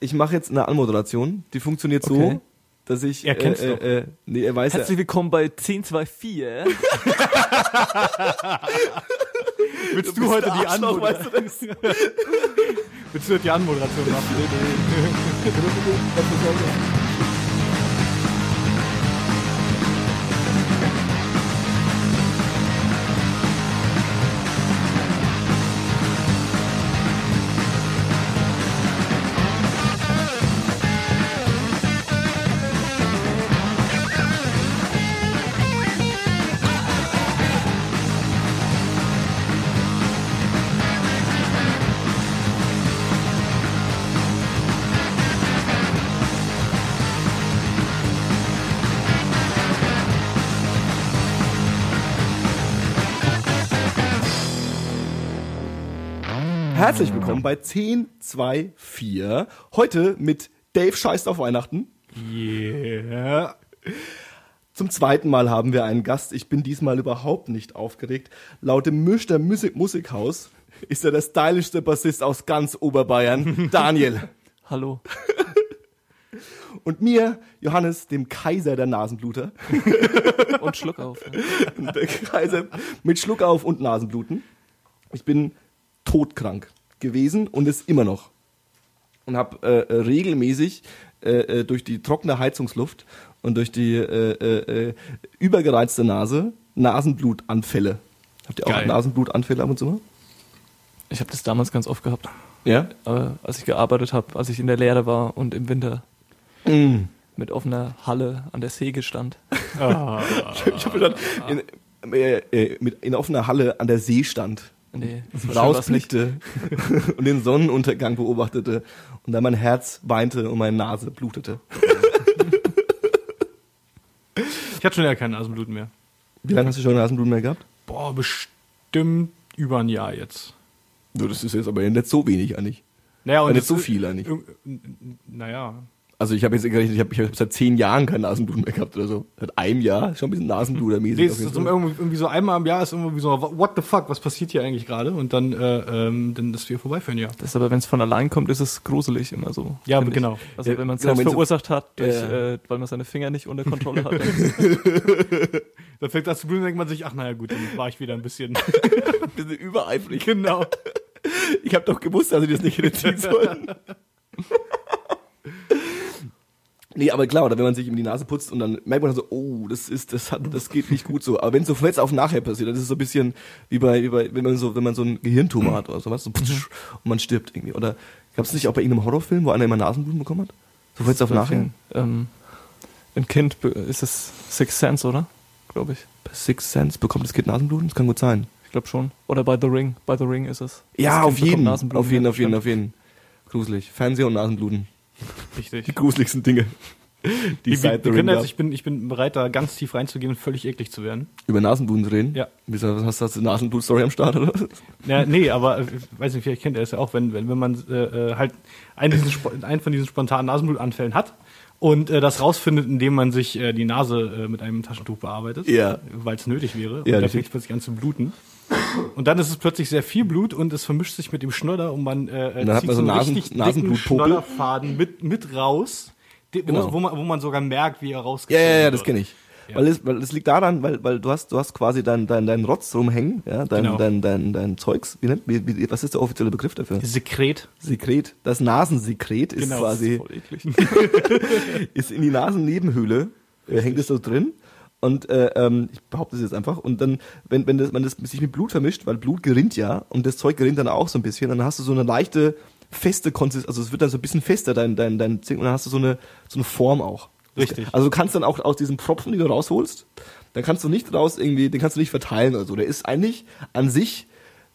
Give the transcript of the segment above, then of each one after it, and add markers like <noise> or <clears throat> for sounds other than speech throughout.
ich mache jetzt eine Anmoderation. Die funktioniert so, Okay. dass ich. Er kennt's äh, doch. äh, äh, nee, er weiß ja. Herzlich willkommen bei 1024. <laughs> Willst du, heute die Anmoderation? weißt du? <laughs> Willst du heute die Anmoderation machen? <laughs> willkommen bei 1024. Heute mit Dave scheißt auf Weihnachten. Yeah. Zum zweiten Mal haben wir einen Gast. Ich bin diesmal überhaupt nicht aufgeregt. Laut dem Münchner Musik Musikhaus ist er der stylischste Bassist aus ganz Oberbayern, <laughs> Daniel. Hallo. <laughs> Und mir, Johannes, dem Kaiser der Nasenbluter. <laughs> Und Schluck auf. Ne? Der Kaiser mit Schluckauf und Nasenbluten. Ich bin todkrank gewesen und es immer noch. Und habe äh, äh, regelmäßig äh, äh, durch die trockene Heizungsluft und durch die äh, äh, übergereizte Nase Nasenblutanfälle. Habt ihr auch Geil. Nasenblutanfälle ab und zu mal? Ich habe das damals ganz oft gehabt. Ja? Aber als ich gearbeitet habe, als ich in der Lehre war und im Winter Mm. mit offener Halle an der Säge stand. Ah, <laughs> Ich habe dann in, äh, äh, mit, in offener Halle an der See stand. Nee, rausblickte <laughs> und den Sonnenuntergang beobachtete und dann mein Herz weinte und meine Nase blutete. ich hatte schon ja kein Nasenblut mehr. Wie lange hast du schon Nasenbluten mehr gehabt? Boah, bestimmt über ein Jahr jetzt. Das ist jetzt aber nicht so wenig eigentlich. Naja, Und nicht so viel eigentlich. Naja. Also ich habe jetzt gerechnet, ich habe ich hab seit zehn Jahren kein Nasenbluten mehr gehabt oder so. Seit einem Jahr, schon ein bisschen Nasenblutermäßig. Nee, ist so irgendwie, irgendwie so einmal im Jahr ist irgendwie so, what the fuck, was passiert hier eigentlich gerade? Und dann, äh, ähm, dann ist wieder vorbei für ein Jahr. Das ist aber, wenn es von allein kommt, ist es gruselig immer so. Ja, find ich. genau. Also Ja, wenn man es genau, selbst verursacht hat, durch, Ja. äh, weil man seine Finger nicht unter Kontrolle hat. <laughs> Dann, Da fängt das zu bluten, denkt man sich, ach naja gut, dann war ich wieder ein bisschen. <laughs> ein bisschen übereifrig. genau. Ich habe doch gewusst, dass ich das nicht <laughs> hätte ziehen sollen. Nee, aber klar, oder wenn man sich in die Nase putzt und dann merkt man so, oh, das ist, das hat, das geht nicht gut so. Aber wenn es so von jetzt auf nachher passiert, dann ist es so ein bisschen wie bei, wie bei wenn man so, wenn man so einen Gehirntumor hat oder sowas, so und man stirbt irgendwie. Oder gab es nicht auch bei irgendeinem Horrorfilm, wo einer immer Nasenbluten bekommen hat? So von jetzt auf nachher? ähm, ein Kind ist es Sixth Sense, oder? Glaube ich. Bei Six Sense bekommt das Kind Nasenbluten? Das kann gut sein. Ich glaube schon. Oder bei The Ring. Bei The Ring ist es. Ja, auf Kind bekommt jeden, auf jeden, auf jeden, auf jeden. Gruselig. Fernseher und Nasenbluten. Richtig. Die gruseligsten Dinge. Die Wir, es wir, können jetzt, gab. ich bin, ich bin bereit, da ganz tief reinzugehen und völlig eklig zu werden. Über Nasenbluten reden? Ja. Wieso, was hast du, eine Nasenblut-Story am Start, oder? Ja, nee, aber äh, weiß nicht, vielleicht kennt ihr es ja auch, wenn, wenn, wenn man äh, äh, halt einen, diesen, einen von diesen spontanen Nasenblutanfällen hat und äh, das rausfindet, indem man sich äh, die Nase äh, mit einem Taschentuch bearbeitet, Ja. weil es nötig wäre. Und Ja, da richtig. fängt es plötzlich an zu bluten. Und dann ist es plötzlich sehr viel Blut und es vermischt sich mit dem Schnodder und man äh, Und dann hat zieht man so einen Nasen- richtig dicken. Schnodderfaden mit, mit raus, die, Genau. wo, man, wo man sogar merkt, wie er Ja, rausgezogen ja, ja, das kenne ich. Ja. Weil, es, weil es liegt daran, weil, weil du hast, du hast quasi dein, dein, dein Rotz rumhängen, ja, dein, Genau. dein, dein, dein Zeugs, wie nennt, wie, wie, was ist der offizielle Begriff dafür? Sekret. Sekret. Das Nasensekret ist Genau. quasi, Voll eklig. <laughs> ist in die Nasennebenhöhle, äh, hängt es so drin. Und äh, ähm, ich behaupte es jetzt einfach. Und dann, wenn, wenn das, man das sich mit Blut vermischt, weil Blut gerinnt ja und das Zeug gerinnt dann auch so ein bisschen, dann hast du so eine leichte, feste Konsistenz, also es wird dann so ein bisschen fester, dein, dein, dein Zink, und dann hast du so eine, so eine Form auch. Richtig. Also du kannst dann auch aus diesem Propfen, den du rausholst, dann kannst du nicht raus irgendwie, den kannst du nicht verteilen oder so. Der ist eigentlich an sich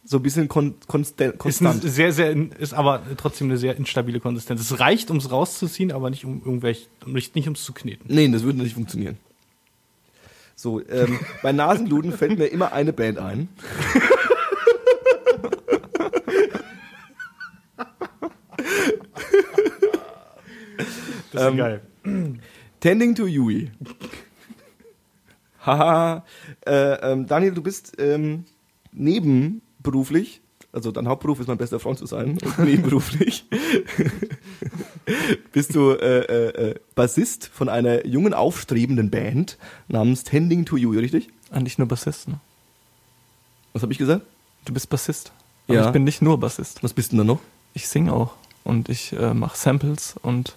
so ein bisschen kon konsta- Ist, konstant. ein sehr, sehr, ist aber trotzdem eine sehr instabile Konsistenz. Es reicht, um es rauszuziehen, aber nicht um irgendwelche, nicht, nicht um es zu kneten. Nee, das würde nicht funktionieren. So, ähm, bei Nasenbluten fällt mir immer eine Band ein. <laughs> Das ist Ähm, geil. Tending to Yui. Haha. äh, ähm, Daniel, du bist ähm, nebenberuflich, also dein Hauptberuf ist mein bester Freund zu sein, und <laughs> nebenberuflich <laughs> bist du äh, äh, äh, Bassist von einer jungen, aufstrebenden Band namens Tending to You, richtig? Eigentlich nur Bassist, ne? Was habe ich gesagt? Du bist Bassist. Aber Ja. ich bin nicht nur Bassist. Was bist du denn da noch? Ich singe auch. Und ich äh, mache Samples und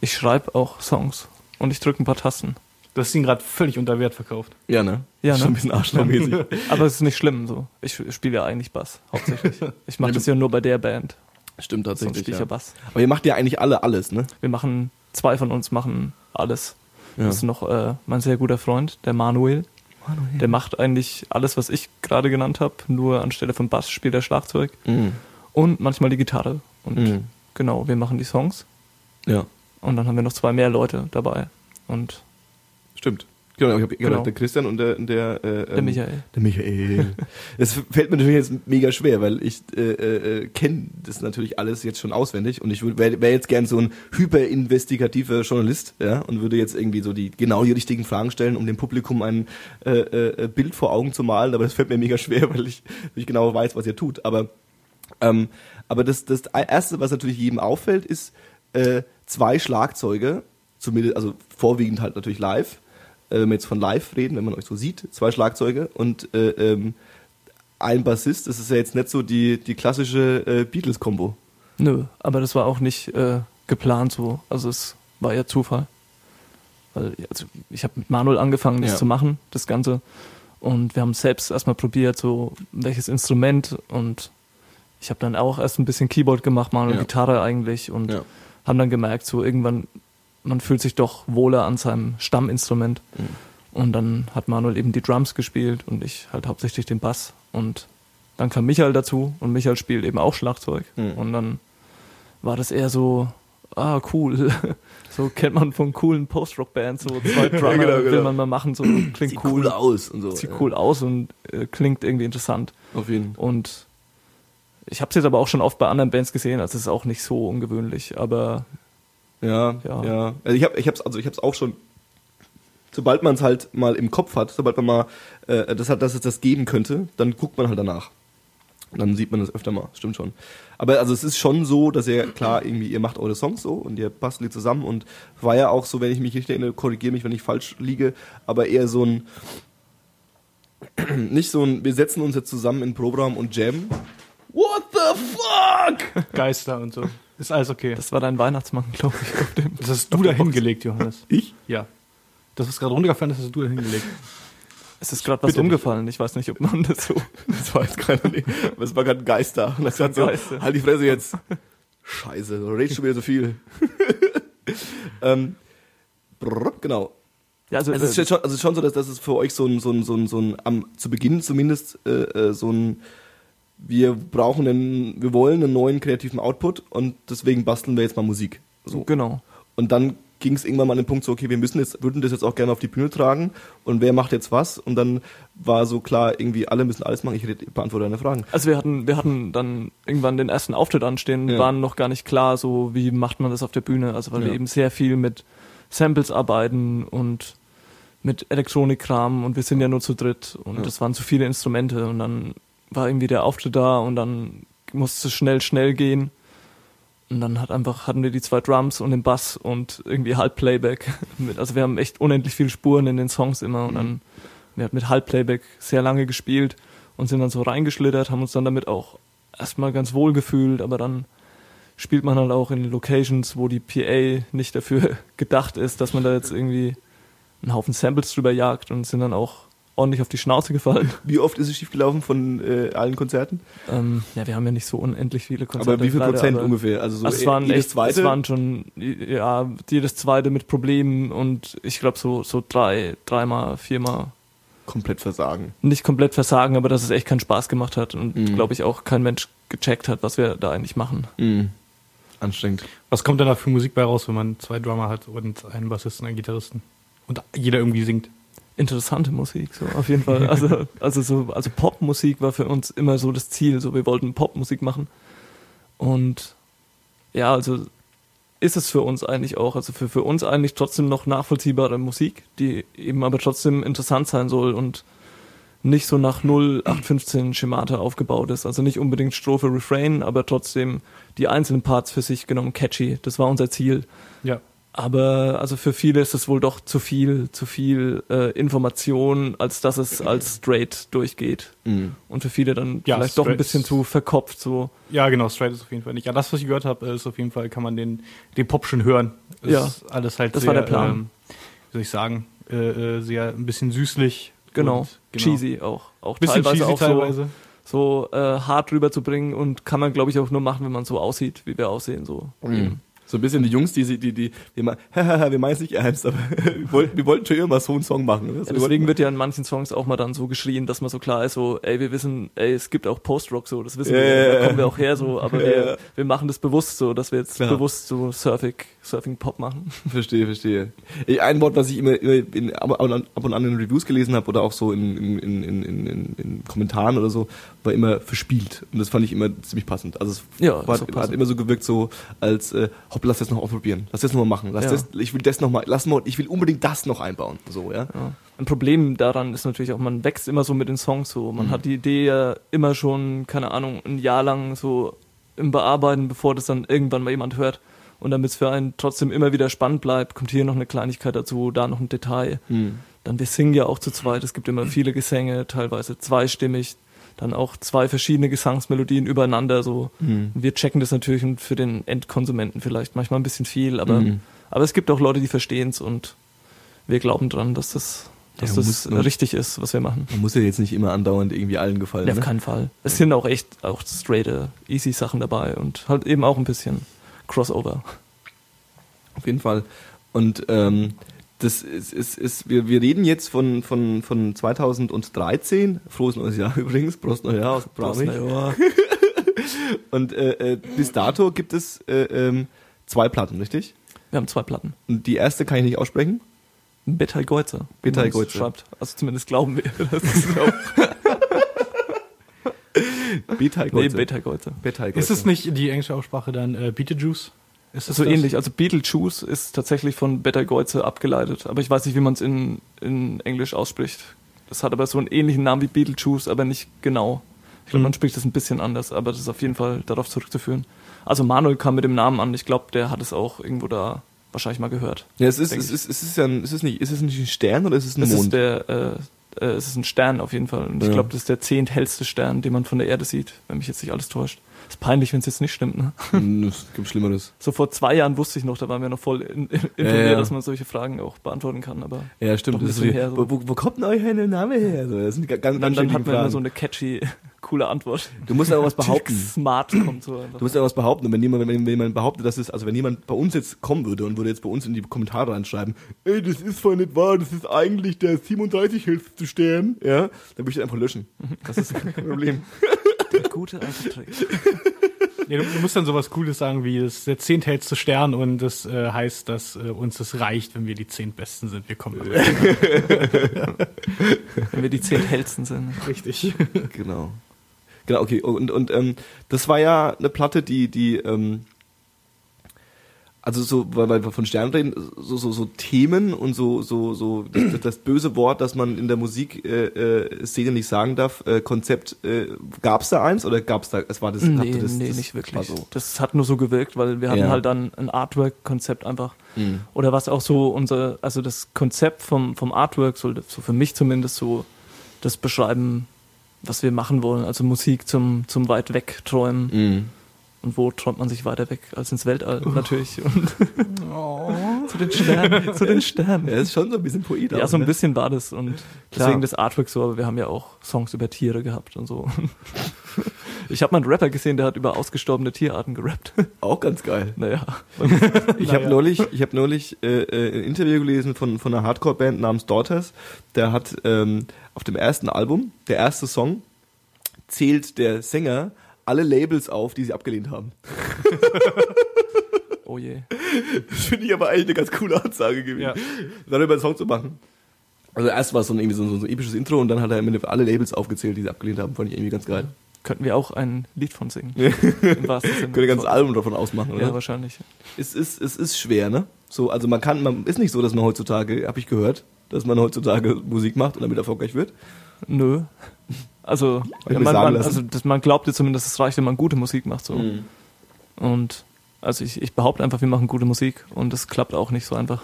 ich schreibe auch Songs. Und ich drücke ein paar Tasten. Du hast ihn gerade völlig unter Wert verkauft. Ja, ne? Ja, Schon ne? ein bisschen arschlochmäßig. <laughs> Aber es ist nicht schlimm so. Ich spiele ja eigentlich Bass, hauptsächlich. <laughs> Ich mache das ja nur bei der Band. Stimmt Sonst tatsächlich. ich Ja. Bass. Aber ihr macht ja eigentlich alle alles, ne? Wir machen, zwei von uns machen alles. Ja. Das ist noch äh, mein sehr guter Freund, der Manuel. Der macht eigentlich alles, was ich gerade genannt habe, nur anstelle von Bass spielt er Schlagzeug Mhm. und manchmal die Gitarre. Und Mhm. genau, wir machen die Songs Ja, und dann haben wir noch zwei mehr Leute dabei. Und stimmt. Genau, ich hab, genau. Der Christian und der, der, äh, der ähm, Michael. Der Michael. Das fällt mir natürlich jetzt mega schwer, weil ich äh, äh, kenne das natürlich alles jetzt schon auswendig und ich wäre wär jetzt gern so ein hyperinvestigativer Journalist, ja, und würde jetzt irgendwie so die genau die richtigen Fragen stellen, um dem Publikum ein äh, äh, Bild vor Augen zu malen, aber das fällt mir mega schwer, weil ich nicht genau weiß, was ihr tut. Aber ähm, aber das, das erste, was natürlich jedem auffällt, ist äh, zwei Schlagzeuge, zumindest, also vorwiegend halt natürlich live. Äh, wenn wir jetzt von live reden, wenn man euch so sieht, zwei Schlagzeuge und äh, ähm, ein Bassist, das ist ja jetzt nicht so die, die klassische äh, Beatles-Kombo. Nö, aber das war auch nicht äh, geplant so. Also es war ja Zufall. Weil also ich habe mit Manuel angefangen, das Ja. zu machen, das Ganze. Und wir haben selbst erstmal probiert, so welches Instrument. Und ich habe dann auch erst ein bisschen Keyboard gemacht, Manuel Ja. Gitarre eigentlich. Und Ja. haben dann gemerkt, so irgendwann, man fühlt sich doch wohler an seinem Stamminstrument. Mhm. Und dann hat Manuel eben die Drums gespielt und ich halt hauptsächlich den Bass. Und dann kam Michael dazu und Michael spielt eben auch Schlagzeug. Mhm. Und dann war das eher so, ah, cool. <laughs> so kennt man von coolen Post-Rock-Bands, so zwei <laughs> Drummer genau, genau. will man mal machen, so klingt Sieht cool. cool aus und so. Sieht ja. cool aus und äh, klingt irgendwie interessant. Auf jeden Fall. Und ich habe es jetzt aber auch schon oft bei anderen Bands gesehen, also es ist auch nicht so ungewöhnlich, aber Ja, ja. Ja. Also ich habe ich hab's, also ich hab's auch schon, sobald man es halt mal im Kopf hat, sobald man mal äh, das hat, dass es das geben könnte, dann guckt man halt danach. Und dann sieht man das öfter mal, stimmt schon. Aber also es ist schon so, dass ihr, klar, irgendwie, ihr macht eure Songs so und ihr bastelt die zusammen und war ja auch so, wenn ich mich richtig erinnere, korrigiere mich, wenn ich falsch liege, aber eher so ein, <clears throat> nicht so ein, wir setzen uns jetzt zusammen in Proberaum und jammen. What the fuck? Geister und so. Ist alles okay. Das, das war dein Weihnachtsmann, glaube ich, dem. hast du da hingelegt, Johannes. Ich? Ja. Das, was gerade runtergefallen ist, hast du da hingelegt. Es ist gerade was Bitte nicht. umgefallen, ich weiß nicht, ob man das so... Das war jetzt keiner, nee. Aber es war gerade ein Geist da. Und das hat so, Geist, ja. halt die Fresse jetzt. Scheiße, du redest schon wieder so viel. <laughs> ähm, brr, genau. Ja, also, Also es ist äh, schon, also es ist schon so, dass das ist für euch so ein, so ein, so ein, so ein am, zu Beginn zumindest äh, äh, so ein, wir brauchen einen, wir wollen einen neuen kreativen Output und deswegen basteln wir jetzt mal Musik. So. genau. Und dann ging es irgendwann mal an den Punkt so, okay, wir müssen jetzt, würden das jetzt auch gerne auf die Bühne tragen und wer macht jetzt was? Und dann war so klar, irgendwie alle müssen alles machen. Ich red- beantworte deine Fragen. Also wir hatten, wir hatten dann irgendwann den ersten Auftritt anstehen, Ja. waren noch gar nicht klar, so wie macht man das auf der Bühne. Also weil Ja. wir eben sehr viel mit Samples arbeiten und mit Elektronikkram und wir sind ja nur zu dritt und Ja. das waren zu viele Instrumente und dann war irgendwie der Auftritt da und dann musste es schnell, schnell gehen. Und dann hat einfach, hatten wir die zwei Drums und den Bass und irgendwie Halbplayback. <laughs> Also wir haben echt unendlich viele Spuren in den Songs immer und dann, wir hatten mit Halbplayback sehr lange gespielt und sind dann so reingeschlittert, haben uns dann damit auch erstmal ganz wohl gefühlt, aber dann spielt man halt auch in Locations, wo die PA nicht dafür <laughs> gedacht ist, dass man da jetzt irgendwie einen Haufen Samples drüber jagt und sind dann auch ordentlich auf die Schnauze gefallen. Wie oft ist es schiefgelaufen von äh, allen Konzerten? Ähm, ja, wir haben ja nicht so unendlich viele Konzerte. aber wie viel leider, Prozent aber- ungefähr? Also so Also es waren jedes echt, zweite? es waren schon ja jedes zweite mit Problemen und ich glaube so so drei, dreimal, viermal komplett versagen. nicht komplett versagen, aber dass es echt keinen Spaß gemacht hat und Mhm. glaube ich auch kein Mensch gecheckt hat, was wir da eigentlich machen. Anstrengend. Was kommt denn da für Musik bei raus, wenn man zwei Drummer hat und einen Bassisten, einen Gitarristen? Und jeder irgendwie singt. Interessante Musik, so auf jeden Fall. Also <laughs> also so also Popmusik war für uns immer so das Ziel, so wir wollten Popmusik machen und ja also ist es für uns eigentlich auch, also für, für uns eigentlich trotzdem noch nachvollziehbare Musik, die eben aber trotzdem interessant sein soll und nicht so nach 0815 Schemata aufgebaut ist. Also nicht unbedingt Strophe, Refrain, aber trotzdem die einzelnen Parts für sich genommen catchy. Das war unser Ziel. Ja. Aber also für viele ist es wohl doch zu viel, zu viel äh, Information, als dass es als straight durchgeht. Mhm. Und für viele dann Ja, vielleicht doch ein bisschen zu verkopft. So Ja, genau, Straight ist auf jeden Fall nicht. Ja, das, was ich gehört habe, ist auf jeden Fall, kann man den, den Pop schon hören. Ist Ja, alles halt das sehr, war der Plan. Ähm, wie soll ich sagen, äh, äh, sehr ein bisschen süßlich. genau, und, cheesy auch, auch Bisschen teilweise cheesy auch so teilweise. so äh, hart rüberzubringen und kann man glaube ich auch nur machen, wenn man so aussieht, wie wir aussehen so. Mhm. So ein bisschen die Jungs, die, die, die, die, mal, <laughs> wir meinen es nicht ernst, aber <laughs> wir wollten, wir wollten schon immer so einen Song machen. Ja, wir deswegen wird ja in manchen Songs auch mal dann so geschrien, dass man so klar ist, so, ey, wir wissen, ey, es gibt auch Post-Rock so, das wissen Ja, wir, da kommen wir auch her so, aber Ja, wir, wir machen das bewusst so, dass wir jetzt Klar. bewusst so Surfing, Surfing Pop machen. <laughs> Verstehe, verstehe. Ein Wort, was ich immer, immer in, ab, und an in Reviews gelesen habe oder auch so in, in, in, in, in, in Kommentaren oder so, war immer verspielt. Und das fand ich immer ziemlich passend. Also es Ja, war, hat passend. immer so gewirkt, so als, äh, hopp, lass das noch ausprobieren. Lass das noch mal machen. Lass Ja. das, ich will das noch mal, lass mal, ich will unbedingt das noch einbauen. So, ja. Ja. Ein Problem daran ist natürlich auch, man wächst immer so mit den Songs so. Man Mhm. hat die Idee ja immer schon, keine Ahnung, ein Jahr lang so im Bearbeiten, bevor das dann irgendwann mal jemand hört. Und damit es für einen trotzdem immer wieder spannend bleibt, kommt hier noch eine Kleinigkeit dazu, da noch ein Detail. Hm. Dann wir singen ja auch zu zweit. Es gibt immer viele Gesänge, teilweise zweistimmig. Dann auch zwei verschiedene Gesangsmelodien übereinander. So. Hm. Wir checken das natürlich für den Endkonsumenten vielleicht manchmal ein bisschen viel, aber, Mhm. aber es gibt auch Leute, die verstehen es und wir glauben dran, dass das, dass Ja, das muss- richtig ist, was wir machen. Man muss ja jetzt nicht immer andauernd irgendwie allen gefallen. Ja, auf ne? keinen Fall. Es sind auch echt auch straighte, easy Sachen dabei und halt eben auch ein bisschen Crossover. Auf jeden Fall. Und ähm, das ist, ist, ist wir, wir reden jetzt von, von, von 2013. Frohes neues Jahr <laughs> übrigens. Prost Neujahr aus Braunschweig. Ja. <laughs> Und äh, äh, bis dato gibt es äh, ähm, zwei Platten, richtig? Wir haben zwei Platten. Und die erste kann ich nicht aussprechen. Betai Geuze. Man's Geuze. Schreibt. Also zumindest glauben wir. <laughs> Das ist auch, Betai nee, Geuze. Betai Geuze. Ist es nicht die englische Aussprache dann äh, Beetlejuice? So das? ähnlich. Also Beetlejuice ist tatsächlich von Betai Geuze abgeleitet. Aber ich weiß nicht, wie man es in, in Englisch ausspricht. Das hat aber so einen ähnlichen Namen wie Beetlejuice, aber nicht genau. Ich glaube, Mhm. man spricht das ein bisschen anders, aber das ist auf jeden Fall darauf zurückzuführen. Also Manuel kam mit dem Namen an. Ich glaube, der hat es auch irgendwo da wahrscheinlich mal gehört. Ja, es ist, es ist, es ist ja ein, es ist nicht, ist es nicht ein Stern oder ist es ein Es Mond? ist der, äh, äh, es ist ein Stern auf jeden Fall. Und ich Ja. glaube, das ist der zehnthellste Stern, den man von der Erde sieht, wenn mich jetzt nicht alles täuscht. Ist peinlich, wenn es jetzt nicht stimmt. Ne? Hm, Es gibt Schlimmeres. <laughs> So vor zwei Jahren wusste ich noch, da waren wir noch voll in, in, informiert, Ja, ja. dass man solche Fragen auch beantworten kann. Aber Ja, stimmt. Bisschen wie, her, so. wo, wo, kommt denn euer Name her? So, das sind ga- ganz, dann, ganz dann schwierige hat man immer so eine catchy, <laughs> coole Antwort. Du musst aber was <laughs> behaupten. Smart kommt so einfach. Du musst ja was behaupten. Und wenn jemand, wenn, wenn jemand behauptet, dass es, also wenn jemand bei uns jetzt kommen würde und würde jetzt bei uns in die Kommentare reinschreiben, ey, das ist voll nicht wahr, das ist eigentlich der 37 hellste Stern, ja, dann würde ich das einfach löschen. Das ist kein Problem. Der gute alte Trick. <laughs> Nee, du, du musst dann sowas Cooles sagen wie, ist der zehnthellste Stern und das äh, heißt, dass äh, uns das reicht, wenn wir die zehntbesten sind. Wir kommen <laughs> Wenn wir die zehnthellsten sind. richtig. Genau. Genau, okay. Und, und ähm, das war ja eine Platte, die, die, ähm, also so, weil wir von Sternen reden, so, so, so Themen und so, so, so das, das böse Wort, das man in der Musik äh, äh, Szene nicht sagen darf, äh, Konzept, äh, gab es da eins oder gab es da, es war das, Nee, das, nee, das nicht wirklich. So. Das hat nur so gewirkt, weil wir hatten Ja. halt dann ein Artwork-Konzept einfach. Mhm. Oder was auch so unser, also das Konzept vom, vom Artwork sollte so für mich zumindest so das beschreiben, was wir machen wollen. Also Musik zum, zum weit weg träumen. Mhm. Und wo träumt man sich weiter weg als ins Weltall natürlich. Und <laughs> zu den Sternen, zu den Sternen. Ja, ist schon so ein bisschen Poet. Ja, so ein ne? bisschen war das und Klar. deswegen das Artwork so, aber wir haben ja auch Songs über Tiere gehabt und so. <laughs> Ich habe mal einen Rapper gesehen, der hat über ausgestorbene Tierarten gerappt. <laughs> Auch ganz geil. Naja. Ich habe neulich, ich habe neulich äh, äh, ein Interview gelesen von, von einer Hardcore-Band namens Daughters. Der hat ähm, auf dem ersten Album, der erste Song, zählt der Sänger alle Labels auf, die sie abgelehnt haben. <laughs> Oh je. Das finde ich aber eigentlich eine ganz coole Ansage gewesen, Ja. darüber einen Song zu machen. Also erst war es so ein, irgendwie so, so ein episches Intro und dann hat er immer alle Labels aufgezählt, die sie abgelehnt haben. Fand ich irgendwie ganz geil. Könnten wir auch ein Lied von singen. <laughs> Im wahrsten Sinne. Könnte ein ganzes Album davon ausmachen, oder? Ja, wahrscheinlich. es ist, es ist schwer, ne? So, also man kann, man ist nicht so, dass man heutzutage, habe ich gehört, dass man heutzutage Musik macht und damit erfolgreich wird. Nö. Also, man, man, also das, man glaubt ja zumindest, es reicht, wenn man gute Musik macht. So. Mhm. Und also ich, ich behaupte einfach, wir machen gute Musik und das klappt auch nicht so einfach.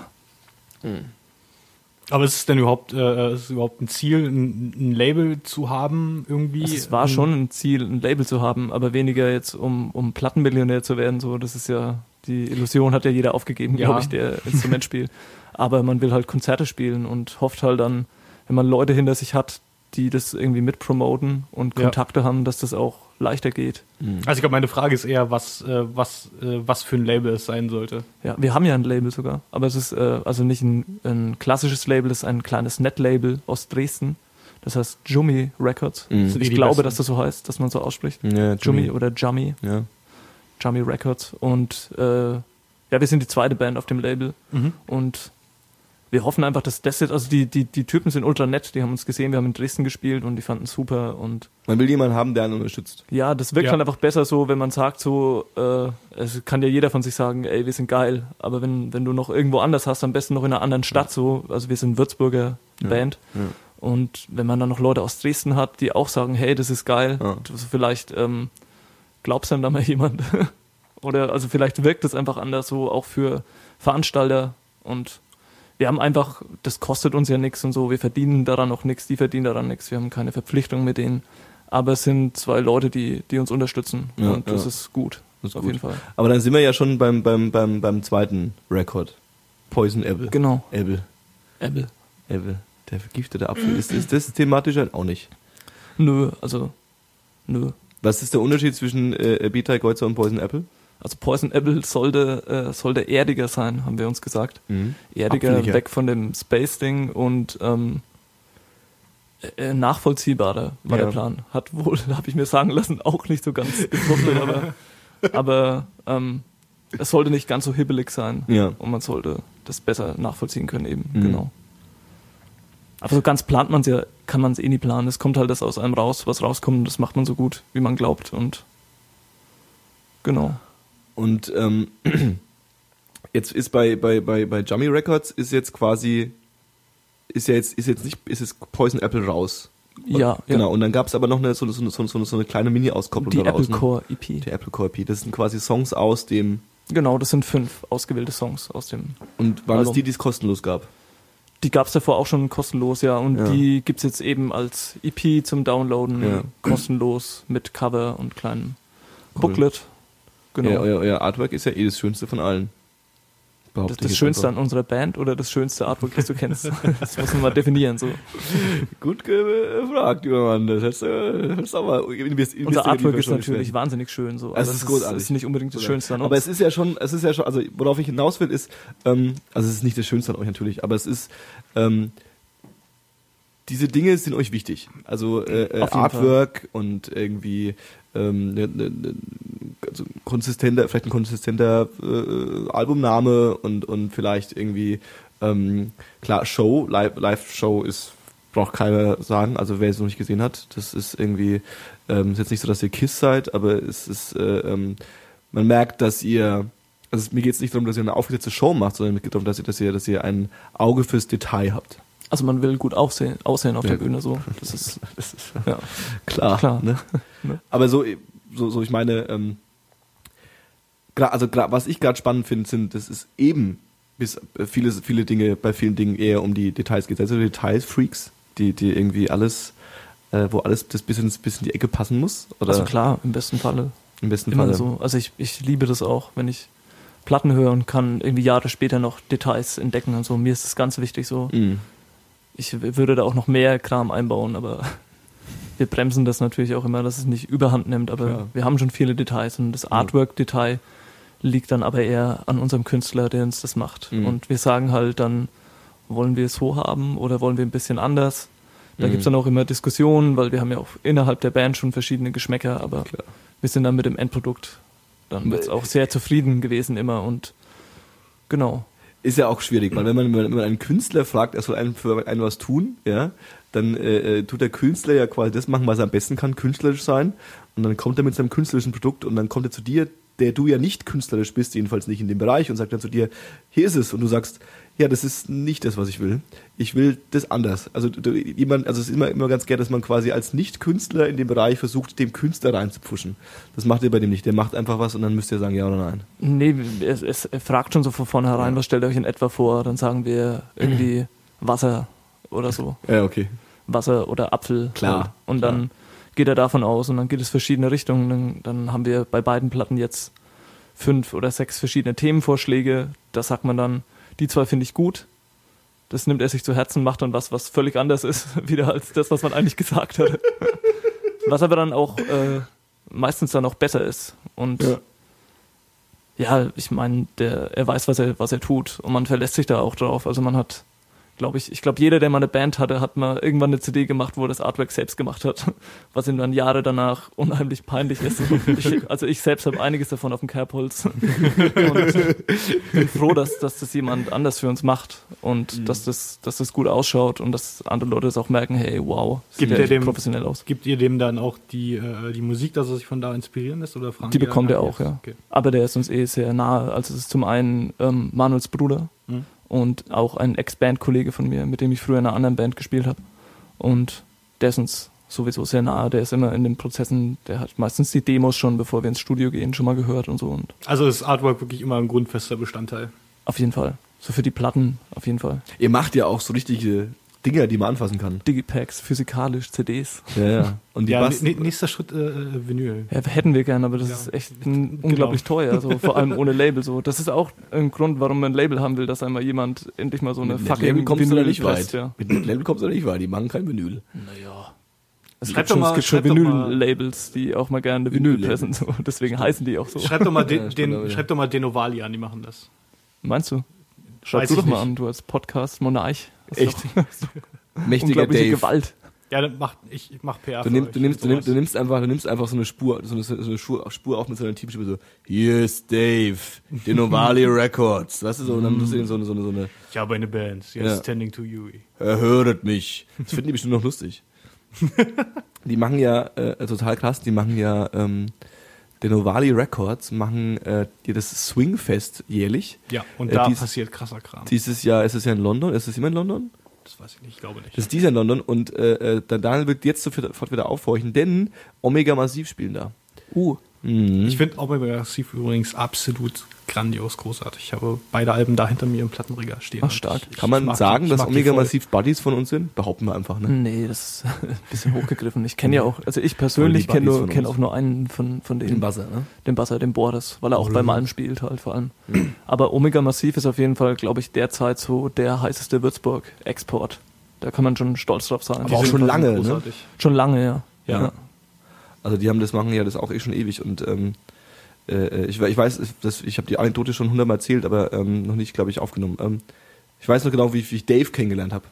Aber ist es denn überhaupt, äh, ist es überhaupt ein Ziel, ein, ein Label zu haben irgendwie? Also es war schon ein Ziel, ein Label zu haben, aber weniger jetzt, um, um Plattenmillionär zu werden. So, das ist ja, die Illusion hat ja jeder aufgegeben, Ja. glaube ich, der <laughs> Instrument spielt. Aber man will halt Konzerte spielen und hofft halt dann, wenn man Leute hinter sich hat, die das irgendwie mitpromoten und Ja. Kontakte haben, dass das auch leichter geht. Also ich glaube, meine Frage ist eher, was, äh, was, äh, was für ein Label es sein sollte. Ja, wir haben ja ein Label sogar, aber es ist äh, also nicht ein, ein klassisches Label, es ist ein kleines Netlabel aus Dresden. Das heißt Jummy Records. Mhm. Ich glaube, besten? dass das so heißt, dass man so ausspricht. Ja, Jummy oder Jummy. Ja. Jummy Records. Und äh, ja, wir sind die zweite Band auf dem Label. Mhm. Und wir hoffen einfach, dass das jetzt, also die, die, die Typen sind ultra nett, die haben uns gesehen, wir haben in Dresden gespielt und die fanden es super. Und Man will jemanden haben, der einen unterstützt. ja, das wirkt Ja. halt einfach besser so, wenn man sagt so, äh, es kann ja jeder von sich sagen, ey, wir sind geil. Aber wenn, wenn du noch irgendwo anders hast, am besten noch in einer anderen Stadt so, also wir sind Würzburger Ja. Band. Ja. Und wenn man dann noch Leute aus Dresden hat, die auch sagen, hey, das ist geil, ist vielleicht ähm, glaubst einem da mal <laughs> jemand. Oder also vielleicht wirkt es einfach anders so auch für Veranstalter und wir haben einfach, das kostet uns ja nichts und so, wir verdienen daran auch nichts, die verdienen daran nichts, wir haben keine Verpflichtung mit denen. Aber es sind zwei Leute, die, die uns unterstützen Ja, und das ja. ist gut. Das ist auf gut. jeden Fall. Aber dann sind wir ja schon beim, beim, beim, beim zweiten Rekord. Poison Apple. Genau. Apple. Apple. Apple. Der vergiftete Apfel. Ist, ist das thematisch halt auch nicht? Nö, also nö. Was ist der Unterschied zwischen äh, Beta Kreuzer und Poison Apple? Also Poison Apple sollte, äh, sollte erdiger sein, haben wir uns gesagt. erdiger, Apfeliger. weg von dem Space-Ding und ähm, äh, nachvollziehbarer war Ja. der Plan. Hat wohl, <laughs> habe ich mir sagen lassen, auch nicht so ganz gefruchtet, aber, <laughs> aber ähm, es sollte nicht ganz so hibbelig sein Ja. und man sollte das besser nachvollziehen können eben, Mhm. genau. Aber so ganz plant man es ja, kann man es eh nie planen. Es kommt halt das aus einem raus, was rauskommt und das macht man so gut, wie man glaubt und genau. Und ähm, <clears throat> jetzt ist bei, bei, bei, bei Jummy Records ist jetzt quasi, ist ja jetzt, ist jetzt nicht, ist jetzt Poison Apple raus. Ja, Genau, ja. und dann gab es aber noch eine, so, so, so, so, eine kleine Mini-Auskopplung Die daraus, Apple ne? Core EP. Die Apple Core EP. Das sind quasi Songs aus dem, Genau, das sind fünf ausgewählte Songs aus dem. und waren Album. die, die es kostenlos gab? Die gab es davor auch schon kostenlos, ja. Und Ja. die gibt's jetzt eben als EP zum Downloaden, Ja. kostenlos mit Cover und kleinem Cool. Booklet. Genau. Ja, euer, euer Artwork ist ja eh das Schönste von allen. Das das Schönste einfach. an unserer Band oder das schönste Artwork, das du kennst? <laughs> das muss man mal definieren. So. Gut gefragt, lieber Mann. Das du hättest du aber Unser Artwork ist natürlich wahnsinnig schön. So. Es aber ist großartig. Es ist nicht unbedingt das Schönste an uns. Aber es ist ja schon, es ist ja schon, also worauf ich hinaus will, ist, ähm, also es ist nicht das Schönste an euch natürlich, aber es ist, ähm, diese Dinge sind euch wichtig. Also äh, äh, Artwork und irgendwie ähm, ne, ne, ne, also konsistenter, vielleicht ein konsistenter äh, Albumname und und vielleicht irgendwie ähm, klar Show, Live, Live Show ist braucht keiner sagen. Also wer es noch nicht gesehen hat, das ist irgendwie ähm, ist jetzt nicht so, dass ihr Kiss seid, aber es ist äh, ähm, man merkt, dass ihr also mir geht es nicht darum, dass ihr eine aufgesetzte Show macht, sondern mir geht darum, dass ihr, dass ihr, dass ihr ein Auge fürs Detail habt. Also man will gut aussehen, aussehen auf Ja, der gut. Bühne. So. <laughs> Das ist, Das ist ja. klar. Klar. Ne? Ne? Aber so, so, so ich meine, ähm, also was ich gerade spannend finde, sind, das ist eben bis äh, viele, viele Dinge, bei vielen Dingen eher um die Details geht. Also Details-Freaks, die, die irgendwie alles, äh, wo alles das bis, ins, bis in die Ecke passen muss. Oder Also klar, im besten Falle. im besten Immer Fall. so. Also ich, ich liebe das auch, wenn ich Platten höre und kann irgendwie Jahre später noch Details entdecken und so. Mir ist das ganz wichtig so. Mhm. Ich würde da auch noch mehr Kram einbauen, aber <laughs> wir bremsen das natürlich auch immer, dass es nicht überhand nimmt, aber Klar. wir haben schon viele Details und das Artwork-Detail liegt dann aber eher an unserem Künstler, der uns das macht. Mhm. Und wir sagen halt dann, wollen wir es so haben oder wollen wir ein bisschen anders? Da Mhm. gibt's dann auch immer Diskussionen, weil wir haben ja auch innerhalb der Band schon verschiedene Geschmäcker, aber Klar. wir sind dann mit dem Endprodukt dann jetzt auch sehr zufrieden gewesen immer und genau. Ist ja auch schwierig, weil wenn man, wenn man einen Künstler fragt, er soll einen für einen was tun, ja, dann äh, äh, tut der Künstler ja quasi das machen, was er am besten kann, künstlerisch sein. Und dann kommt er mit seinem künstlerischen Produkt und dann kommt er zu dir, der du ja nicht künstlerisch bist, jedenfalls nicht in dem Bereich, und sagt dann zu dir, hier ist es, und du sagst, ja, das ist nicht das, was ich will. Ich will das anders. Also jemand, also es ist immer, immer ganz gern, dass man quasi als Nicht-Künstler in dem Bereich versucht, dem Künstler reinzupfuschen. Das macht ihr bei dem nicht. Der macht einfach was und dann müsst ihr sagen ja oder nein. Nee, es, es, er fragt schon so von vornherein, was stellt ihr euch in etwa vor? Dann sagen wir irgendwie <clears throat> Wasser oder so. Ja, okay. Wasser oder Apfel. Klar. Und klar. dann geht er davon aus und dann geht es verschiedene Richtungen. Dann, dann haben wir bei beiden Platten jetzt fünf oder sechs verschiedene Themenvorschläge. Da sagt man dann, die zwei finde ich gut. Das nimmt er sich zu Herzen, macht dann was, was völlig anders ist, <laughs> wieder als das, was man eigentlich gesagt hat. was aber dann auch äh, meistens dann auch besser ist. Und Ja. ja, ich meine, der, er weiß, was er, was er tut und man verlässt sich da auch drauf. Also man hat, glaube ich, ich glaube, jeder, der mal eine Band hatte, hat mal irgendwann eine CD gemacht, wo er das Artwork selbst gemacht hat, <laughs> was ihm dann Jahre danach unheimlich peinlich ist. Ich, also ich selbst habe einiges davon auf dem Kerbholz und bin froh, dass, dass das jemand anders für uns macht und dass, das, dass das gut ausschaut und dass andere Leute es auch merken, hey, wow, sieht Gibt ja dem- professionell aus. Gibt ihr dem dann auch die, äh, die Musik, dass er sich von da inspirieren lässt? Oder fragen Die bekommt er auch, ja. Okay. Aber der ist uns eh sehr nahe. Also es ist zum einen ähm, Manuels Bruder Mhm. Und auch ein Ex-Band-Kollege von mir, mit dem ich früher in einer anderen Band gespielt habe. Und der ist uns sowieso sehr nahe. Der ist immer in den Prozessen, der hat meistens die Demos schon, bevor wir ins Studio gehen, schon mal gehört und so. Und Also ist Artwork wirklich immer ein grundfester Bestandteil. auf jeden Fall. So für die Platten, auf jeden Fall. Ihr macht ja auch so richtige Dinger, die man anfassen kann. Digipacks, physikalisch, CDs. Ja, ja. Und die ja, nächster Schritt äh, äh, Vinyl. Ja, hätten wir gern, aber das Ja. ist echt ein, Genau. unglaublich teuer, so, vor allem ohne <laughs> Label. So. Das ist auch ein Grund, warum man ein Label haben will, dass einmal jemand endlich mal so eine mit fucking Netlabel kommst du da Vinyl nicht presst, weit. Ja. Mit Netlabel kommst du da nicht weit. Die machen kein Vinyl. Naja. Es Schreib gibt doch schon, mal- es gibt schon schreib doch mal- Vinyl-Labels, die auch mal gerne Vinyl pressen. So. <laughs> Deswegen heißen die auch so. Schreib doch mal <laughs> den, den, schreib doch mal Denovali an, die machen das. Meinst du? Schreib Weiß du doch mal nicht. an, du als Podcast-Monarch. Echt? Doch <laughs> Mächtiger unglaubliche Dave. Gewalt. Ja, dann mach, ich, ich mach PR Du, nimm, du, nimmst, du, nimmst, du nimmst einfach, du nimmst einfach so eine Spur, so eine, so eine Spur, Spur auf mit so einer Teamstimme so, hier ist Dave, Denovali <laughs> Records, weißt du so, und dann tust du denen so eine, so eine, so eine, Ich habe eine Band, sie Ja. Standing to Yui. er höret mich. Das finden die bestimmt noch lustig. <laughs> die machen ja, äh, total krass, die machen ja, ähm, Denovali Records machen äh, das Swingfest jährlich. Ja, und Äh, da dies- passiert krasser Kram. Dieses Jahr ist es ja in London, ist es immer in London? das weiß ich nicht, ich glaube nicht. Das ist dieses Jahr in London und äh, äh, der Daniel wird jetzt sofort wieder aufhorchen, denn Omega Massiv spielen da. Uh, Mhm. Ich finde Omega Massive übrigens absolut grandios großartig. Ich habe beide Alben da hinter mir im Plattenregal stehen. Ach, stark. Ich, Kann man sagen, die, dass Omega. Massiv Buddies von uns sind? Behaupten wir einfach, ne? nee, das ist <laughs> ein bisschen hochgegriffen. Ich kenne ja auch, also ich persönlich kenne nur, kenn auch nur einen von, von denen. Den Buzzer, ne? den Basser, den Boris, weil er auch bei Malm spielt halt vor allem. Aber Omega Massiv ist auf jeden Fall, glaube ich, derzeit so der heißeste Würzburg-Export. Da kann man schon stolz drauf sein. Aber Die auch schon lange, ne? Schon lange, ja. Ja. Also die haben das machen ja das auch eh schon ewig und ähm, äh, ich, we- ich weiß, das, ich habe die Anekdote schon hundertmal erzählt, aber ähm, noch nicht, glaube ich, aufgenommen. Ähm, ich weiß noch genau, wie, wie ich Dave kennengelernt habe.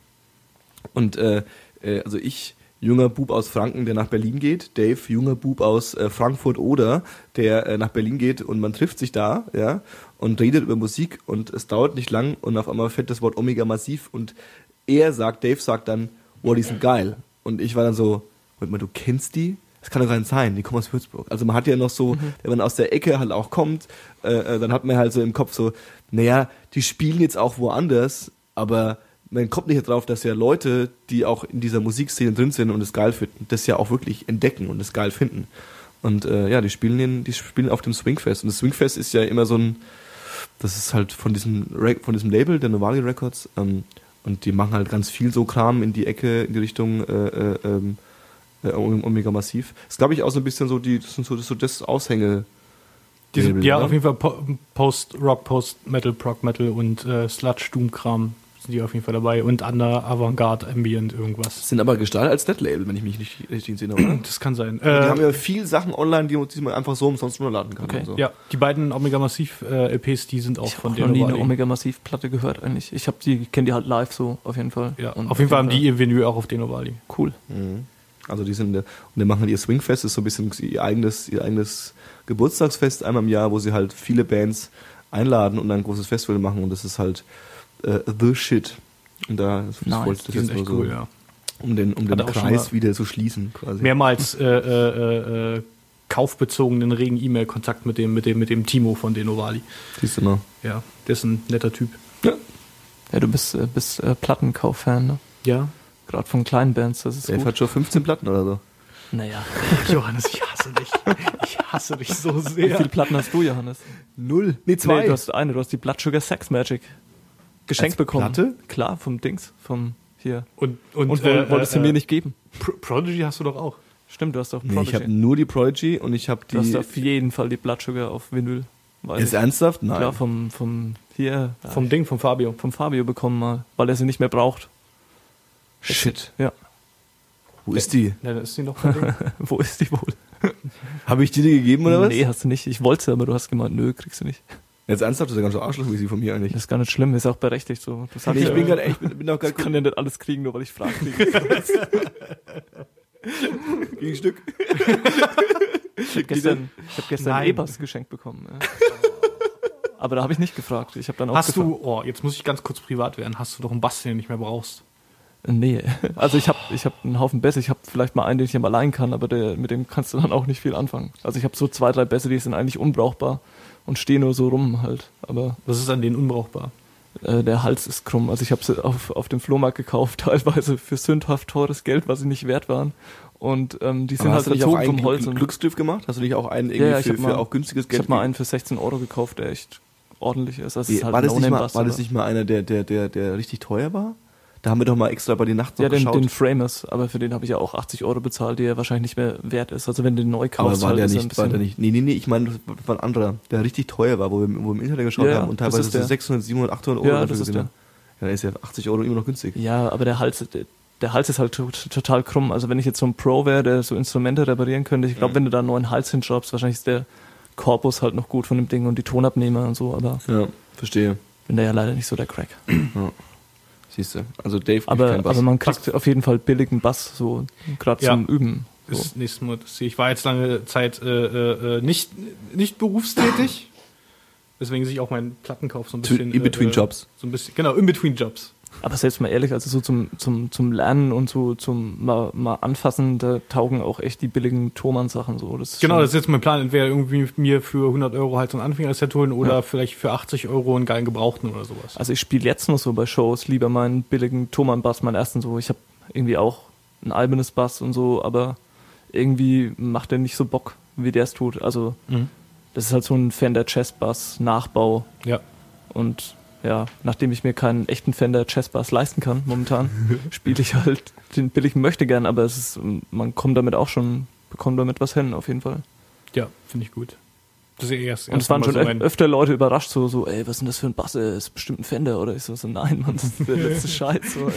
Und äh, äh, also ich, junger Bub aus Franken, der nach Berlin geht, Dave, junger Bub aus äh, Frankfurt oder der äh, nach Berlin geht und man trifft sich da, ja, und redet über Musik und es dauert nicht lang und auf einmal fällt das Wort Omega massiv und er sagt, Dave sagt dann, wow, die sind geil. Und ich war dann so, Moment mal, du kennst die? Das kann doch gar nicht sein, die kommen aus Würzburg. Also man hat ja noch so, wenn man aus der Ecke halt auch kommt, äh, äh, dann hat man halt so im Kopf so, naja, die spielen jetzt auch woanders, aber man kommt nicht drauf, dass ja Leute, die auch in dieser Musikszene drin sind und es geil finden, das ja auch wirklich entdecken und es geil finden. Und äh, ja, die spielen den, die spielen auf dem Swingfest. Und das Swingfest ist ja immer so ein, das ist halt von diesem, von diesem Label, der Novali Records, ähm, und die machen halt ganz viel so Kram in die Ecke, in die Richtung äh, äh, ähm, äh, Omega Massiv. Das ist, glaube ich, auch so ein bisschen so, die, das sind so, das, so das Aushänge. Die sind, Label, ja, ne? auf jeden Fall Po- Post-Rock, Post-Metal, Prog-Metal und äh, Sludge-Doom-Kram sind die auf jeden Fall dabei. Und Under Avantgarde, Ambient, irgendwas. Sind aber gestartet als Netlabel, wenn ich mich nicht richtig entsinne, oder? Das kann sein. die haben Äh, ja viel Sachen online, die, die man einfach so umsonst runterladen kann. Okay. und so. ja, die beiden Omega Massiv-LPs, die sind auch Ich habe von auch der noch nie eine. Omega Massiv Platte gehört eigentlich. Ich habe die, kenne die halt live so auf jeden Fall. Ja, Und auf jeden Fall haben die ihr Vinyl auch auf Denovali. cool. Mhm. Also die sind, und die machen halt ihr Swingfest, ist so ein bisschen ihr eigenes, ihr eigenes Geburtstagsfest einmal im Jahr, wo sie halt viele Bands einladen und dann ein großes Festival machen und das ist halt äh, the shit. Und da das Nice. wollte ich das jetzt echt nur so, cool, ja. um den, um den Hat Kreis mal- wieder zu schließen quasi. Mehrmals äh, äh, äh, kaufbezogenen regen E-Mail-Kontakt mit dem, mit, dem, mit dem Timo von Denovali. Siehst du noch. Ja, der ist ein netter Typ. Ja, du bist, äh, bist äh, Plattenkauf-Fan, ne? Ja. Gerade von kleinen Bands, das ist Der gut. hat schon 15 Platten oder so. Naja. <laughs> Johannes, ich hasse dich. Ich hasse dich so Wie sehr. viele Platten hast du, Johannes? Null. Nee, Nee, du hast eine, du hast die Blood Sugar Sex Magic geschenkt Als bekommen. Platte? Klar, vom Dings, vom hier. Und, und, Und, woll- wolltest du mir nicht geben? Pro Prodigy hast du doch auch. Stimmt, du hast doch Nee, ich habe Prodigy. nur die Prodigy und ich habe du hast die. auf jeden Fall die Blood Sugar auf Vinyl. Ist ich. ernsthaft? Nein. Klar, vom, vom hier, Vom Ding, vom Fabio. vom Fabio bekommen mal, weil er sie nicht mehr braucht. Shit. Ja. Wo ist die? Ja, dann ist die noch. <laughs> Wo ist die wohl? <laughs> Habe ich die dir gegeben oder was? Nee, hast du nicht. Ich wollte sie, aber du hast gemeint, nö, kriegst du nicht. Jetzt ernsthaft, das ist ja ganz so arschlochmäßig von mir eigentlich. Das ist gar nicht schlimm, ist auch berechtigt so. Sagst Nee, ich bin gerade echt, bin, bin auch <laughs> ich gerade kann ja nicht alles kriegen, nur weil ich frage. gegen ein Stück. Ich habe gestern, ich hab gestern Nein. E-Bass geschenkt bekommen. Ja. Aber da habe ich nicht gefragt. Ich habe dann auch Hast gefragt. du, oh, jetzt muss ich ganz kurz privat werden, hast du doch einen Bass, den du nicht mehr brauchst? Nee, <laughs> also ich habe ich hab einen Haufen Bässe. Ich habe vielleicht mal einen, den ich mal leihen kann, aber der, mit dem kannst du dann auch nicht viel anfangen. Also ich habe so zwei, drei Bässe, die sind eigentlich unbrauchbar und stehen nur so rum halt. Aber Was ist an denen unbrauchbar? äh, der Hals ist krumm. Also ich habe sie auf, auf dem Flohmarkt gekauft, <laughs> teilweise für sündhaft teures Geld, was sie nicht wert waren. Und ähm, die sind Aber halt hast du verzogen einen vom Holz. Glück- Und Glücksgriff gemacht? Hast du nicht auch einen Ja, irgendwie ja, ich für, mal- für auch günstiges ich Geld? habe mal einen für 16 Euro gekauft, der echt ordentlich ist. Also Wie, ist halt war, das nicht mal, war das nicht mal einer, der, der, der, der richtig teuer war? Da haben wir doch mal extra bei den Nacht noch Ja, den, geschaut. den Framers, aber für den habe ich ja auch 80 Euro bezahlt, der wahrscheinlich nicht mehr wert ist. Also wenn du den neu aber kaufst, war halt, der ist er ein nicht, war der nicht, nee, nee, nee, ich meine, das war ein anderer, der richtig teuer war, wo wir, wo wir im Internet geschaut Ja, ja, haben und teilweise ist so der. 600, 700, 800 Euro Ja, dafür das ist gesehen haben. Ja, der ist ja 80 Euro immer noch günstig. Ja, aber der Hals, der, der Hals ist halt to- total krumm. Also wenn ich jetzt so ein Pro wäre, der so Instrumente reparieren könnte, ich glaube, Mhm. wenn du da einen neuen Hals hinschraubst, wahrscheinlich ist der Korpus halt noch gut von dem Ding und die Tonabnehmer und so, aber Ja, verstehe. bin da ja leider nicht so der Crack. Siehst du. Also Dave Aber, keinen Bass. aber man kriegt auf jeden Fall billigen Bass, so gerade Ja. zum Üben. So. Ist nächstes Mal, das sehe ich. war jetzt lange Zeit äh, äh, äh, nicht, nicht berufstätig. <laughs> Weswegen sich auch mein Plattenkauf so ein bisschen. in between äh, Jobs. So ein bisschen, genau, in between Jobs. Aber selbst mal ehrlich, also so zum, zum, zum Lernen und so zum mal, mal anfassen, da taugen auch echt die billigen Thomann-Sachen so. Das Genau, das ist jetzt mein Plan. Entweder irgendwie mir für 100 Euro halt so ein Anfängerset holen oder Ja. vielleicht für 80 Euro einen geilen Gebrauchten oder sowas. Also ich spiele jetzt noch so bei Shows lieber meinen billigen Thomann-Bass, meinen ersten so. Ich habe irgendwie auch ein albernes Bass und so, aber irgendwie macht der nicht so Bock, wie der es tut. Also Mhm. das ist halt so ein Fender Chess Bass Nachbau Ja. und ja, nachdem ich mir keinen echten Fender Chess Bass leisten kann momentan, <laughs> spiele ich halt den billigen möchte gern, aber es ist man kommt damit auch schon bekommt damit was hin auf jeden Fall. Ja, finde ich gut. Das ist ja erst, Und es waren schon so öfter Leute überrascht, so, so, ey, was ist denn das für ein Bass? Ey, ist bestimmt ein Fender oder ich so, so nein, Mann, das ist der letzte <laughs> Scheiß. So.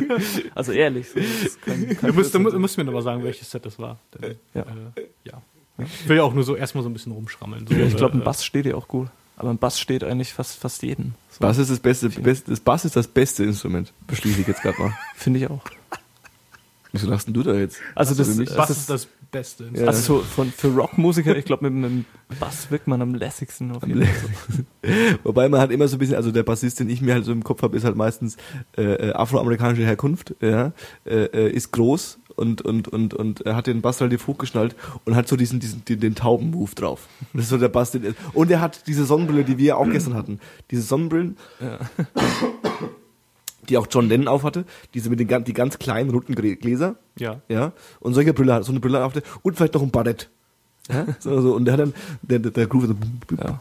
<laughs> Also ehrlich, so, kein, kein Du musst, du, musst mir noch mal sagen, welches Set das war. Denn, Ja. Äh, ja. Ich will ja auch nur so erstmal so ein bisschen rumschrammeln. So, Ja, ich glaube, ein äh, Bass steht dir auch gut. Aber ein Bass steht eigentlich fast, fast jeden. So, Bass ist das beste, beste, das Bass ist das beste Instrument. Beschließe ich jetzt gerade mal. <laughs> Finde ich auch. Wieso lachst denn du da jetzt? Also das, nicht? Bass das ist das Beste. Ja. Also so von, für Rockmusiker, ich glaube, mit, mit dem Bass wirkt man am lässigsten auf jeden Fall. <laughs> Wobei man hat immer so ein bisschen, also der Bassist, den ich mir halt so im Kopf habe, ist halt meistens äh, äh, afroamerikanische Herkunft, ja, äh, äh, ist groß und und und und er hat den Bass relativ hochgeschnallt und hat so diesen diesen den, den Tauben-Move drauf. <laughs> Das ist so der Bass, den, und er hat diese Sonnenbrille, die wir auch gestern hatten, diese Sonnenbrillen, die auch John Lennon aufhatte, diese mit den ganz, die ganz kleinen runden Grä- Gläser, Ja. ja, und solche Brille, hat- so eine Brille auf der, und vielleicht noch ein Barett. Ja, so, so, und der hat dann, der, der, der Groove so, Ja.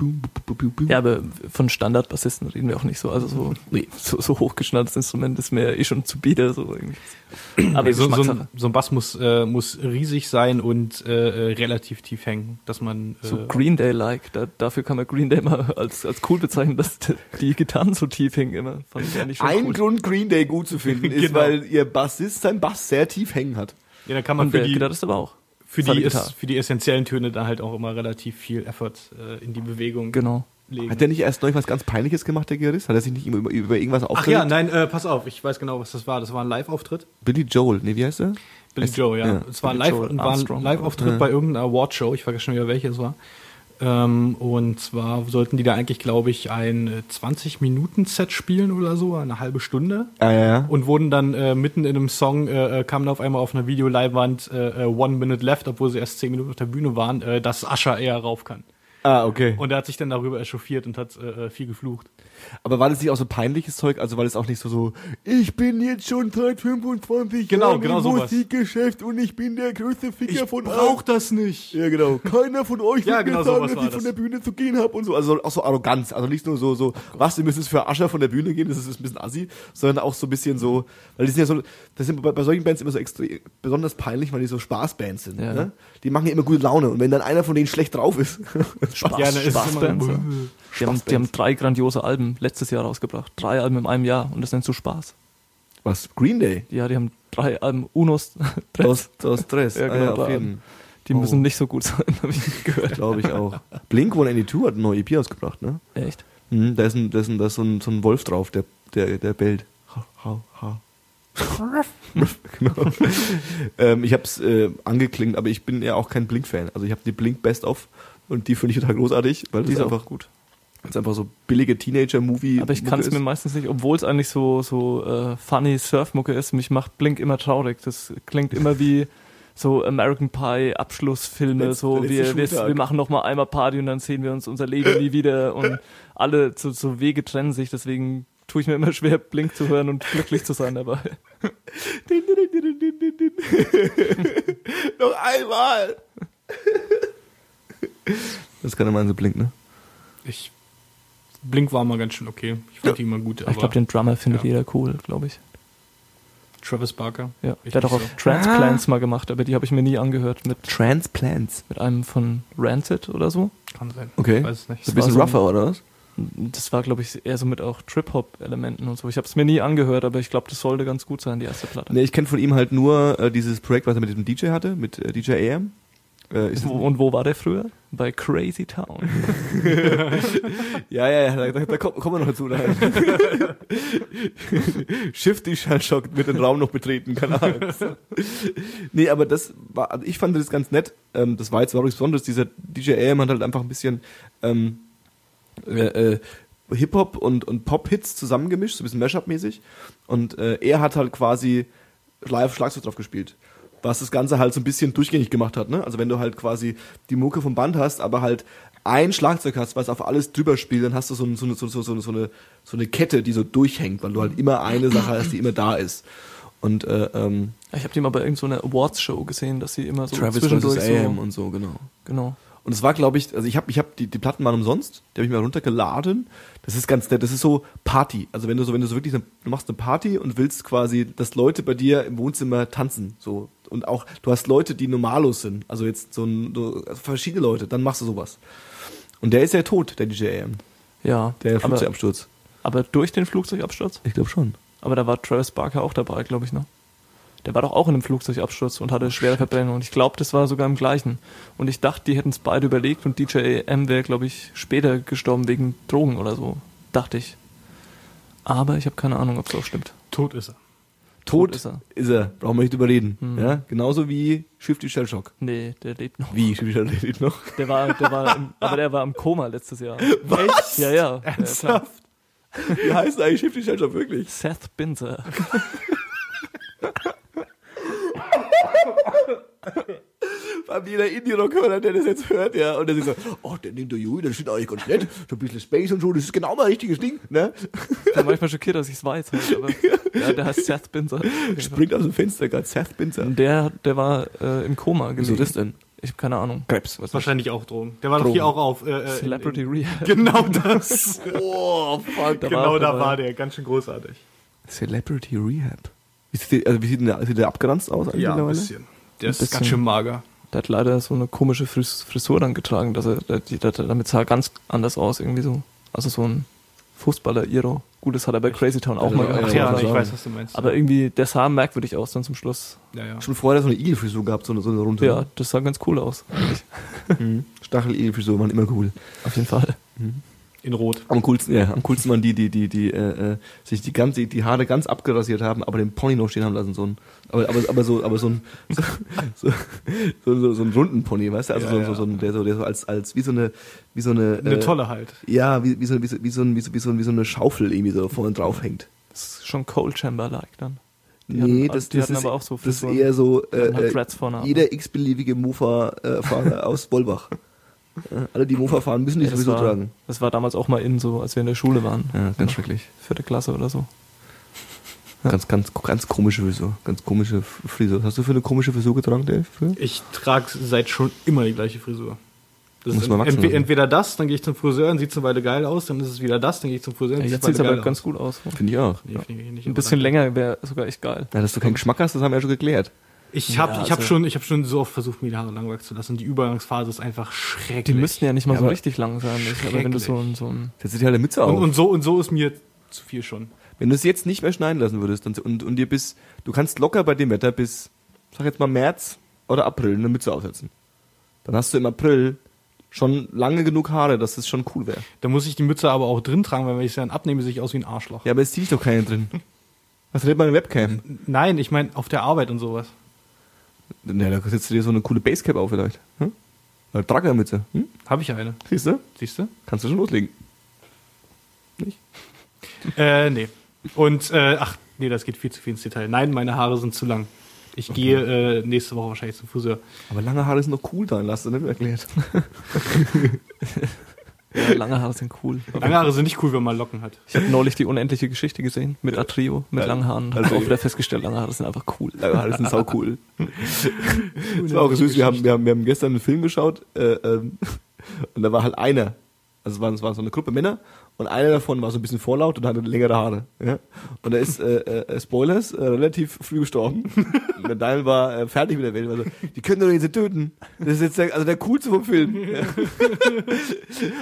Ja, aber von Standardbassisten reden wir auch nicht so. Also so, Nee. so, so hochgeschnalltes Instrument ist mir eh schon zu bieder. So irgendwie. Aber Nee, so, so, ein, so ein Bass muss, äh, muss riesig sein und äh, äh, relativ tief hängen, dass man äh, So Green Day-like. Da, dafür kann man Green Day mal als, als cool bezeichnen, dass die Gitarren so tief hängen immer. Fand ich eigentlich schon Ein cool. Grund, Green Day gut zu finden, ist, <laughs> Genau. weil ihr Bassist sein Bass sehr tief hängen hat. ja, da kann man Und für der die, Gitarrist aber auch. Für, die ist, für die essentiellen Töne dann halt auch immer relativ viel Effort äh, in die Bewegung Genau. legen. Hat der nicht erst neulich was ganz Peinliches gemacht, der Gitarrist? Hat er sich nicht über, über, irgendwas Ach aufgeregt? ja, nein, äh, pass auf, ich weiß genau, was das war. Das war ein Live-Auftritt. Billy Joel, nee, wie heißt er? Billy Heißt- Joe, ja. ja. Es war ein Billy Live- Joel war ein. Live-Auftritt Ja. bei irgendeiner Award-Show. Ich vergesse schon wieder, welche es war. Ähm, und zwar sollten die da eigentlich, glaube ich, ein äh, 20-Minuten-Set spielen oder so, eine halbe Stunde. Ah, ja, ja. Und wurden dann äh, mitten in einem Song, äh, äh, kamen auf einmal auf einer Videoleinwand äh, äh, One Minute Left, obwohl sie erst 10 Minuten auf der Bühne waren, äh, dass Ascher eher rauf kann. Ah, okay. Und er hat sich dann darüber echauffiert und hat äh, äh, viel geflucht. Aber war das nicht auch so peinliches Zeug? Also war das auch nicht so so, ich bin jetzt schon seit 25 Genau, Jahren genau im sowas. Musikgeschäft und ich bin der größte Ficker von allen. das nicht. Ja, genau. Keiner von euch Ja, wird genau mir sagen, dass ich von das. der Bühne zu gehen habe und so. Also auch so Arroganz. Also nicht nur so, so, was, ihr müsst jetzt für Ascher von der Bühne gehen, das ist ein bisschen assi, sondern auch so ein bisschen so, weil die sind ja so, das sind bei, bei solchen Bands immer so extrem, besonders peinlich, weil die so Spaßbands sind. Ja. Ne? Die machen ja immer gute Laune. Und wenn dann einer von denen schlecht drauf ist, <laughs> Spaß, Spaßbands. Die haben, die haben drei grandiose Alben letztes Jahr rausgebracht. Drei Alben in einem Jahr und das nennst du Spaß. was, Green Day? Ja, die haben drei Alben, Unos, <laughs> Aus, aus Stress. Ja, Ah, genau, ja, jeden. Alben. Die Oh. müssen nicht so gut sein, <laughs> habe ich gehört. Glaube ich auch. Blink 182 hat eine neue EP ausgebracht, ne? Echt? Mhm, da ist, ein, da ist, ein, da ist so, ein, so ein Wolf drauf, der, der, der bellt. Ha, ha, ha. genau. ähm, ich habe es äh, angeklingt, aber ich bin ja auch kein Blink-Fan. Also ich habe die Blink Best of und die finde ich total großartig, weil Die ist einfach, gut. Das ist einfach so billige Teenager-Movie. Aber ich kann es mir meistens nicht, obwohl es eigentlich so, so äh, funny Surfmucke ist, mich macht Blink immer traurig. Das klingt immer wie so American Pie Abschlussfilme, Letz- so wir, wir, wir machen noch mal einmal Party und dann sehen wir uns unser Leben nie wieder und alle so, so Wege trennen sich, deswegen tue ich mir immer schwer, Blink zu hören und glücklich zu sein dabei. Din, din, din, din, din, din, din. Noch einmal! das kann immer so Blink, ne? Ich, Blink war mal ganz schön okay. Ich fand Ja. die immer gut. ich glaube, den Drummer findet ja. jeder cool, glaube ich. Travis Barker. Ja. Ich Der hat auch auf so. Transplants mal gemacht, aber die habe ich mir nie angehört mit, Transplants. mit einem von Rancid oder so. Kann sein. Okay. Ich weiß es nicht. Ist ein bisschen so- rougher, oder was? Das war, glaube ich, eher so mit auch Trip-Hop-Elementen und so. Ich habe es mir nie angehört, aber ich glaube, das sollte ganz gut sein, die erste Platte. Nee, ich kenne von ihm halt nur äh, dieses Projekt, was er mit dem DJ hatte, mit äh, DJ AM. Äh, ist Wo, und wo war der früher? Bei Crazy Town. <laughs> ja, ja, ja, da, da, kommen kommen wir noch dazu. <laughs> Da. Shifty Shellshock wird den Raum noch betreten, keine Ahnung. <laughs> nee, aber das war, also ich fand das ganz nett. Ähm, das war jetzt überhaupt nichts Besonderes. Dieser DJ AM hat halt einfach ein bisschen ähm, äh, äh, Hip-Hop und, und Pop-Hits zusammengemischt, so ein bisschen Mashup-mäßig. Und äh, er hat halt quasi live Schlagzeug drauf gespielt. Was das Ganze halt so ein bisschen durchgängig gemacht hat, ne? Also wenn du halt quasi die Mucke vom Band hast, aber halt ein Schlagzeug hast, was auf alles drüber spielt, dann hast du so, ein- so, eine, so, so, so, eine, so eine Kette, die so durchhängt, weil du halt immer eine Sache hast, die immer da ist. Und äh, ähm, Ich habe die mal bei irgendeiner so Awards-Show gesehen, dass sie immer so Travis zwischendurch so, AM und so, genau. Genau. Und es war, glaube ich, also ich habe ich hab die, die Platten waren umsonst, die habe ich mir runtergeladen. Das ist ganz nett, das ist so Party. Also wenn du so, wenn du so wirklich, eine, du machst eine Party und willst quasi, dass Leute bei dir im Wohnzimmer tanzen, so. Und auch, du hast Leute, die normalos sind, also jetzt so, ein, so also verschiedene Leute, dann machst du sowas. Und der ist ja tot, der DJ AM, Ja, der aber, Flugzeugabsturz. aber durch den Flugzeugabsturz? Ich glaube schon. Aber da war Travis Barker auch dabei, glaube ich, ne? Der war doch auch in einem Flugzeugabsturz und hatte schwere Verbrennung. Und ich glaube, das war sogar im gleichen. Und ich dachte, die hätten es beide überlegt und DJ M wäre, glaube ich, später gestorben wegen Drogen oder so. Dachte ich. Aber ich habe keine Ahnung, ob es auch stimmt. Tot ist er. Tot, Tot ist er. Ist er, brauchen wir nicht überreden. Hm. Ja? Genauso wie Shifty Shellshock. Nee, der lebt noch. Wie Shifty Shellshock lebt noch? Der war, der war, im, <laughs> aber der war im Koma letztes Jahr. Was? Ja, ja. Ernsthaft? Wie heißt eigentlich Shifty Shellshock wirklich? Seth Binzer. <laughs> Weil jeder Indie-Rock-Hörer, der das jetzt hört, ja, und der sich so, oh, der nimmt der Jui, das steht eigentlich ganz nett, so ein bisschen Space und so, das ist genau mein richtiges Ding, ne? Ich war manchmal schockiert, dass ich es weiß. Halt, aber <laughs> ja, der heißt Seth Binzer. Springt aus dem Fenster, gerade Seth Binzer. Der, der war äh, im Koma Wieso das denn? Ich habe keine Ahnung. Krebs. Was Wahrscheinlich auch Drogen. Der war doch Drogen. hier auch auf. Äh, äh, Celebrity Rehab. Genau <laughs> das. Oh, fuck. Da genau war da war der. Ganz schön großartig. Celebrity Rehab. Wie sieht, der, also wie sieht, denn der, sieht der abgeranzt aus eigentlich Ja, ein bisschen. Der ist bisschen. ganz schön mager. Der hat leider so eine komische Fris Frisur dann getragen, dass er, die, der, damit sah er ganz anders aus irgendwie so. Also so ein Fußballer-Iro. Gut, das hat er bei Crazy Town auch Ja, mal ja, gehabt. Ach ja, ich weiß, was du meinst. Aber irgendwie, der sah merkwürdig aus dann zum Schluss. ja, ja. Schon vorher so eine Igelfrisur gehabt, so eine, so eine runde. Ja, das sah ganz cool aus. eigentlich. <laughs> Mhm. Stachel-Igelfrisur waren immer cool. Auf jeden Fall. In Rot. Am coolsten, ja, am coolsten waren die, die, die, die, äh, äh, sich die ganze, die Haare ganz abgerasiert haben, aber den Pony noch stehen haben lassen, so ein, aber, aber, aber so, aber so ein, <laughs> so, so, so, so, so ein runden Pony, weißt du, also Ja, so, ja. so, so ein, der so, der so als, als, wie so eine, wie so eine, Eine äh, tolle halt. ja, wie, wie so, wie so, wie so, ein- wie so, wie so, wie so eine Schaufel irgendwie so vorne drauf hängt. Das ist schon Cold Chamber-like dann. Die nee, hatten- das, die das ist, aber auch so das ist eher so, hatten halt äh, jeder x-beliebige Mofa-Fahrer <laughs> aus Wolbach. Ja, alle, die Mofa fahren, müssen die Ja, sowieso war, tragen. das war damals auch mal in so, als wir in der Schule waren. Ja, ganz schrecklich. Vierte Klasse oder so. <laughs> Ganz, ganz, ganz komische Frisur. Ganz komische Frisur. Hast du für eine komische Frisur getragen, Dave? Ich trage seit schon immer die gleiche Frisur. Das Muss ist man wachsen entweder, entweder das, dann gehe ich zum Friseur und sieht eine Weile geil aus, dann ist es wieder das, dann gehe ich zum Friseur und Ja, sieht jetzt sieht es aber geil ganz aus. gut aus. Finde ich auch. Nee, finde ich nicht, Ein bisschen länger wäre sogar echt geil. Ja, dass du keinen Geschmack hast, das haben wir ja schon geklärt. Ich habe Ja, ich hab also- schon, ich hab schon so oft versucht, mir die Haare lang wachsen zu lassen. Die Übergangsphase ist einfach schrecklich. Die müssten ja nicht mal Ja, so richtig lang sein. Aber wenn du so ein, so ein Jetzt sieht halt eine Mütze auf. und, und, so, und so ist mir zu viel schon. Wenn du es jetzt nicht mehr schneiden lassen würdest und, und, und dir bis, du kannst locker bei dem Wetter bis, sag jetzt mal März oder April eine Mütze aufsetzen. Dann hast du im April schon lange genug Haare, dass es schon cool wäre. Da muss ich die Mütze aber auch drin tragen, weil wenn ich sie dann abnehme, sehe ich aus wie ein Arschloch. Ja, aber es ziehe ich doch keinen drin. Was redet meine Webcam? Nein, ich meine auf der Arbeit und sowas. Ja, da setzt du dir so eine coole Basecap auf vielleicht. Hm? Oder Traggermütze. Hm? Habe ich eine. Siehst du? Siehst du? Kannst du schon loslegen. Nicht? Äh, nee. Und, äh, ach, nee, das geht viel zu viel ins Detail. Nein, meine Haare sind zu lang. Ich gehe äh, nächste Woche wahrscheinlich zum Friseur. Aber lange Haare sind noch cool dann, hast du nicht erklärt. <laughs> ja, lange Haare sind cool. Lange Haare sind nicht cool, wenn man Locken hat. Ich habe neulich die unendliche Geschichte gesehen mit Atrio, mit Ja. langen Haaren. Also- auch wieder festgestellt, lange Haare sind einfach cool. Lange Haare sind sau cool. <laughs> Das war auch süß. Wir haben, wir, haben, wir haben gestern einen Film geschaut äh, ähm, <laughs> und da war halt einer. Also es war, es war so eine Gruppe Männer und einer davon war so ein bisschen vorlaut und hatte längere Haare. Ja? Und er ist, äh, äh, Spoilers, äh, relativ früh gestorben. Und der Daniel war äh, fertig mit der Welt. Also, die können doch nicht töten. Das ist jetzt der, also der coolste vom Film. Ja.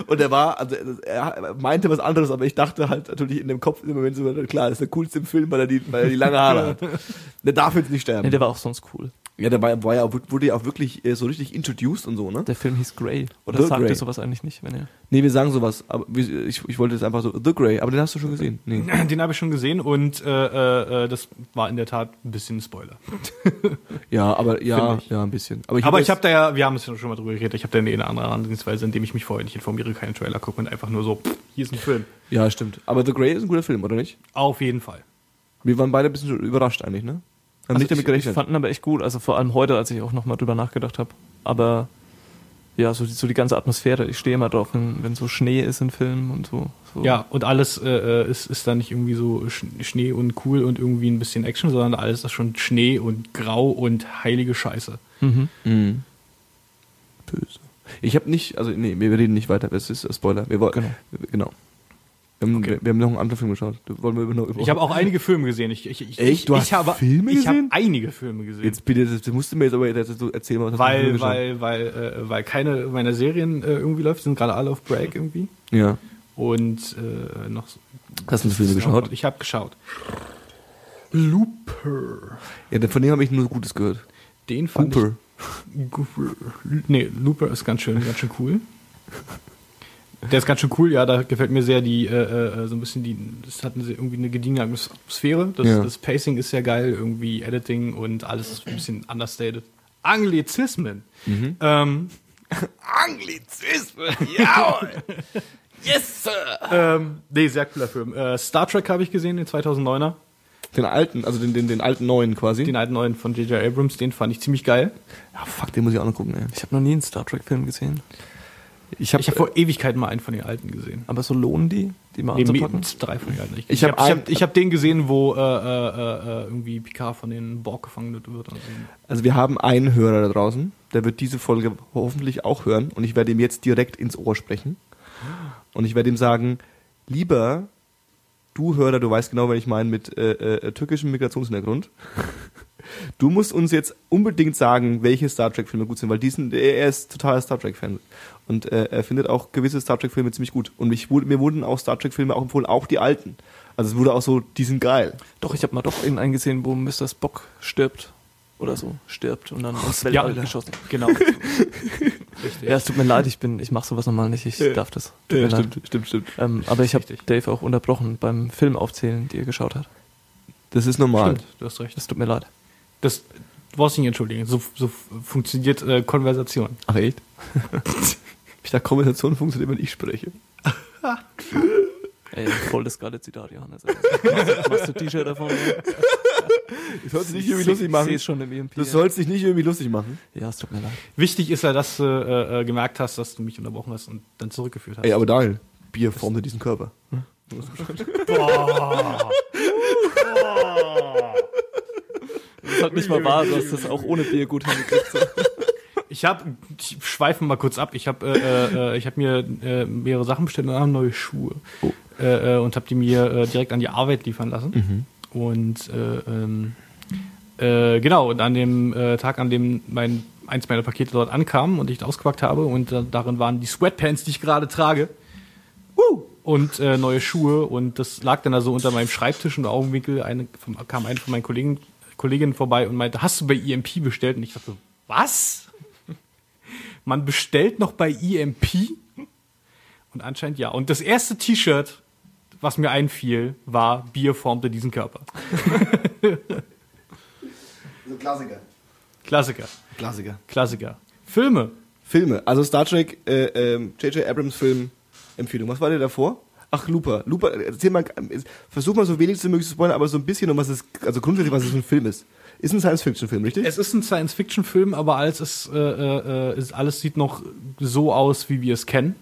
Und er war, also er meinte was anderes, aber ich dachte halt natürlich in dem Kopf im Moment so, klar, das ist der coolste im Film, weil er die, weil er die lange Haare hat. Der darf jetzt nicht sterben. Nee, der war auch sonst cool. Ja, der war, war ja, wurde ja auch wirklich äh, so richtig introduced und so, ne? Der Film hieß Grey. Oder The sagt ihr Grey. sowas eigentlich nicht, wenn ihr. Nee, wir sagen sowas, aber ich, ich wollte jetzt einfach so, The Grey, aber den hast du schon gesehen. Nee. <clears throat> Den habe ich schon gesehen und äh, äh, äh, das war in der Tat ein bisschen ein Spoiler. <laughs> Ja, aber ja, ja, ein bisschen. Aber ich, Aber hab habe da ja, wir haben es ja schon mal drüber geredet, ich habe da eine andere Herangehensweise, indem ich mich vorher nicht informiere, keinen Trailer gucke und einfach nur so, pff, hier ist ein Film. Ja, stimmt. Aber The Grey ist ein guter Film, oder nicht? Auf jeden Fall. Wir waren beide ein bisschen überrascht eigentlich, ne? Haben Also nicht damit ich, ich gerechnet. fand ihn aber echt gut, also vor allem heute, als ich auch nochmal drüber nachgedacht habe. Aber ja, so die, so die ganze Atmosphäre. Ich stehe immer drauf, wenn, wenn so Schnee ist in Filmen und so. so. Ja, und alles äh, äh, ist, ist da nicht irgendwie so Sch- Schnee und cool und irgendwie ein bisschen Action, sondern alles ist schon Schnee und Grau und heilige Scheiße. Mhm. Mhm. Böse. Ich habe nicht, also nee, wir reden nicht weiter, das ist Spoiler. Wir wollen, Genau. genau. Wir haben, Okay. wir, haben noch einen anderen Film geschaut. Wollen wir über Ich habe auch einige Filme gesehen. Ich, ich, ich, Echt? Du ich hast habe, Filme Ich habe gesehen? einige Filme gesehen. Jetzt bitte, das, das musst du mir jetzt aber jetzt so erzählen, was hast weil, geschaut? weil, weil, äh, weil keine meiner Serien äh, irgendwie läuft, die sind gerade alle auf Break irgendwie. Ja. Und äh, noch. so- Hast du Filme geschaut? Ich habe geschaut. Looper. Ja, von dem habe ich nur Gutes gehört. Den fand Cooper. ich. Cooper. Nee, Looper ist ganz schön, ganz schön cool. <laughs> Der ist ganz schön cool, ja, da gefällt mir sehr die, äh, äh, so ein bisschen die, das hat eine, irgendwie eine gediegene Atmosphäre. Das, Ja. das Pacing ist sehr geil, irgendwie Editing und alles ist ein bisschen understated. Anglizismen. Mhm. Ähm, <laughs> Anglizismen, jawohl! yes, Sir! ähm, nee, sehr cooler Film. Äh, Star Trek habe ich gesehen, den 2009er. Den alten, also den, den, den alten neuen quasi. Den alten neuen von J.J. Abrams, den fand ich ziemlich geil. ja, fuck, den muss ich auch noch gucken, ey. Ich habe noch nie einen Star Trek-Film gesehen. Ich habe habe vor Ewigkeiten mal einen von den alten gesehen. Aber so lohnen die, die mal Nee, anzupacken? drei von den alten. Ich, Ich hab habe hab, ich hab den gesehen, wo äh, äh, äh, irgendwie Picard von den Borg gefangen wird. Also wir haben einen Hörer da draußen, der wird diese Folge hoffentlich auch hören und ich werde ihm jetzt direkt ins Ohr sprechen. Und ich werde ihm sagen, lieber du Hörer, du weißt genau, wen ich meine, mit äh, äh, türkischem Migrationshintergrund. Du musst uns jetzt unbedingt sagen, welche Star Trek Filme gut sind, weil diesen, er ist totaler Star Trek Fan und äh, er findet auch gewisse Star Trek Filme ziemlich gut. Und ich, wurde- mir wurden auch Star Trek Filme auch empfohlen, auch die alten. Also es wurde auch so, die sind geil. Doch, ich habe mal doch irgendeinen gesehen, wo Mr. Spock stirbt. Oder so, stirbt und dann ins ja, Weltall geschossen. Genau. <laughs> Ja, es tut mir leid, ich bin, ich mache sowas normal nicht, ich darf das. Tut mir Ja, leid. stimmt, stimmt, stimmt. Ähm, aber ich habe. Dave auch unterbrochen beim Film aufzählen, die er geschaut hat. Das ist normal. Stimmt, du hast recht. Das tut mir leid. Das, du brauchst dich nicht entschuldigen. So, so funktioniert äh, Konversation. Ach echt? <laughs> ich dachte, Konversation funktioniert, wenn ich spreche. <laughs> Ey, voll das geile Zitat, Johannes. Machst, machst du T-Shirt davon? <laughs> Du sollst dich nicht irgendwie lustig machen. Ich schon im EMP. Du sollst dich nicht irgendwie lustig machen. ja, es tut mir leid. Wichtig ist ja, dass du äh, äh, gemerkt hast, dass du mich unterbrochen hast und dann zurückgeführt hast. Ey, aber Daniel, Bier formte diesen Körper. <laughs> Das ist halt nicht mal wahr, du hast das auch ohne Bier gut hingekriegt. Ich habe, ich schweife mal kurz ab. Ich habe, äh, äh, ich habe mir äh, mehrere Sachen bestellt und dann neue Schuhe Oh. äh, äh, und habe die mir äh, direkt an die Arbeit liefern lassen. Und äh, ähm, äh, genau und an dem Tag, an dem mein eins meiner Pakete dort ankam und ich ausgepackt habe und darin waren die Sweatpants, die ich gerade trage. Woo! Und äh, neue Schuhe und das lag dann also unter meinem Schreibtisch und Augenwinkel eine, kam eine von meinen Kollegen, Kolleginnen vorbei und meinte, hast du bei EMP bestellt? Und ich dachte, was? Man bestellt noch bei EMP? Und anscheinend ja. Und das erste T-Shirt, was mir einfiel, war Bier formte diesen Körper. Klassiker. Klassiker. Klassiker. Klassiker. Filme. Filme. Also Star Trek, äh, ähm, J.J. Abrams Film, Empfehlung. Was war der davor? Ach, Looper. Looper, erzähl mal, äh, versuch mal so wenig wie möglich zu spoilern, aber so ein bisschen um was es, also grundsätzlich, was es für ein Film ist. Ist ein Science-Fiction-Film, richtig? Es ist ein Science-Fiction-Film, aber alles, ist, äh, äh, ist, alles sieht noch so aus, wie wir es kennen.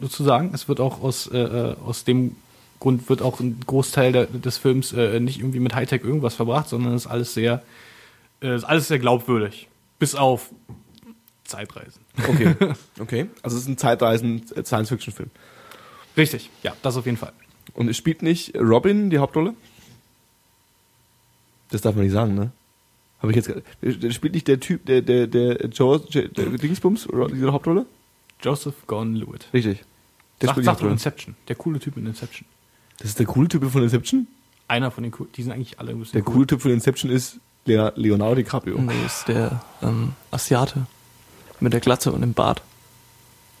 Sozusagen. Es wird auch aus, äh, äh, aus dem Grund wird auch ein Großteil der, des Films äh, nicht irgendwie mit Hightech irgendwas verbracht, sondern es ist alles sehr, äh, ist alles sehr glaubwürdig. Bis auf Zeitreisen. Okay. <laughs> Okay. Also es ist ein Zeitreisen-Science-Fiction-Film. Richtig, ja, das auf jeden Fall. Und es spielt nicht Robin die Hauptrolle? Das darf man nicht sagen, ne? Habe ich jetzt der spielt nicht der Typ, der der der Joe der Dingsbums diese Hauptrolle? Joseph Gordon-Lewitt. Richtig. Der Sag, spielt die sag doch Hauptrolle. Inception. Der coole Typ in Inception. Das ist der coole Typ von Inception? Einer von den coolen. Die sind eigentlich alle ein bisschen Der coole Typ von Inception ist Le- Leonardo DiCaprio. Nee, ist der ähm, Asiate. Mit der Glatze und dem Bart.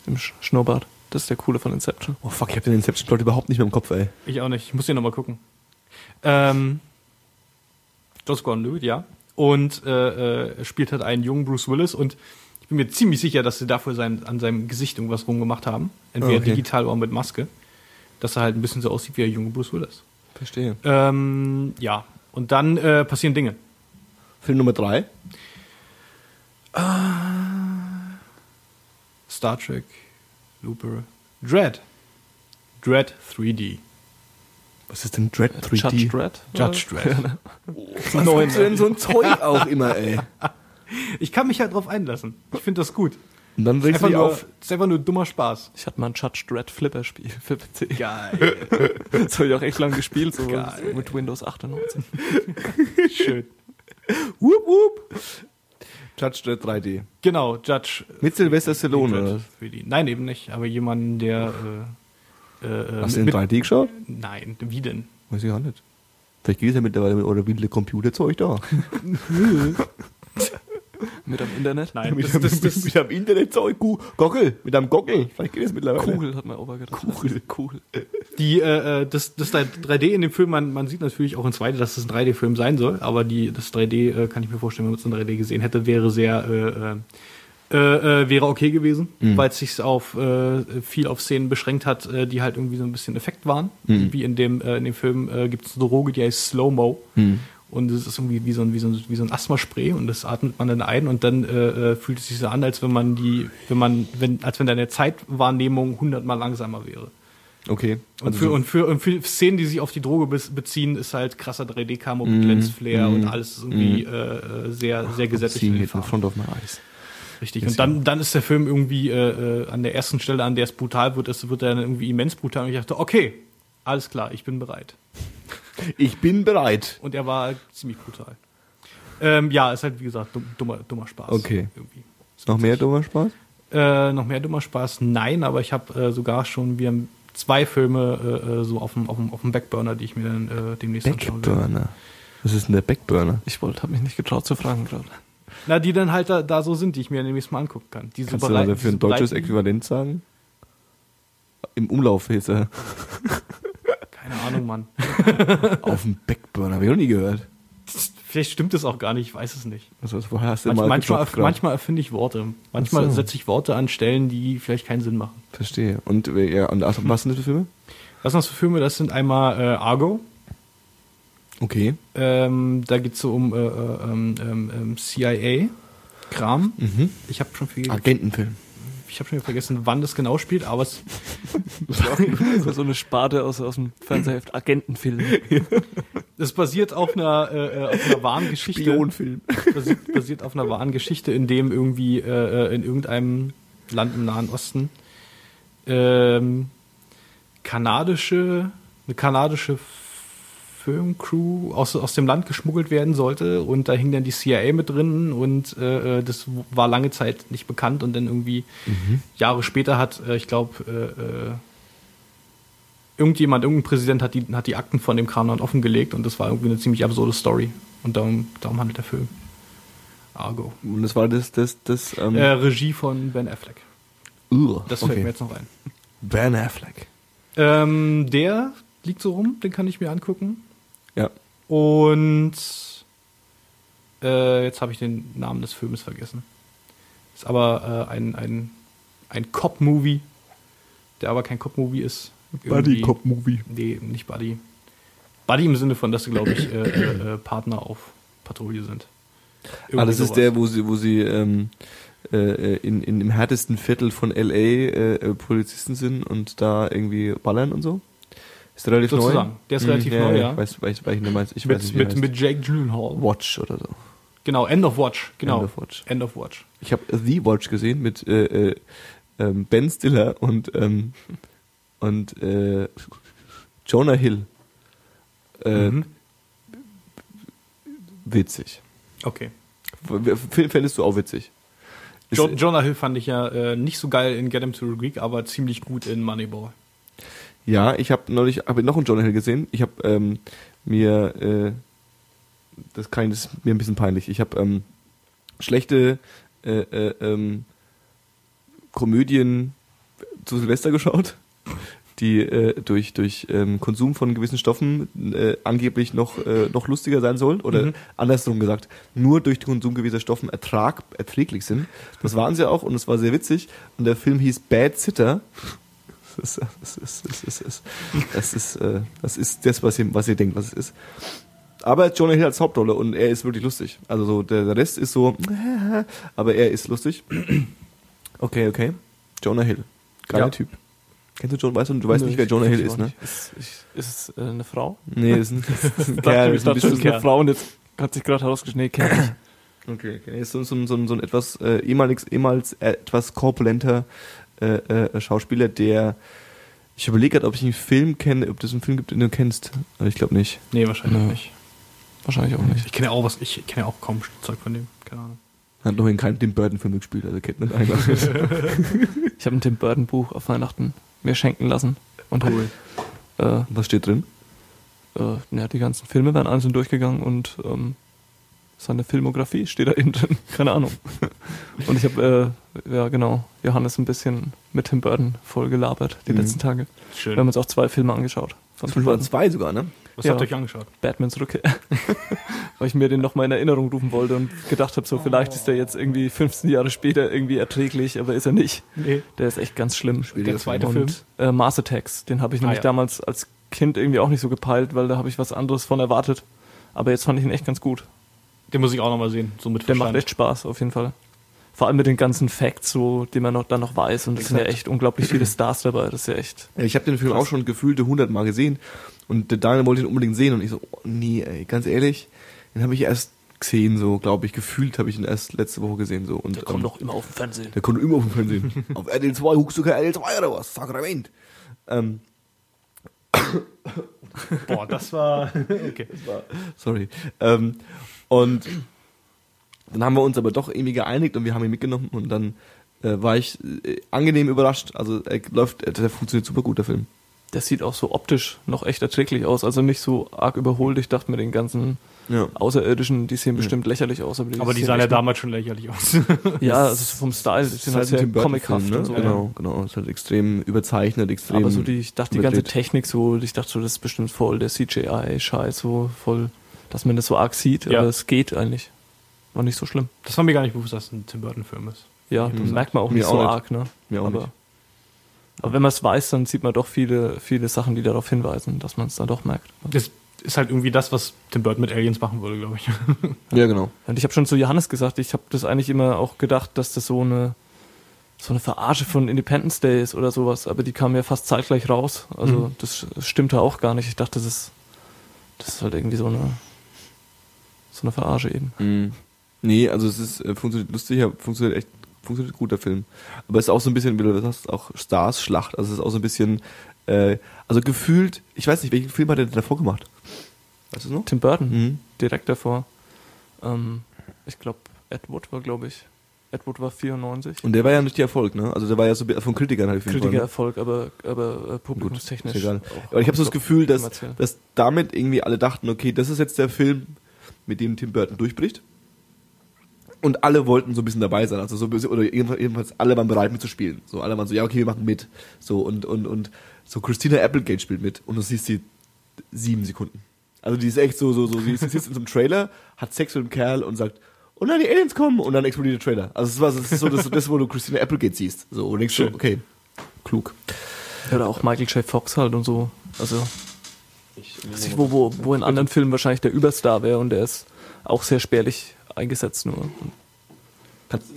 Im Sch Schnurrbart. Das ist der coole von Inception. Oh fuck, ich hab den Inception-Plot überhaupt nicht mehr im Kopf, ey. Ich auch nicht. Ich muss den nochmal gucken. Ähm, Joseph Gordon-Lewitt, ja. Und äh, äh, er spielt halt einen jungen Bruce Willis und ich bin mir ziemlich sicher, dass sie dafür sein, an seinem Gesicht irgendwas rumgemacht haben. Entweder Ah, okay. digital oder mit Maske. Dass er halt ein bisschen so aussieht wie der junge Bruce Willis. Verstehe. Ähm, ja. Und dann äh, passieren Dinge. Film Nummer drei. Star Trek, Looper, Dread. Dread 3D. Was ist denn Dread 3D? Judge Dredd? Judge Dredd. <laughs> Was Neun, denn so ein Zeug auch immer, ey. <laughs> Ich kann mich halt drauf einlassen. Ich finde das gut. Und dann regst du nur, auf. ist einfach nur dummer Spaß. Ich hatte mal ein Judge Dredd Flipper-Spiel für PC. Geil. <laughs> Das habe ich auch echt lang gespielt, so Geil. mit Windows 98. Schön. Wup, wup. Judge Dredd 3D. Genau, Judge. Mit Sylvester Stallone. Nein, eben nicht. Aber jemanden, der. Äh, äh, Hast du in mit, 3D geschaut? Nein, wie denn? Weiß ich auch nicht. Vielleicht geht es ja mittlerweile mit eurer wilde Computerzeug da. <laughs> Mit am Internet. Nein, mit, das, das, das, mit einem Internetzeug. Gockel. Mit einem Gockel. Vielleicht geht es mittlerweile. Kugel hat mein Opa gedacht. Kugel. Kugel. die, äh, äh, das, das 3D in dem Film, man, man sieht natürlich auch in 2D, dass das ein 3D-Film sein soll, aber die, das 3D, äh, kann ich mir vorstellen, wenn man es in 3D gesehen hätte, wäre sehr, äh, äh, äh, wäre okay gewesen, Mhm. weil es sich auf äh, viel auf Szenen beschränkt hat, äh, die halt irgendwie so ein bisschen Effekt waren. Mhm. Wie in dem, äh, in dem Film gibt es eine Droge, die heißt Slow-Mo. Mhm. Und es ist irgendwie wie so ein, wie so ein, wie so ein Asthmaspray und das atmet man dann ein und dann fühlt es sich so an, als wenn man die, wenn man, wenn, als wenn deine Zeitwahrnehmung hundertmal langsamer wäre. Okay. Und, Also für, so- und, für, und für Szenen, die sich auf die Droge bez- beziehen, ist halt krasser 3D-Camo mit Mhm. Lensflare Mhm. und alles ist irgendwie äh, äh, sehr, sehr gesättigt. It in Farben. front of my eyes. Richtig. Und dann, dann ist der Film irgendwie äh, äh, an der ersten Stelle, an der es brutal wird, ist, wird er dann irgendwie immens brutal. Und ich dachte, okay, alles klar, ich bin bereit. <laughs> Ich bin bereit. Und er war ziemlich brutal. Ähm, ja, ist halt, wie gesagt, dumm, dummer, dummer Spaß. Okay. Irgendwie. Ist noch mehr dummer Spaß? Äh, noch mehr dummer Spaß? Nein, aber ich habe äh, sogar schon, wir haben zwei Filme äh, äh, so auf dem, auf, dem, auf dem Backburner, die ich mir dann äh, demnächst anschauen werde. Backburner. Was ist denn der Backburner? Ich wollte, habe mich nicht getraut zu fragen gerade. Na, die dann halt da, da so sind, die ich mir demnächst mal angucken kann. Diese Kannst du berei- da für diese ein deutsches Äquivalent sagen? Im Umlauf hieß er. Keine Ahnung, Mann. <laughs> Auf dem Backburner, hab ich noch nie gehört. Vielleicht stimmt es auch gar nicht, ich weiß es nicht. Also, woher hast du Manch, mal manchmal, manchmal erfinde ich Worte. Manchmal so. setze ich Worte an Stellen, die vielleicht keinen Sinn machen. Verstehe. Und, äh, ja, und was sind das für Filme? Was sind das für Filme? Das sind einmal äh, Argo. Okay. Ähm, da geht es so um äh, äh, ähm, ähm, ähm, CIA-Kram. Mhm. Ich habe schon, viel- Agentenfilm. ich hab schon wieder vergessen, wann das genau spielt, aber es, so, so eine Sparte aus, aus dem Fernsehheft Agentenfilm. <laughs> es basiert auf einer, äh, äh, auf einer wahren Geschichte. Spionfilm. basiert, basiert auf einer wahren Geschichte, in dem irgendwie äh, äh, in irgendeinem Land im Nahen Osten ähm, kanadische, eine kanadische Filmcrew aus, aus dem Land geschmuggelt werden sollte und da hing dann die CIA mit drin und äh, äh, das war lange Zeit nicht bekannt und dann irgendwie Jahre später hat, äh, ich glaube, äh, äh, irgendjemand, irgendein Präsident hat die, hat die Akten von dem Kram dann offengelegt und das war irgendwie eine ziemlich absurde Story und darum, darum handelt der Film. Argo. Und das war das, das, das, ähm, Äh, Regie von Ben Affleck. Ugh, Das fällt okay. mir jetzt noch ein. Ben Affleck. Ähm, der liegt so rum, den kann ich mir angucken. Ja. Und äh, jetzt habe ich den Namen des Filmes vergessen. Ist aber äh, ein, ein, ein Cop-Movie, der aber kein Cop-Movie ist. Irgendwie- Movie. Nee, nicht Buddy. Buddy im Sinne von, dass sie, glaube ich, äh, äh, äh, Partner auf Patrouille sind. Ah, das Irgendwie ist der, wo sie, wo sie ähm, äh, in, in dem härtesten Viertel von LA äh, äh, Polizisten sind und da irgendwie ballern und so. Ist der relativ Sozusagen. neu? Der ist Hm, relativ neu, ja. Ich weiß, weiß, weiß ich nicht, meinst. Ich weiß mit, nicht, wie mit, mit Jake Gyllenhaal. Watch oder so. Genau, End of Watch. Genau. End of Watch. End of Watch. Ich habe The Watch gesehen mit äh, äh, ähm, Ben Stiller und ähm, und äh, Jonah Hill. Äh, Mhm. Witzig. Okay. Film fändest du auch witzig. Jo Jonah Hill fand ich ja äh, nicht so geil in Get Him to the Greek, aber ziemlich gut in Moneyball. Ja, ich habe neulich hab noch einen Jonah Hill gesehen. Ich habe ähm, mir äh, das kann das ist mir ein bisschen peinlich. Ich habe ähm, schlechte äh, äh, ähm, Komödien zu Silvester geschaut, die äh, durch durch ähm, Konsum von gewissen Stoffen äh, angeblich noch äh, noch lustiger sein sollen oder Mhm. andersrum gesagt, nur durch den Konsum gewisser Stoffen ertrag, erträglich sind. Das waren sie auch und es war sehr witzig und der Film hieß Bad Sitter. Das ist, das ist, das ist, das ist, das ist, äh, das ist das, was ihr, was ihr denkt, was es ist. Aber Jonah Hill als Hauptrolle und er ist wirklich lustig. Also so, der, der Rest ist so, <laughs> aber er ist lustig. <clears throat> Okay, okay. Jonah Hill. Geiler Ja. Typ. Kennst du John, weißt du, du weißt Nö, nicht, wer Jonah Hill ist, ne? Ist, ist es äh, eine Frau? Nee, ist <laughs> ein, ist ein Kerl, ich ein dachte, eine Frau und jetzt hat sich gerade herausgestellt, nee, kenn <clears throat> okay, okay. Ist so, so, so, so ein etwas, äh, ehemals, ehemals etwas korpulenter äh, äh, Schauspieler, der, ich überlege gerade, ob ich einen Film kenne, ob es einen Film gibt, den du kennst. Aber ich glaube nicht. Nee, wahrscheinlich Nö. nicht. Wahrscheinlich auch nicht. Ich kenne ja auch was, ich kenne ja auch kaum Zeug von dem. Keine Ahnung. Hat noch in keinem Tim Burton Film gespielt, also kennt man eigentlich. <laughs> Ich habe ein Tim Burton Buch auf Weihnachten mir schenken lassen. Und Cool. äh, Was steht drin? äh, ja, die ganzen Filme werden einzeln durchgegangen und ähm, seine Filmografie steht da <laughs> innen drin. Keine Ahnung. Und ich habe, äh, ja genau, Johannes ein bisschen mit Tim Burton voll gelabert die Mhm. letzten Tage. Schön. Wir haben uns auch zwei Filme angeschaut. Von Das Tim waren Burton. zwei sogar, ne? was ja. habt ihr euch angeschaut? Batmans Rückkehr. <laughs> Weil ich mir den nochmal in Erinnerung rufen wollte und gedacht habe, so vielleicht ist der jetzt irgendwie 15 Jahre später irgendwie erträglich, aber ist er nicht. Nee. Der ist echt ganz schlimm. Der zweite und, Film? Äh, Mars Attacks, den habe ich Ah, nämlich ja. damals als Kind irgendwie auch nicht so gepeilt, weil da habe ich was anderes von erwartet. Aber jetzt fand ich ihn echt ganz gut. Den muss ich auch nochmal sehen, so mit Der macht Verstand. echt Spaß, auf jeden Fall. Vor allem mit den ganzen Facts, so, die man noch, dann noch weiß. Und es sind ja echt unglaublich viele Stars dabei. Das ist ja echt. Ja, Ich habe den Film auch schon gefühlte 100 Mal gesehen und der Daniel wollte ihn unbedingt sehen und ich so, oh, nee, ey, ganz ehrlich, den habe ich erst gesehen, so glaube ich, gefühlt habe ich ihn erst letzte Woche gesehen so und Der kommt ähm, doch immer auf dem Fernsehen. der kommt immer auf dem Fernsehen. <laughs> auf RTL 2 guckst du kein RTL 2 oder was? Sakrament. Ähm, Boah, das war. <laughs> Okay. sorry. Ähm, und dann haben wir uns aber doch irgendwie geeinigt und wir haben ihn mitgenommen und dann äh, war ich äh, angenehm überrascht. Also er läuft, äh, der funktioniert super gut, der Film. Der sieht auch so optisch noch echt erträglich aus. Also nicht so arg überholt. Ich dachte mir den ganzen Ja. Außerirdischen, die sehen bestimmt lächerlich aus. Aber die, Aber die sahen ja damals schon lächerlich aus. <laughs> Ja, also so vom Style, die sind halt sehr comichaft ne? und so. Genau, genau. Ist halt extrem überzeichnet, extrem. Aber so die, ich dachte, die ganze. Technik so, ich dachte so, das ist bestimmt voll der CGI-Scheiß, so voll, dass man das so arg sieht, Ja. aber es geht eigentlich. War nicht so schlimm. Das war mir gar nicht bewusst, dass es ein Tim Burton-Film ist. Ja, Mhm. das merkt man auch Mir nicht auch so nicht. arg, ne? Mir auch aber, nicht. aber wenn man es weiß, dann sieht man doch viele, viele Sachen, die darauf hinweisen, dass man es dann doch merkt. Das ist halt irgendwie das, was Tim Burton mit Aliens machen würde, glaube ich. <laughs> Ja, genau. Und ich habe schon zu Johannes gesagt, ich habe das eigentlich immer auch gedacht, dass das so eine so eine Verarsche von Independence Day ist oder sowas, aber die kam ja fast zeitgleich raus. Also Mhm. das stimmte auch gar nicht. Ich dachte, das ist, das ist halt irgendwie so eine so eine Verarsche eben. Mhm. Nee, also es ist äh, funktioniert lustiger, funktioniert echt, funktioniert gut der Film. Aber es ist auch so ein bisschen, wie du sagst, auch Stars Schlacht. Also es ist auch so ein bisschen, äh, also gefühlt, ich weiß nicht, welchen Film hat er denn davor gemacht? Weißt du noch? Tim Burton, Mhm. direkt davor. Ähm, ich glaube, Ed Wood war, glaube ich. Ed Wood war 94. Und der war ja nicht der Erfolg, ne? Also der war ja so von Kritikern halt jeden Fall, ne? Kritikererfolg, aber, aber äh, publikumstechnisch. ist egal. Aber ich habe so das Gefühl, dass, dass damit irgendwie alle dachten, okay, das ist jetzt der Film, mit dem Tim Burton durchbricht. Und alle wollten so ein bisschen dabei sein, also so ein bisschen, oder jedenfalls alle waren bereit mitzuspielen. So alle waren so, ja okay, wir machen mit. So und und und so Christina Applegate spielt mit und du siehst sie sieben Sekunden. Also die ist echt so so so, sie sitzt in so einem Trailer, hat Sex mit einem Kerl und sagt, oh nein, die Aliens kommen und dann explodiert der Trailer. Also es war das ist so das, das, wo du Christina Applegate siehst. So und denkst so, Schön. okay, klug. Oder auch Michael J. Fox halt und so. Also, sich, wo, wo, wo in anderen Filmen wahrscheinlich der Überstar wäre und der ist auch sehr spärlich eingesetzt nur. Kannst,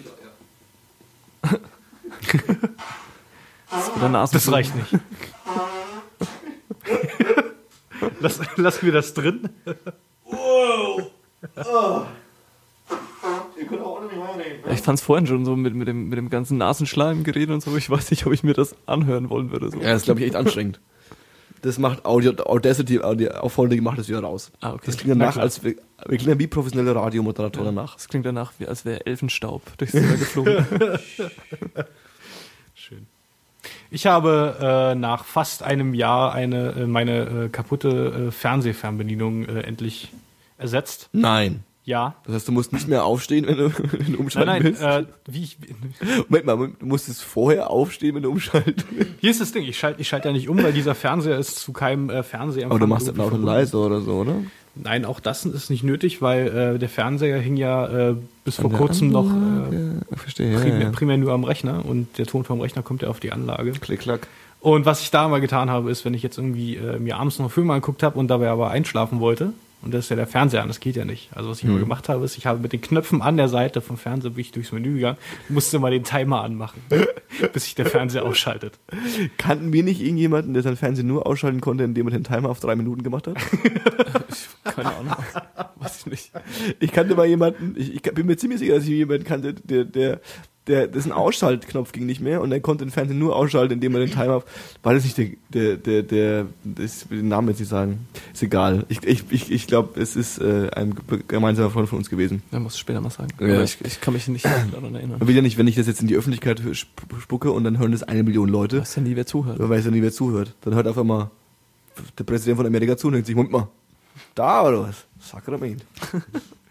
<laughs> Nasen Das reicht nicht. Lass, lassen wir das drin. Ich fand es vorhin schon so mit, mit, dem, mit dem ganzen Nasenschleimgerät und so. Ich weiß nicht, ob ich mir das anhören wollen würde. So. Ja, das ist, glaube ich, echt anstrengend. Das macht Audio, Audacity, Audio, Auffallende macht das wieder raus. Ah, okay. Das klingt danach, als wir, wir klingen wie professionelle Radiomoderatoren danach. Das klingt danach, wie, als wäre Elfenstaub durchs Zimmer geflogen. <laughs> Schön. Ich habe äh, nach fast einem Jahr eine äh, meine äh, kaputte äh, Fernsehfernbedienung äh, endlich ersetzt. Nein. Ja. Das heißt, du musst nicht mehr aufstehen, wenn du, wenn du Nein, umschalten nein, willst. äh, wie ich, Moment mal, du musstest vorher aufstehen, wenn du umschalten willst. hier ist das Ding, ich schalte ich schalte ja nicht um, weil dieser Fernseher ist zu keinem äh, Fernseher. Aber du machst das laut und leise oder so, oder? Nein, auch das ist nicht nötig, weil äh, der Fernseher hing ja äh, bis vor kurzem noch äh, verstehe, ja, primär, ja. primär nur am Rechner und der Ton vom Rechner kommt ja auf die Anlage. Klick, klack. Und was ich da mal getan habe, ist, wenn ich jetzt irgendwie äh, mir abends noch einen Film angeguckt habe und dabei aber einschlafen wollte, und das ist ja der Fernseher an, das geht ja nicht. Also was ich immer gemacht habe, ist, ich habe mit den Knöpfen an der Seite vom Fernseher bin ich durchs Menü gegangen, musste mal den Timer anmachen, <laughs> bis sich der Fernseher ausschaltet. Kannten wir nicht irgendjemanden, der sein Fernsehen nur ausschalten konnte, indem er den Timer auf drei Minuten gemacht hat? <laughs> Keine Ahnung. Weiß ich nicht. Ich kannte mal jemanden, ich, ich bin mir ziemlich sicher, dass ich jemanden kannte, der, der, der, dessen Ausschaltknopf ging nicht mehr und er konnte den Fernseher nur ausschalten, indem er den Timer auf, war das nicht der, der, der, der, das, ich will den Namen jetzt nicht sagen, ist egal. Ich, ich, ich, ich glaube, es ist äh, ein gemeinsamer Freund von uns gewesen. Er muss später mal sagen. Ja. Ich, ich kann mich nicht daran erinnern. Man will ja nicht, wenn ich das jetzt in die Öffentlichkeit sp- spucke und dann hören das eine Million Ich Leute, weiß ja nie, wer zuhört. dann weiß ja nie, wer zuhört. Dann hört auf einmal der Präsident von Amerika zu und denkt sich, Moment mal, da oder was? Sakrament. <laughs>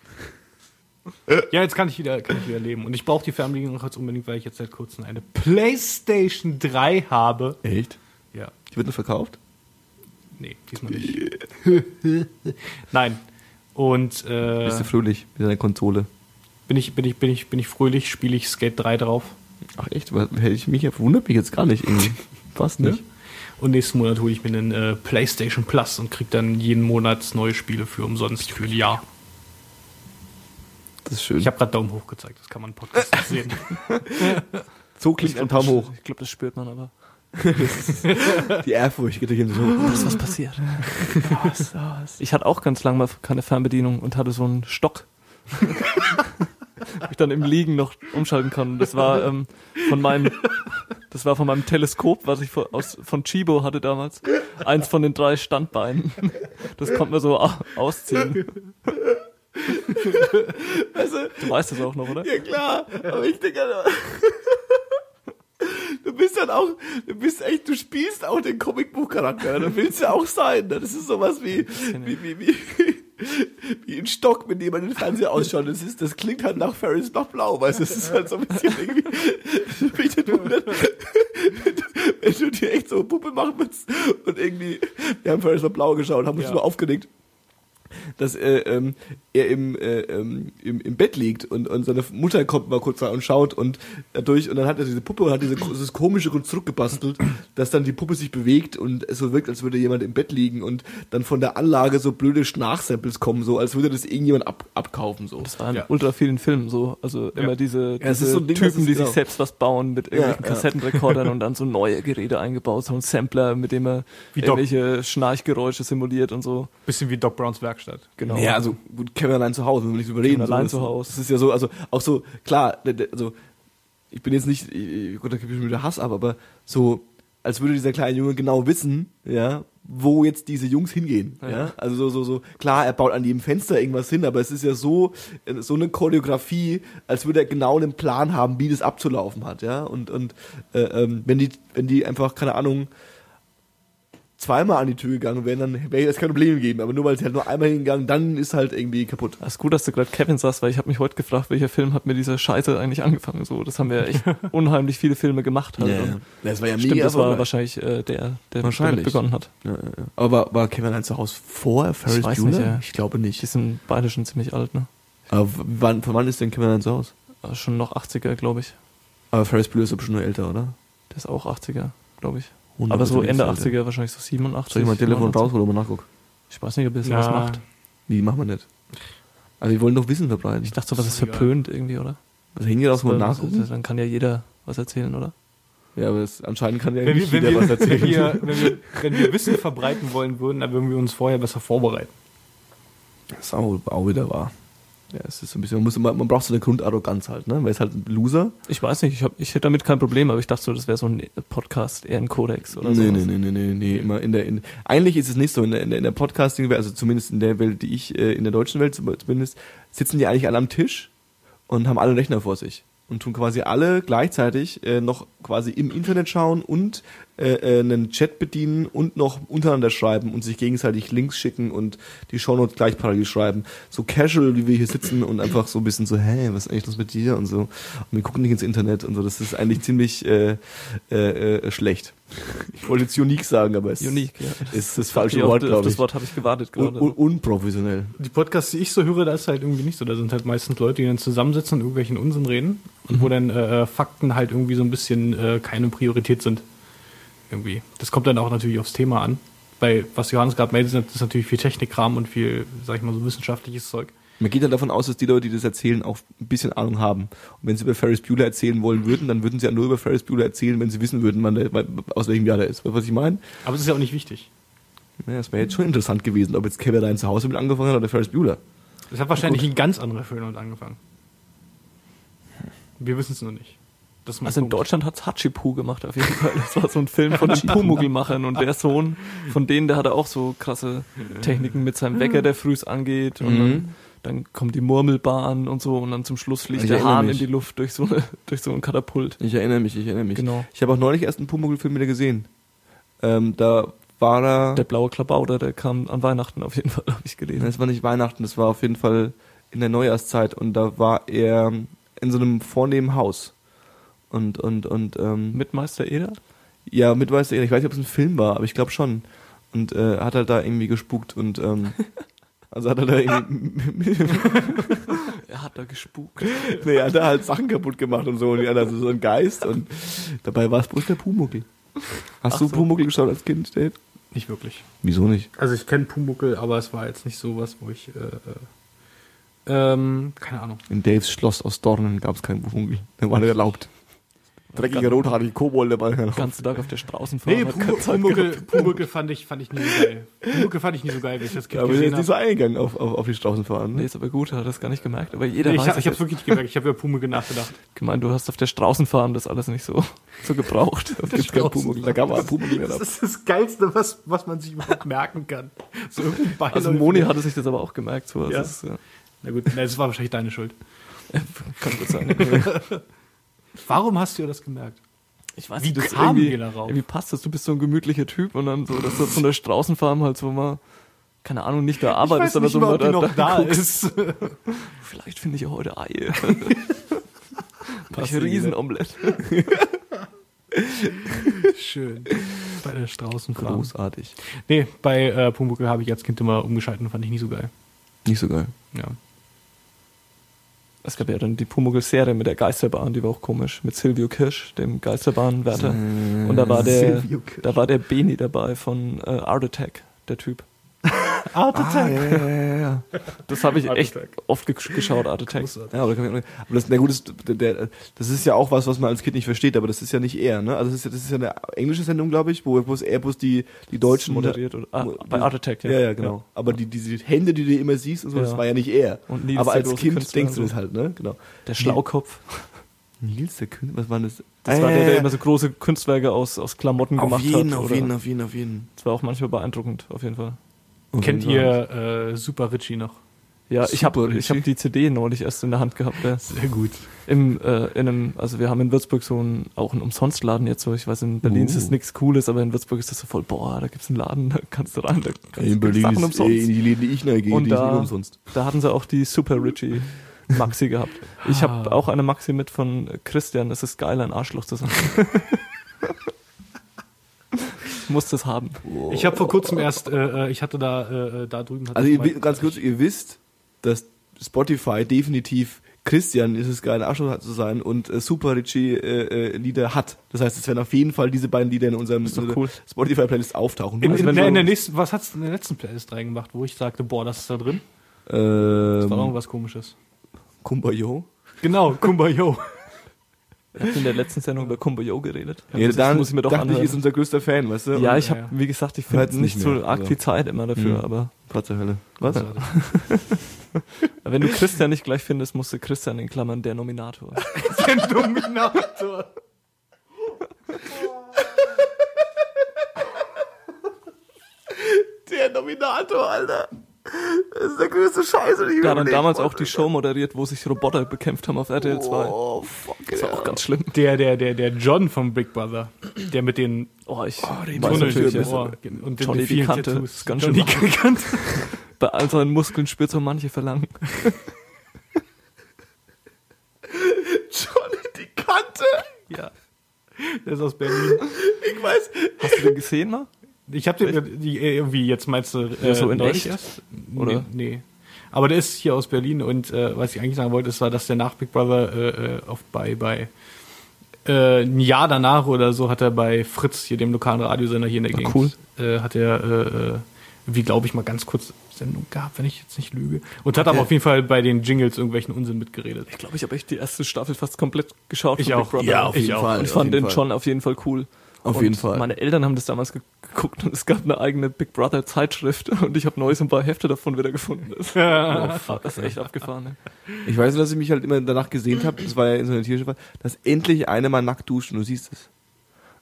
Ja, jetzt kann ich wieder, kann ich wieder leben. Und ich brauche die Fernbedienung auch jetzt unbedingt, weil ich jetzt seit kurzem eine PlayStation 3 habe. Echt? Ja, Die wird nur verkauft? nee, diesmal nicht. <laughs> Nein. Und äh, Bist du fröhlich mit deiner Konsole? bin ich, bin ich, bin ich, bin ich fröhlich, spiele ich Skate 3 drauf. Ach echt? Hätte ich mich ja wundert mich jetzt gar nicht irgendwie. <laughs> Fast Ne? nicht. Und nächsten Monat hole ich mir einen äh, PlayStation Plus und krieg dann jeden Monat neue Spiele für umsonst für ein Jahr. Das ist schön. Ich habe gerade Daumen hoch gezeigt, das kann man im Podcast nicht sehen. <laughs> so klingt ein Daumen hoch. Ich glaube, das spürt man aber. <laughs> Die Ehrfurcht geht durch ihn so. Da ist was passiert. <laughs> was, was. Ich hatte auch ganz lange mal keine Fernbedienung und hatte so einen Stock. wo ich dann im Liegen noch umschalten kann. Und Das war ähm, von meinem, das war von meinem Teleskop, was ich von, aus, von Chibo hatte damals. Eins von den drei Standbeinen. Das konnte man so au- ausziehen. Also, Du weißt das auch noch, oder? ja klar, aber ich denke, <laughs> du bist dann auch, du bist echt, du spielst auch den Comicbuchcharakter, da willst du auch sein. ne? Das ist sowas wie, wie, wie, wie, <laughs> wie ein Stock, mit dem man den Fernseher ausschaut. Das, ist, das klingt halt nach Ferris nach Blau, weißt du? Das ist halt so ein bisschen irgendwie. Mich <laughs> wundern, wenn, du, du dir echt so eine Puppe machen willst und irgendwie. Wir haben Ferris nach Blau geschaut und haben uns Ja. nur aufgeregt. Dass äh, ähm, er im, äh, ähm, im, im Bett liegt und, und seine Mutter kommt mal kurz rein und schaut und dadurch und dann hat er diese Puppe und hat diese, dieses komische Konstrukt gebastelt, dass dann die Puppe sich bewegt und es so wirkt, als würde jemand im Bett liegen und dann von der Anlage so blöde Schnarchsamples kommen, so als würde das irgendjemand ab, abkaufen. So. Das war in Ja. ultra vielen Filmen so. Also immer diese, Ja, es diese ist so Ding, Typen, ist- die genau. sich selbst was bauen mit irgendwelchen Ja, ja. Kassettenrekordern <laughs> und dann so neue Geräte eingebaut, so ein Sampler, mit dem er Wie Doc. irgendwelche Schnarchgeräusche simuliert und so. Bisschen wie Doc Browns Werkstatt. Genau. Ja, also gut, Kevin allein zu Hause, wenn wir nicht drüber reden. Kevin so, allein das, zu Hause. Das ist ja so, also auch so, klar, also ich bin jetzt nicht, ich- Gott, da gebe ich mir wieder Hass ab, aber so, als würde dieser kleine Junge genau wissen, ja, wo jetzt diese Jungs hingehen. Ja. Ja. Also so, so, so, klar, er baut an jedem Fenster irgendwas hin, aber es ist ja so, äh, so eine Choreografie, als würde er genau einen Plan haben, wie das abzulaufen hat, ja. Und, und äh, ähm, wenn die, wenn die einfach, keine Ahnung, zweimal an die Tür gegangen wären, dann wäre es kein Problem gegeben. Aber nur weil sie halt nur einmal hingegangen, dann ist halt irgendwie kaputt. Das ist gut, dass du gerade Kevin sagst, weil ich habe mich heute gefragt, welcher Film hat mir dieser Scheiße eigentlich angefangen. So, das haben wir echt <laughs> unheimlich viele Filme gemacht. Halt. Und Das war ja Stimmt, das war wahrscheinlich äh, der, der Wahrscheinlich. damit begonnen hat. Ja, ja, ja. Aber war, Kevin allein zu Hause vor Ferris Ich Bueller? nicht, ja. Ich glaube Die nicht. sind beide schon ziemlich alt, ne? Aber wann, von wann ist denn Kevin allein zu Hause? Also schon noch 80er, glaube ich. Aber Ferris Bueller ist aber schon nur älter, oder? Der ist auch 80er, glaube ich. 100% Aber so Ende älter. 80er, wahrscheinlich so 87. Soll ich mal ein Telefon 89. rausholen und mal nachgucken? Ich weiß nicht, ob ihr das Na, was macht. Wie, machen wir nicht. Also wir wollen doch Wissen verbreiten. Ich dachte so, was ist verpönt irgendwie, oder? Also hingeht raus mal Weil- nachgucken. Dann kann ja jeder was erzählen, oder? Ja, aber es, anscheinend kann ja Wenn nicht wir, wenn, jeder wir, was wenn, erzählen. wir, wenn, wir, wenn wir Wissen verbreiten wollen würden, dann würden wir uns vorher besser vorbereiten. Das ist auch, auch wieder wahr. Ja, es ist so ein bisschen, man, muss immer, man braucht so eine Grundarroganz halt, ne? Weil es halt ein Loser. Ich weiß nicht, ich, hab, ich hätte damit kein Problem, aber ich dachte so, das wäre so ein Podcast, eher ein Kodex oder so. nee, nee, nee, nee, nee, nee, immer in der, in, eigentlich ist es nicht so, in der, in der, in der Podcasting-Welt, also zumindest in der Welt, die ich, äh, in der deutschen Welt zumindest, sitzen die eigentlich alle am Tisch und haben alle einen Rechner vor sich und tun quasi alle gleichzeitig äh, noch quasi im Internet schauen und äh, äh, einen Chat bedienen und noch untereinander schreiben und sich gegenseitig Links schicken und die Shownotes gleich parallel schreiben. So casual, wie wir hier sitzen und einfach so ein bisschen so, hä, was ist eigentlich los mit dir und so. Und wir gucken nicht ins Internet und so. Das ist eigentlich ziemlich äh, äh, äh, schlecht. Ich wollte jetzt unique sagen, aber es Unique, ja. ist das falsche Auf Wort, glaube das ich. Wort habe ich gewartet Un gerade. un unprofessionell. Die Podcasts, die ich so höre, da ist halt irgendwie nicht so. Da sind halt meistens Leute, die dann zusammensitzen und irgendwelchen Unsinn reden und wo dann äh, Fakten halt irgendwie so ein bisschen äh, keine Priorität sind. Irgendwie. Das kommt dann auch natürlich aufs Thema an. Bei was Johannes gerade meldet, ist natürlich viel Technikkram und viel, sag ich mal, so wissenschaftliches Zeug. Man geht halt davon aus, dass die Leute, die das erzählen, auch ein bisschen Ahnung haben. Und wenn sie über Ferris Bueller erzählen wollen würden, dann würden sie ja nur über Ferris Bueller erzählen, wenn sie wissen würden, wann der, aus welchem Jahr der ist. Weißt du, was ich meine? Aber es ist ja auch nicht wichtig. Ja, das wäre jetzt schon interessant gewesen, ob jetzt Kevin zu Hause mit angefangen hat oder Ferris Bueller. Es hat wahrscheinlich ein ganz anderer Film damit angefangen. Wir wissen es nur nicht. Also in. Deutschland hat's Hachipu gemacht auf jeden Fall. Das war so ein Film von den Pumuckl-Machern und der Sohn von denen, der hatte auch so krasse Techniken mit seinem Wecker, der frühs angeht und Mhm. dann, dann kommt die Murmelbahn und so und dann zum Schluss fliegt Ich der Hahn mich. in die Luft durch so, eine, durch so ein Katapult. Ich erinnere mich, ich erinnere mich. Genau. Ich habe auch neulich erst einen Pumuckl-Film wieder gesehen. Ähm, da war er... Der blaue Klabauter, der kam an Weihnachten auf jeden Fall, habe ich gelesen. Das war nicht Weihnachten, das war auf jeden Fall in der Neujahrszeit und da war er in so einem vornehmen Haus. Und, und, und, ähm, Mit Meister Eder? ja, mit weiß ich weiß nicht, ob es ein Film war, aber ich glaube schon. Und äh, hat halt da irgendwie gespukt und, ähm, <laughs> also hat er da irgendwie, Er hat da gespukt. <laughs> nee, hat er halt Sachen kaputt gemacht und so und ja, das ist so ein Geist und dabei war es bloß der Pumuckel. Hast Ach du so. Pumuckel geschaut als Kind, Dave? Nicht wirklich. Wieso nicht? Also ich kenne Pumuckel, aber es war jetzt nicht sowas, wo ich, äh, äh, ähm, keine Ahnung. In Daves Schloss aus Dornen gab es keinen Pumuckel. Der war nicht erlaubt. Dreckiger rothaarige Kobold dabei. Den ganzen Tag auf der Straßenfahrt. Nee, Pumuckel. Pumuckel fand ich, fand ich nie so geil. Pumuckel fand ich nie so geil, wenn ich das Kind Ja, aber der gesehen ist nicht habe. so eingegangen auf, auf, auf die Straßenfahren. Nee, Ne? ist aber gut, er hat das gar nicht gemerkt. Aber jeder Nee, ich weiß habe es ich hab's wirklich nicht gemerkt. Ich habe über Pumuckel nachgedacht. <laughs> gemeint, du hast auf der Straßenfahren das alles nicht so, <laughs> so gebraucht. Da gibt's keinen Pumuckl. Da gab es Pumuckl nicht Das ist das Geilste, was, was man sich überhaupt merken kann. So. <laughs> Also Moni hatte sich das aber auch gemerkt. So. Ja. Das ist, ja, Na gut, na, das war wahrscheinlich deine Schuld. kann gut sein. Warum hast du das gemerkt? Ich weiß Wie nicht, das kamen irgendwie, wir darauf? irgendwie passt das. Du bist so ein gemütlicher Typ und dann so, dass du von der Straßenfarm halt so mal keine Ahnung, nicht da arbeitest, aber so mal, da- noch da guckst. ist. <laughs> Vielleicht finde ich ja heute Eier. Ein Riesenomelett. Schön. Bei der Straußenfarm. Großartig. Nee, bei äh, Pumuckl habe ich als Kind immer umgeschaltet und fand ich nicht so geil. Nicht so geil. Ja. Es gab ja dann die Pumuckl-Serie mit der Geisterbahn, die war auch komisch, mit Silvio Kirsch, dem Geisterbahnwärter. Und da war der, da war der Beni dabei von äh, Art Attack, der Typ. Art Ah, ja, ja, ja, ja. Das habe ich Art echt Attack. oft ge geschaut, Art Attack. Ja, aber, aber das, na gut, das, der, das ist ja auch was, was man als Kind nicht versteht, aber das ist ja nicht er, ne? Also das ist ja, das ist ja eine englische Sendung, glaube ich, wo bloß er bloß die, die Deutschen moderiert oder, ah, bei Art Attack, ja. Ja, ja, genau. Aber die, diese Hände, die du immer siehst und so, das Ja. war ja nicht er. Und Nils, aber als Kind Künstler denkst du und das halt, ne? Genau. Der Schlaukopf. Nils, der Künstler, was war das? Das Ah, war ja, der, der ja. immer so große Kunstwerke aus, aus Klamotten auf gemacht jeden, hat. auf oder- jeden, auf jeden, auf jeden. Das war auch manchmal beeindruckend, auf jeden Fall. Kennt ihr äh, Super Richie noch? Ja, ich habe Super, ich hab die CD neulich erst in der Hand gehabt. Ja. Sehr gut. Im, äh, in einem, also wir haben in Würzburg so einen, auch einen Umsonstladen jetzt so. Ich weiß, in Berlin ist Uh. das nichts Cooles, aber in Würzburg ist das so voll, boah, da gibt's einen Laden, <laughs> da kannst du rein, da kannst In du Berlin Sachen ist umsonst. eh, in die Läden, die ich neu gehe, Und die ist da- nicht umsonst. Da hatten sie auch die Super Richie <laughs> Maxi gehabt. Ich habe Ah. auch eine Maxi mit von Christian. Es ist geil, ein Arschloch zu sein. <laughs> ich muss das haben. Ich habe vor kurzem erst, äh, äh, ich hatte da, äh, äh, da drüben. hatte Also ich ihr, ganz kurz, ihr wisst, dass Spotify definitiv Christian ist es geil, Arschloch zu sein und äh, Super Richie äh, äh, Lieder hat. Das heißt, es werden auf jeden Fall diese beiden Lieder in unserem äh, cool. Spotify Playlist auftauchen. in, Also in, der, in der nächsten, was hat's in der letzten Playlist reingemacht, wo ich sagte, boah, das ist da drin? Das war ähm, irgendwas komisches. Kumbayo. Genau, Kumbayo. Wir hatten in der letzten Sendung über Kumbayo geredet. Ja, das dann muss ich mir doch dachte anhören. ich, ist unser größter Fan, weißt du? ja, ich habe, ja. wie gesagt, ich finde nicht nicht so mehr, arg also. viel Zeit immer dafür, Mhm. aber Gott zur Hölle. Was? <laughs> wenn du Christian nicht gleich findest, musst du Christian in Klammern der Nominator. <laughs> Der Dominator. <laughs> Der Nominator, Alter. Das ist der größte Scheiß, den ich Der hat dann damals auch die Show moderiert, wo sich Roboter bekämpft haben auf RTL 2. Oh, fuck. Das war auch ganz schlimm. Der, der, der, der John vom Big Brother. Der mit den Oh, ich den weiß Tunnel natürlich, ja. Ohr und den, Johnny vielen die Kante. Tattoos. Ist ganz Johnny schön die Kante. <laughs> bei all seinen Muskeln spürt so manche Verlangen. <laughs> Johnny die Kante. Ja. Der ist aus Berlin. Ich weiß. Hast du den gesehen mal? Ich habe den die, äh, irgendwie jetzt meinst du äh, Ja, so in echt? erst? Oder? Nee, nee. Aber der ist hier aus Berlin und äh, was ich eigentlich sagen wollte, ist, war, dass der nach Big Brother äh, äh, oft bei bei äh, ein Jahr danach oder so hat er bei Fritz, hier dem lokalen Radiosender hier in der Gegend, cool. äh, hat er äh, wie glaube ich mal ganz kurz Sendung gehabt, wenn ich jetzt nicht lüge. Und hat aber auf jeden Fall bei den Jingles irgendwelchen Unsinn mitgeredet. Ich glaube, ich habe echt die erste Staffel fast komplett geschaut. Ich von auch. Big Brother. Ja, auf Ich jeden auch. Fall. Und ich auf fand den Fall. schon auf jeden Fall cool. Auf und jeden Fall. Meine Eltern haben das damals ge- geguckt und es gab eine eigene Big Brother Zeitschrift <laughs> und ich habe neues ein paar Hefte davon wieder gefunden. Das, <laughs> oh, fuck, das ist echt abgefahren. Ne? Ich weiß nur, dass ich mich halt immer danach gesehnt habe, das war ja in so einer tierischen Fall, dass endlich einer mal nackt duscht und du siehst es.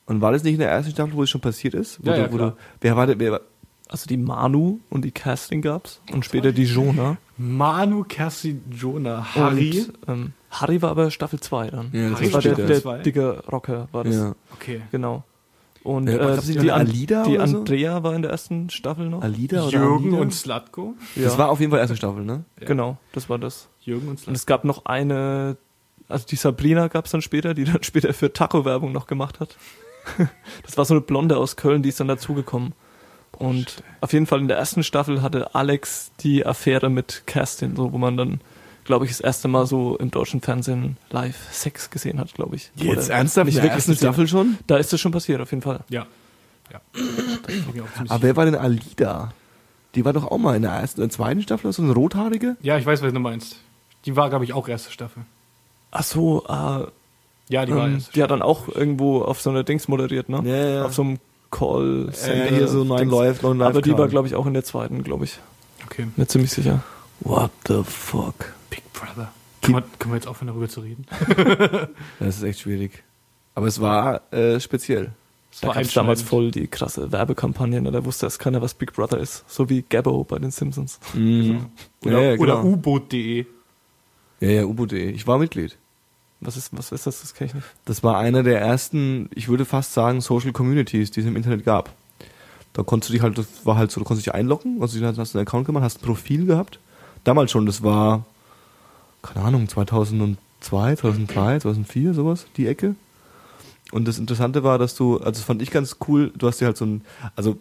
Und war das nicht in der ersten Staffel, wo es schon passiert ist? Wo Ja, du, ja, wo klar. du, wer war der, wer war, Also die Manu und die Casting gab's und später die Jonah. Manu, Kerstin, Jonah, Harry. Und, ähm, Harry war aber Staffel 2 dann. Ja, das Harry das war der, Staffel der dicke Rocker, war das. ja. Okay. Genau. Und Ja, äh, noch die, Alida die oder so? Andrea war in der ersten Staffel noch. Alida oder Jürgen Alida? und Slatko. Das war auf jeden Fall erste Staffel, ne? Ja. Genau, das war das. Jürgen und Und Slatko. es gab noch eine, also die Sabrina gab's dann später, die <laughs> dann später für Taco-Werbung noch gemacht hat. <laughs> Das war so eine Blonde aus Köln, die ist dann dazugekommen. Und auf jeden Fall in der ersten Staffel hatte Alex die Affäre mit Kerstin, so wo man dann, glaube ich, das erste Mal so im deutschen Fernsehen live Sex gesehen hat, glaube ich. Jetzt Oder ernsthaft? Nicht wirklich gesehen. Staffel schon? Da ist das schon passiert, auf jeden Fall. Ja. Ja. Aber wer war denn Alida? Die war doch auch mal in der ersten, in der zweiten Staffel, so eine rothaarige? Ja, ich weiß, was du meinst. Die war, glaube ich, auch erste Staffel. Ach so, ah, Ja, die war ähm, erste die hat dann auch irgendwo auf so einer Dings moderiert, ne? Ja, ja. Auf so einem Call Äh, hier so neun Live. Aber die war, glaube ich, auch in der zweiten, glaube ich. Okay. Mir ziemlich sicher. What the fuck? Big Brother. Können wir, können wir jetzt aufhören, darüber zu reden? <laughs> Das ist echt schwierig. Aber es war äh, speziell. Das Da war es damals voll die krasse Werbekampagne, ne? da wusste erst keiner, was Big Brother ist. So wie Gabbo bei den Simpsons. Mhm. Oder, ja, ja, genau. U-Boot.de. Ja, ja, U-Boot.de. Ich war Mitglied. Was ist, was ist das? Das kenne ich nicht. Das war einer der ersten, ich würde fast sagen, Social Communities, die es im Internet gab. Da konntest du dich halt, das war halt so, du konntest dich einloggen, also du hast einen Account gemacht, hast ein Profil gehabt. Damals schon, das war, keine Ahnung, 2002, 2003, 2004, sowas, die Ecke. Und das Interessante war, dass du, also das fand ich ganz cool, du hast dir halt so ein, also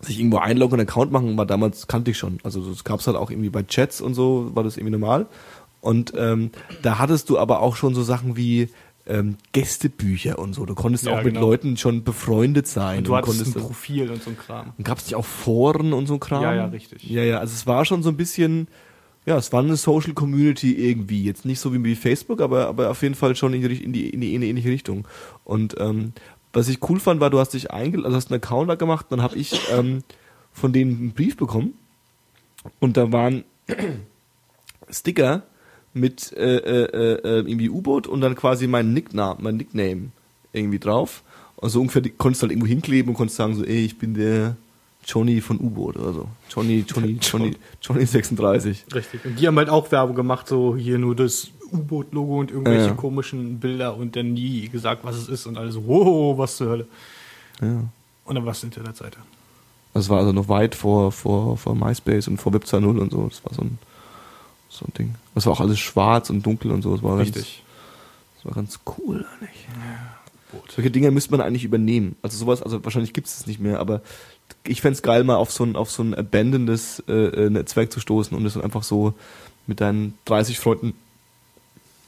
sich irgendwo einloggen und einen Account machen, war damals, kannte ich schon. Also das gab's halt auch irgendwie bei Chats und so, war das irgendwie normal. Und ähm, da hattest du aber auch schon so Sachen wie ähm, Gästebücher und so. Du konntest Ja, auch mit genau. Leuten schon befreundet sein. Und du hattest konntest ein Profil und so ein Kram. und gab es nicht auch Foren und so ein Kram? Ja, ja, richtig. Ja, ja, also es war schon so ein bisschen, ja, es war eine Social Community irgendwie. Jetzt nicht so wie Facebook, aber, aber auf jeden Fall schon in die, in die, in die, in die ähnliche Richtung. Und ähm, was ich cool fand, war, du hast dich eingeladen, also hast einen Account da gemacht, dann habe ich ähm, von denen einen Brief bekommen und da waren <clears throat> Sticker mit äh, äh, äh, irgendwie U-Boot und dann quasi mein Nickname, mein Nickname irgendwie drauf. Also ungefähr, konntest du halt irgendwo hinkleben und konntest sagen so, ey, ich bin der Johnny von U-Boot oder so. Johnny, Johnny, <laughs> Johnny, Johnny 36. Richtig. Und die haben halt auch Werbung gemacht, so hier nur das U-Boot-Logo und irgendwelche Ja. komischen Bilder und dann nie gesagt, was es ist und alles wow, was zur Hölle. Ja. Und dann war es eine Internetseite. Das war also noch weit vor, vor, vor MySpace und vor Web 2.0 und so. Das war so ein, so ein Ding. Das war auch alles schwarz und dunkel und so. Das war Ganz, das war ganz cool eigentlich. Solche Dinge müsste man eigentlich übernehmen. Also sowas, also wahrscheinlich gibt es es nicht mehr, aber ich fänd's geil, mal auf so ein, auf so ein abandoned äh, äh, Netzwerk zu stoßen und es dann einfach so mit deinen 30 Freunden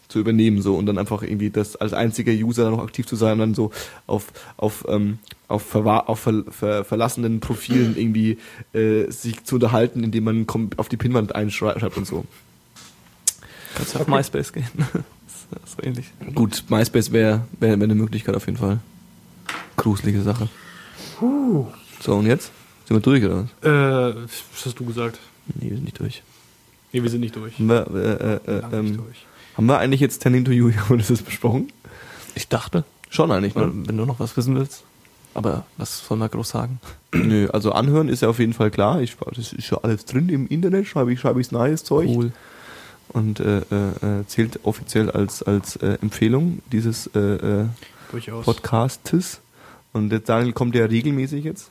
zu übernehmen so und dann einfach irgendwie das als einziger User noch aktiv zu sein und dann so auf auf ähm, auf, verwa auf ver ver verlassenen Profilen irgendwie äh, sich zu unterhalten, indem man auf die Pinwand einschreibt und so. Kannst du auf MySpace gehen. <laughs> das ist so ähnlich. Gut, MySpace wäre wär, wär eine Möglichkeit auf jeden Fall. Gruselige Sache. So, und jetzt? Sind wir durch, oder was? Äh, was hast du gesagt? Nee, wir sind nicht durch. Nee, wir sind nicht durch. Haben wir, äh, äh, äh, nicht ähm, durch. haben wir eigentlich jetzt Tending to You, haben wir das jetzt besprochen? Ich dachte, Schon eigentlich, ne? wenn du noch was wissen willst. Aber was soll man groß sagen? <clears throat> Nö, also anhören ist ja auf jeden Fall klar. Ich, das ist ja alles drin im Internet, schreibe ich, schreibe ich's neues Zeug. Cool. Und äh, äh, äh, zählt offiziell als, als äh, Empfehlung dieses äh, äh, Durchaus. Podcastes. Und der Daniel kommt ja regelmäßig jetzt.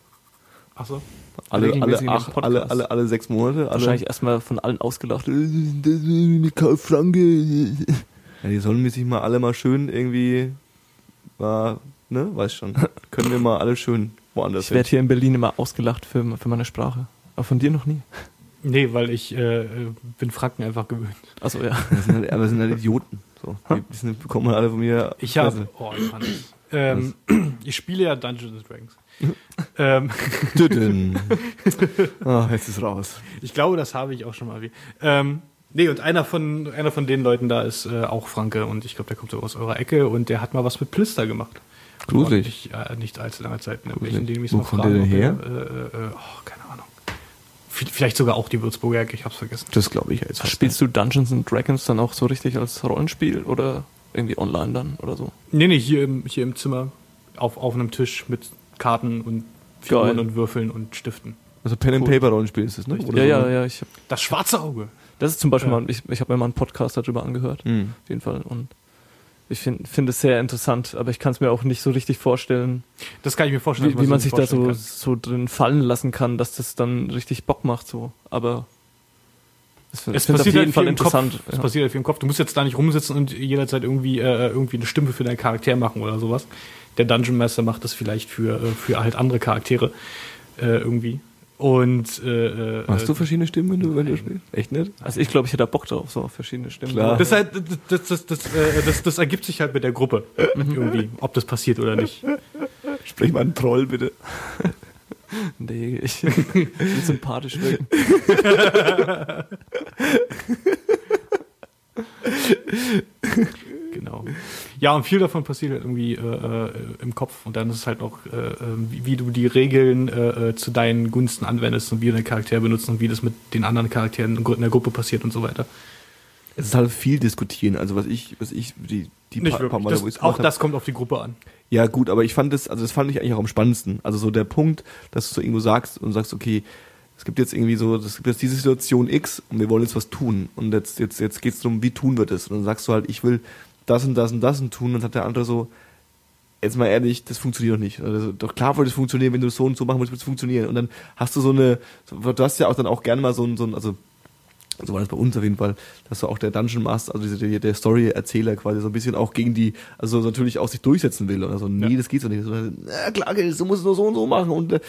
Achso. Alle, alle, acht, alle, alle, alle sechs Monate. Wahrscheinlich erstmal von allen ausgelacht. Franke. Ja, die sollen sich mal alle mal schön irgendwie, mal, ne, weiß schon. Können wir mal alle schön woanders Ich werde hier in Berlin immer ausgelacht für, für meine Sprache. Aber von dir noch nie. Nee, weil ich äh, bin Franken einfach gewöhnt. Also ja. Wir sind halt, aber wir sind halt Idioten. So. Die, die sind, bekommen alle von mir. Ich habe. Oh, Johannes. Ähm, ich spiele ja Dungeons and Dragons. <laughs> ähm, Düdün. <laughs> Ah, jetzt ist raus. ich glaube, das habe ich auch schon mal. Ähm, nee, und einer von, einer von den Leuten da ist äh, auch Franke und ich glaube, der kommt so aus eurer Ecke und der hat mal was mit Plister gemacht. Gruselig. Nicht, äh, nicht allzu langer Zeit. Ne? Welchen, den Wo kommt fragen, der denn ob er, äh, äh, oh, keine Ahnung. V- Vielleicht sogar auch die Würzburger Ecke, ich hab's vergessen. Das glaube ich jetzt. Spielst du Dungeons and Dragons dann auch so richtig als Rollenspiel oder irgendwie online dann oder so? Nee, nee, hier im, hier im Zimmer auf, auf einem Tisch mit Karten und Figuren Geil. und Würfeln und Stiften. Also Pen and Cool. Paper Rollenspiel ist es, ne? Oder ja, so, ja, ja. Ich hab, Das schwarze Auge. das ist zum Beispiel Ja. mal, ich, ich habe mir mal einen Podcast darüber angehört. Hm. Auf jeden Fall. Und ich finde find es sehr interessant, aber ich kann es mir auch nicht so richtig vorstellen, Das kann ich mir vorstellen. wie, wie man sich da so, kann. so drin fallen lassen kann, dass das dann richtig Bock macht. so. Aber es, Es passiert auf jeden halt Fall im Kopf. interessant. Es Ja. passiert halt viel im Kopf. Du musst jetzt da nicht rumsitzen und jederzeit irgendwie, äh, irgendwie eine Stimme für deinen Charakter machen oder sowas. Der Dungeon Master macht das vielleicht für, äh, für halt andere Charaktere äh, irgendwie. Und äh, äh, Hast du verschiedene Stimmen, wenn du, wenn du spielst? Echt nicht? Also ich glaube, ich hätte da Bock drauf, so auf verschiedene Stimmen. Klar. das, halt, das, das, das, äh, das, das ergibt sich halt mit der Gruppe irgendwie, ob das passiert oder nicht. Sprich mal einen Troll, bitte. <laughs> Nee, ich will sympathisch wirken. <laughs> Genau. Ja, und viel davon passiert halt irgendwie äh, äh, im Kopf. Und dann ist es halt auch, äh, äh, wie, wie du die Regeln äh, äh, zu deinen Gunsten anwendest und wie du deinen Charakter benutzt und wie das mit den anderen Charakteren in der Gruppe passiert und so weiter. Es ist halt viel diskutieren. Also was ich, was ich, die, die Nicht paar, paar Male, wo Das, auch hab- das kommt auf die Gruppe an. Ja, gut, aber ich fand das, also das fand ich eigentlich auch am spannendsten. Also so der Punkt, dass du so irgendwo sagst und sagst, okay, es gibt jetzt irgendwie so, es gibt jetzt diese Situation X und wir wollen jetzt was tun. Und jetzt, jetzt, jetzt geht's darum, wie tun wir das? Und dann sagst du halt, ich will das und das und das und tun. Und hat der andere so, jetzt mal ehrlich, das funktioniert doch nicht. Also, doch klar würde es funktionieren, wenn du es so und so machen würdest, würde es funktionieren. Und dann hast du so eine, du hast ja auch dann auch gerne mal so ein, so ein also so war das bei uns auf jeden Fall, dass du auch der Dungeon Master, also der, der Story-Erzähler quasi so ein bisschen auch gegen die, also natürlich auch sich durchsetzen will oder so, nee, Ja. das geht so nicht. So, na klar, du musst es nur so und so machen und äh,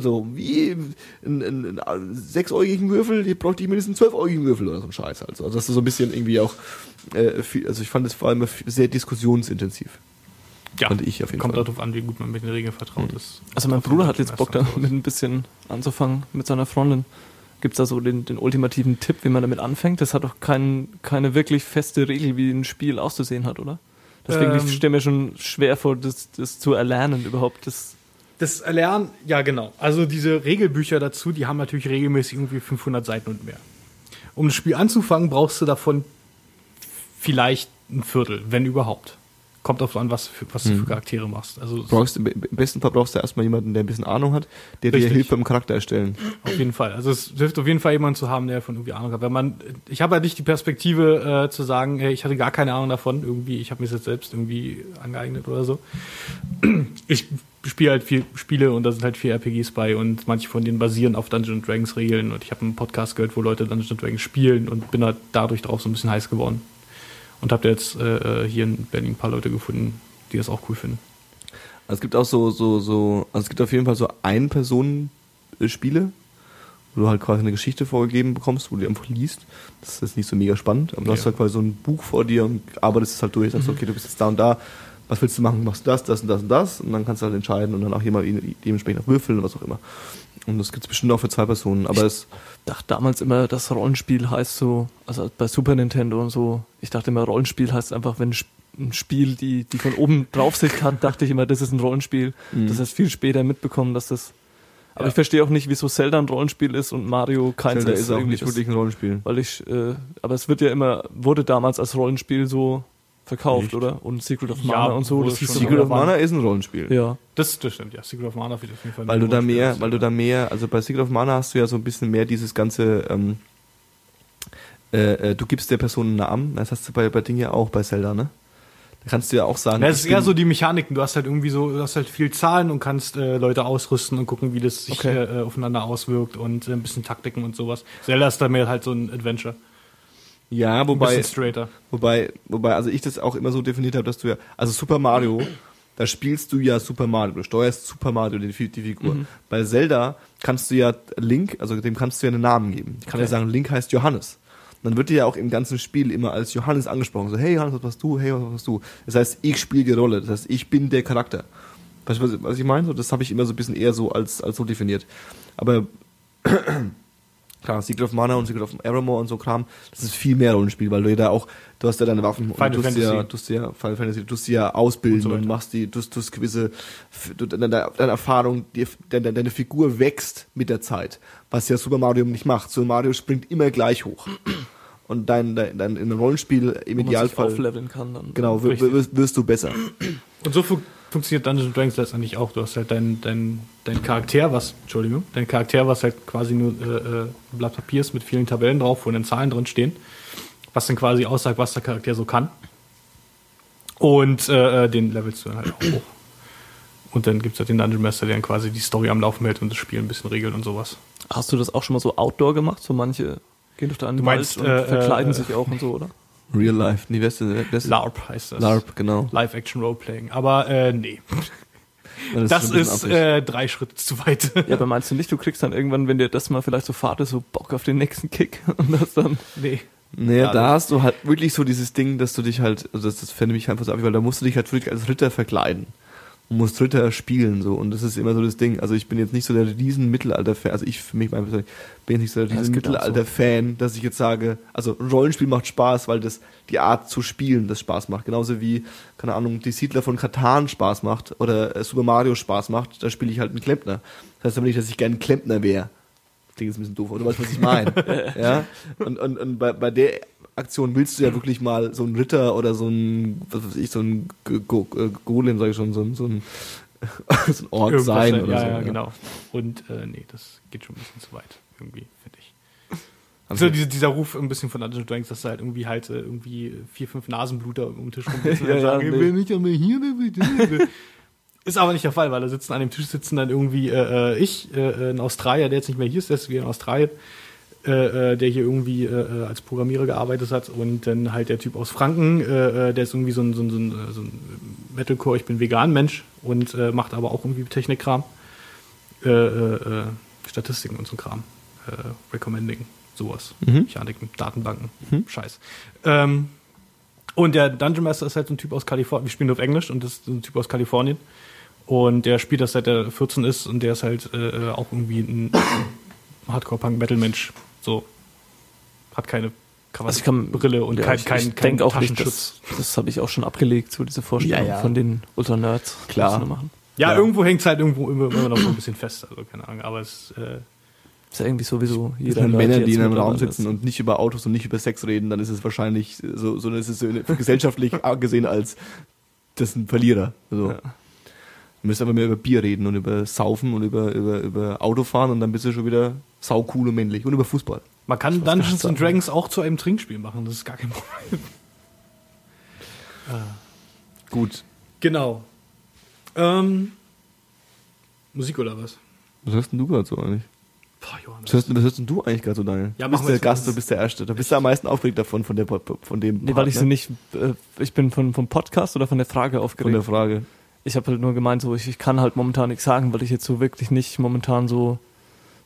so, wie einen, einen, einen sechsäugigen Würfel, die bräuchte ich mindestens einen zwölfäugigen Würfel oder so ein Scheiß halt. Also dass du so ein bisschen irgendwie auch, äh, viel, also ich fand es vor allem sehr diskussionsintensiv. Ja, Fand ich auf jeden kommt Fall. darauf an, wie gut man mit den Regeln vertraut ist. Also mein Bruder hat jetzt Bock da. damit ein bisschen anzufangen mit seiner Freundin. Gibt es da so den, den ultimativen Tipp, wie man damit anfängt? Das hat doch kein, keine wirklich feste Regel, wie ein Spiel auszusehen hat, oder? Deswegen Ähm. ich stelle mir schon schwer vor, das, das zu erlernen überhaupt. Das, Das Erlernen, ja genau. Also diese Regelbücher dazu, die haben natürlich regelmäßig irgendwie 500 Seiten und mehr. Um das Spiel anzufangen, brauchst du davon vielleicht ein Viertel, wenn überhaupt. Kommt darauf an, was, für, was du für Charaktere machst. Also brauchst, Im besten Fall brauchst du erstmal jemanden, der ein bisschen Ahnung hat, der dir Richtig. hilft beim Charakter erstellen. Auf jeden Fall. Also es hilft auf jeden Fall jemanden zu haben, der von irgendwie Ahnung hat. Wenn man, ich habe halt nicht die Perspektive äh, zu sagen, hey, ich hatte gar keine Ahnung davon, irgendwie, ich habe mir das jetzt selbst irgendwie angeeignet oder so. <clears throat> Ich spiele halt viel Spiele und da sind halt vier RPGs bei und manche von denen basieren auf Dungeons Dragons Regeln und ich habe einen Podcast gehört, wo Leute Dungeons Dragons spielen und bin halt dadurch drauf so ein bisschen heiß geworden. Und habe jetzt äh, äh, hier in Berlin ein paar Leute gefunden, die das auch cool finden. Also es gibt auch so, so, so, also es gibt auf jeden Fall so Ein-Personen-Spiele, wo du halt quasi eine Geschichte vorgegeben bekommst, wo du die einfach liest. Das ist jetzt nicht so mega spannend, aber du hast Ja. halt quasi so ein Buch vor dir und arbeitest es halt durch, sagst, okay, du bist jetzt da und da, was willst du machen? Machst du das, das und das und das und dann kannst du halt entscheiden und dann auch jemand dementsprechend auch würfeln und was auch immer. Und das gibt es bestimmt auch für zwei Personen, aber es, dachte damals immer, das Rollenspiel heißt so, also bei Super Nintendo und so, ich dachte immer, Rollenspiel heißt einfach, wenn ein Spiel die, die von oben Draufsicht hat, dachte ich immer, das ist ein Rollenspiel. Das heißt viel später mitbekommen, dass das. Aber Ja. ich verstehe auch nicht, wieso Zelda ein Rollenspiel ist und Mario keins Zelda ist. ist auch nicht wirklich ein Rollenspiel. Weil ich, äh, aber es wird ja immer, wurde damals als Rollenspiel so verkauft, Echt? oder? Und Secret of Ja, Mana und so, das Secret of Mana ist ein Rollenspiel. Ja. Das, das stimmt, ja. Secret of Mana wird auf jeden Fall Weil du da mehr, weil du da mehr, also bei Secret of Mana hast du ja so ein bisschen mehr dieses ganze, ähm, äh, äh, du gibst der Person einen Namen, das hast du bei, bei Ding ja auch bei Zelda, ne? Da kannst du ja auch sagen. Ja, das ist eher so die Mechaniken. Du hast halt irgendwie so, du hast halt viel Zahlen und kannst äh, Leute ausrüsten und gucken, wie das sich Okay. äh, aufeinander auswirkt und äh, ein bisschen Taktiken und sowas. Zelda ist da mehr halt so ein Adventure. Ja, wobei, wobei, wobei, also ich das auch immer so definiert habe, dass du ja, also Super Mario, da spielst du ja Super Mario, du steuerst Super Mario, die, die Figur. Mhm. Bei Zelda kannst du ja Link, also dem kannst du ja einen Namen geben. Ich kann ja Okay. sagen, Link heißt Johannes. Und dann wird dir ja auch im ganzen Spiel immer als Johannes angesprochen. So, hey Johannes, was machst du? Hey, was machst du? Das heißt, ich spiele die Rolle. Das heißt, ich bin der Charakter. Weißt du, was, was ich meine? So, das habe ich immer so ein bisschen eher so als, als so definiert. Aber klar, Secret of Mana und Secret of Evermore und so Kram, das ist viel mehr Rollenspiel, weil du ja da auch, du hast ja deine Waffen Final und ja, Fantasy. du hast ja, Final Fantasy, du hast sie ja ausbilden Und so und, machst die, du hast gewisse, deine, deine Erfahrung, die, deine, deine Figur wächst mit der Zeit, was ja Super Mario nicht macht. Super Mario springt immer gleich hoch. Und dein, dein, dein in einem Rollenspiel im Idealfall, aufleveln kann dann. genau, wirst, wirst du besser. Und so funktioniert Dungeons Dragons letztendlich auch. Du hast halt dein, dein, dein Charakter, was, Entschuldigung, dein Charakter, was halt quasi nur äh, äh, ein Blatt Papier ist mit vielen Tabellen drauf, wo dann Zahlen drin stehen, was dann quasi aussagt, was der Charakter so kann. Und äh, äh, den levelst du dann halt auch hoch. Und dann gibt es halt den Dungeon Master, der dann quasi die Story am Laufen hält und das Spiel ein bisschen regelt und sowas. Hast du das auch schon mal so outdoor gemacht? So manche gehen durch den Wald und äh, verkleiden äh, sich auch und so, oder? Real Life. Nee, wer ist denn, wer ist? LARP heißt das. LARP, genau. Live-Action Roleplaying. Aber äh, nee, <laughs> das bisschen ist affig. äh, drei Schritte zu weit. Ja, aber meinst du nicht, du kriegst dann irgendwann, wenn dir das mal vielleicht so fahrt ist, so Bock auf den nächsten Kick <laughs> und das dann. nee. Naja, Ja, da das- hast du halt wirklich so dieses Ding, dass du dich halt, also das, das fände ich einfach so ab, weil da musst du dich halt wirklich als Ritter verkleiden. Du musst Ritter spielen, so. Und das ist immer so das Ding. Also ich bin jetzt nicht so der riesen Mittelalter-Fan, also ich für mich mein persönlich, bin jetzt nicht so der riesen. Mittelalter-Fan, dass ich jetzt sage, also Rollenspiel macht Spaß, weil das die Art zu spielen das Spaß macht. Genauso wie, keine Ahnung, die Siedler von Katan Spaß macht oder äh, Super Mario Spaß macht, da spiele ich halt einen Klempner. Das heißt aber nicht, dass ich gerne ein Klempner wäre. Klingt jetzt ein bisschen doof, aber du weißt, was ich meine. <laughs> ja? Und, und, und bei, bei der Aktion willst du ja wirklich mal so einen Ritter oder so ein, was weiß ich, so ein Go äh, Golem, sag ich schon, so ein, so ein, <laughs> so ein Ork Irgendwas, sein ja, oder ja, so. ja, genau. Und äh, nee, das geht schon ein bisschen zu weit, irgendwie, finde ich. Hab So ich- diese, dieser Ruf ein bisschen von Dungeons Dragons, dass da halt irgendwie halt äh, irgendwie vier, fünf Nasenbluter um den Tisch rumsitzen <laughs> und Ja, ja, sagen, nee. "Wer nicht einmal hier, der will das." Ist aber nicht der Fall, weil da sitzen an dem Tisch sitzen dann irgendwie äh, äh, ich, äh, ein Australier, der jetzt nicht mehr hier ist, der ist wieder in Australien, äh, äh, der hier irgendwie äh, äh, als Programmierer gearbeitet hat und dann halt der Typ aus Franken, äh, äh, der ist irgendwie so ein, so ein, so ein, äh, so ein Metalcore, ich bin vegan Mensch und äh, macht aber auch irgendwie Technikkram, äh, äh, äh, Statistiken und so ein Kram, äh, Recommending, sowas, Mhm. Mechaniken, Datenbanken, Scheiß. Ähm, und der Dungeon Master ist halt so ein Typ aus Kalifornien. Wir spielen nur auf Englisch und das ist so ein Typ aus Kalifornien. Und der spielt das seit er 14 ist und der ist halt äh, auch irgendwie ein <coughs> Hardcore-Punk-Metal-Mensch. So. Hat keine Krawatte, Also ich kann- Brille und Ja, kein, ich, kein, ich kein denke auch nicht, Taschenschutz. das, das habe ich auch schon abgelegt, so diese Vorstellung Ja, ja. von den Ultra-Nerds. Klar. Machen. Ja, Ja. irgendwo hängt es halt irgendwo immer, immer noch so ein bisschen fest. Also keine Ahnung. Aber es äh, Ist ja irgendwie sowieso jeder sind Nerd Männer, die in einem Raum sitzen ist. und nicht über Autos und nicht über Sex reden, dann ist es wahrscheinlich so, so ist es so <laughs> gesellschaftlich gesehen als das ist ein Verlierer. Also, Ja. Du müsst aber mehr über Bier reden und über Saufen und über, über, über Autofahren und dann bist du schon wieder saucool und männlich und über Fußball. man kann Dungeons and. Dragons auch zu einem Trinkspiel machen. Das ist gar kein Problem. <laughs> Gut. Genau. Ähm, Musik oder was? Was hörst denn du gerade so eigentlich? Boah, Johannes. Was hörst, was hörst denn du eigentlich gerade so, Daniel? Ja, du bist der Gast, du bist der Erste. Da bist du am meisten aufgeregt davon, von, der, von dem Nee, weil ich Part, sie ne? nicht, äh, ich bin von, vom Podcast oder von der Frage Von aufgeregt. der Frage. Ich habe halt nur gemeint, so ich, ich kann halt momentan nichts sagen, weil ich jetzt so wirklich nicht momentan so,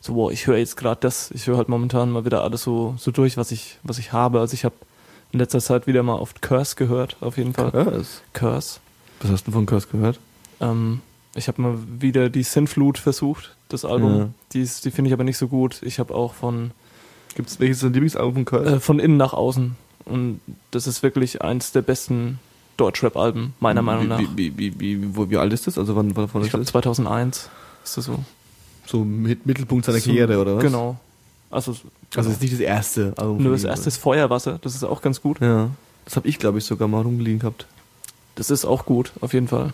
so boah, ich höre jetzt gerade das, ich höre halt momentan mal wieder alles so, so durch, was ich, was ich habe. Also ich habe in letzter Zeit wieder mal oft Curse gehört, auf jeden Fall. Curse? Curse. Was hast du von Curse gehört? Ähm, ich habe mal wieder die Sinflut versucht, das Album. Ja. Die, ist- die finde ich aber nicht so gut. Ich habe auch von, Gibt's welches ist dein Lieblingsalbum von Curse? äh, von innen nach außen. Und das ist wirklich eins der besten Deutschrap-Alben, meiner Meinung nach. Wie, wie, wie, wie, wo, wie alt ist das? Also wann, wann, wann ich glaube das? 2001 ist das so. So mit Mittelpunkt seiner So, Karriere, oder was? Genau. Also, Also genau. das ist nicht das erste Album. nur von das erste ist Feuerwasser, das ist auch ganz gut. Ja. Das habe ich, glaube ich, sogar mal rumliegen gehabt. Das ist auch gut, auf jeden Fall.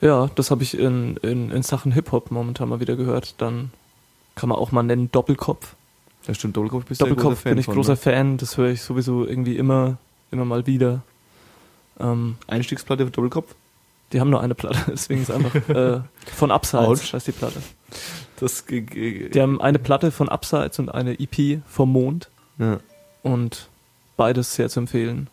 Ja, das habe ich in, in, in Sachen Hip-Hop momentan mal wieder gehört. Dann kann man auch mal nennen Doppelkopf. Ja, stimmt, Doppelkopf bist du ein Doppelkopf großer Fan bin ich von, großer ne? Fan, das höre ich sowieso irgendwie immer, immer mal wieder. Ähm, Einstiegsplatte für Doppelkopf? die haben nur eine Platte, <laughs> deswegen ist einfach äh, von Upsides, Autsch. heißt die Platte. Das, Die haben eine Platte von Upsides und eine EP vom Mond ja. und beides sehr zu empfehlen.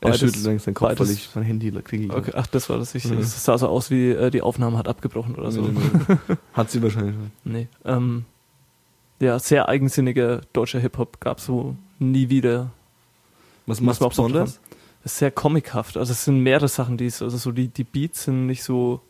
Er schüttelt längst den Kopf, beides- weil ich mein Handy kriege. Okay, ach, das war das. Ich, Ja. Es sah so aus, wie äh, die Aufnahme hat abgebrochen oder so. Nee, nee, nee. <laughs> Hat sie wahrscheinlich schon. Nee. Ähm, ja, sehr eigensinniger deutscher Hip-Hop gab so nie wieder. Was so besonders? Ist sehr comichaft. Also es sind mehrere Sachen, die es, also so die, die Beats sind nicht so,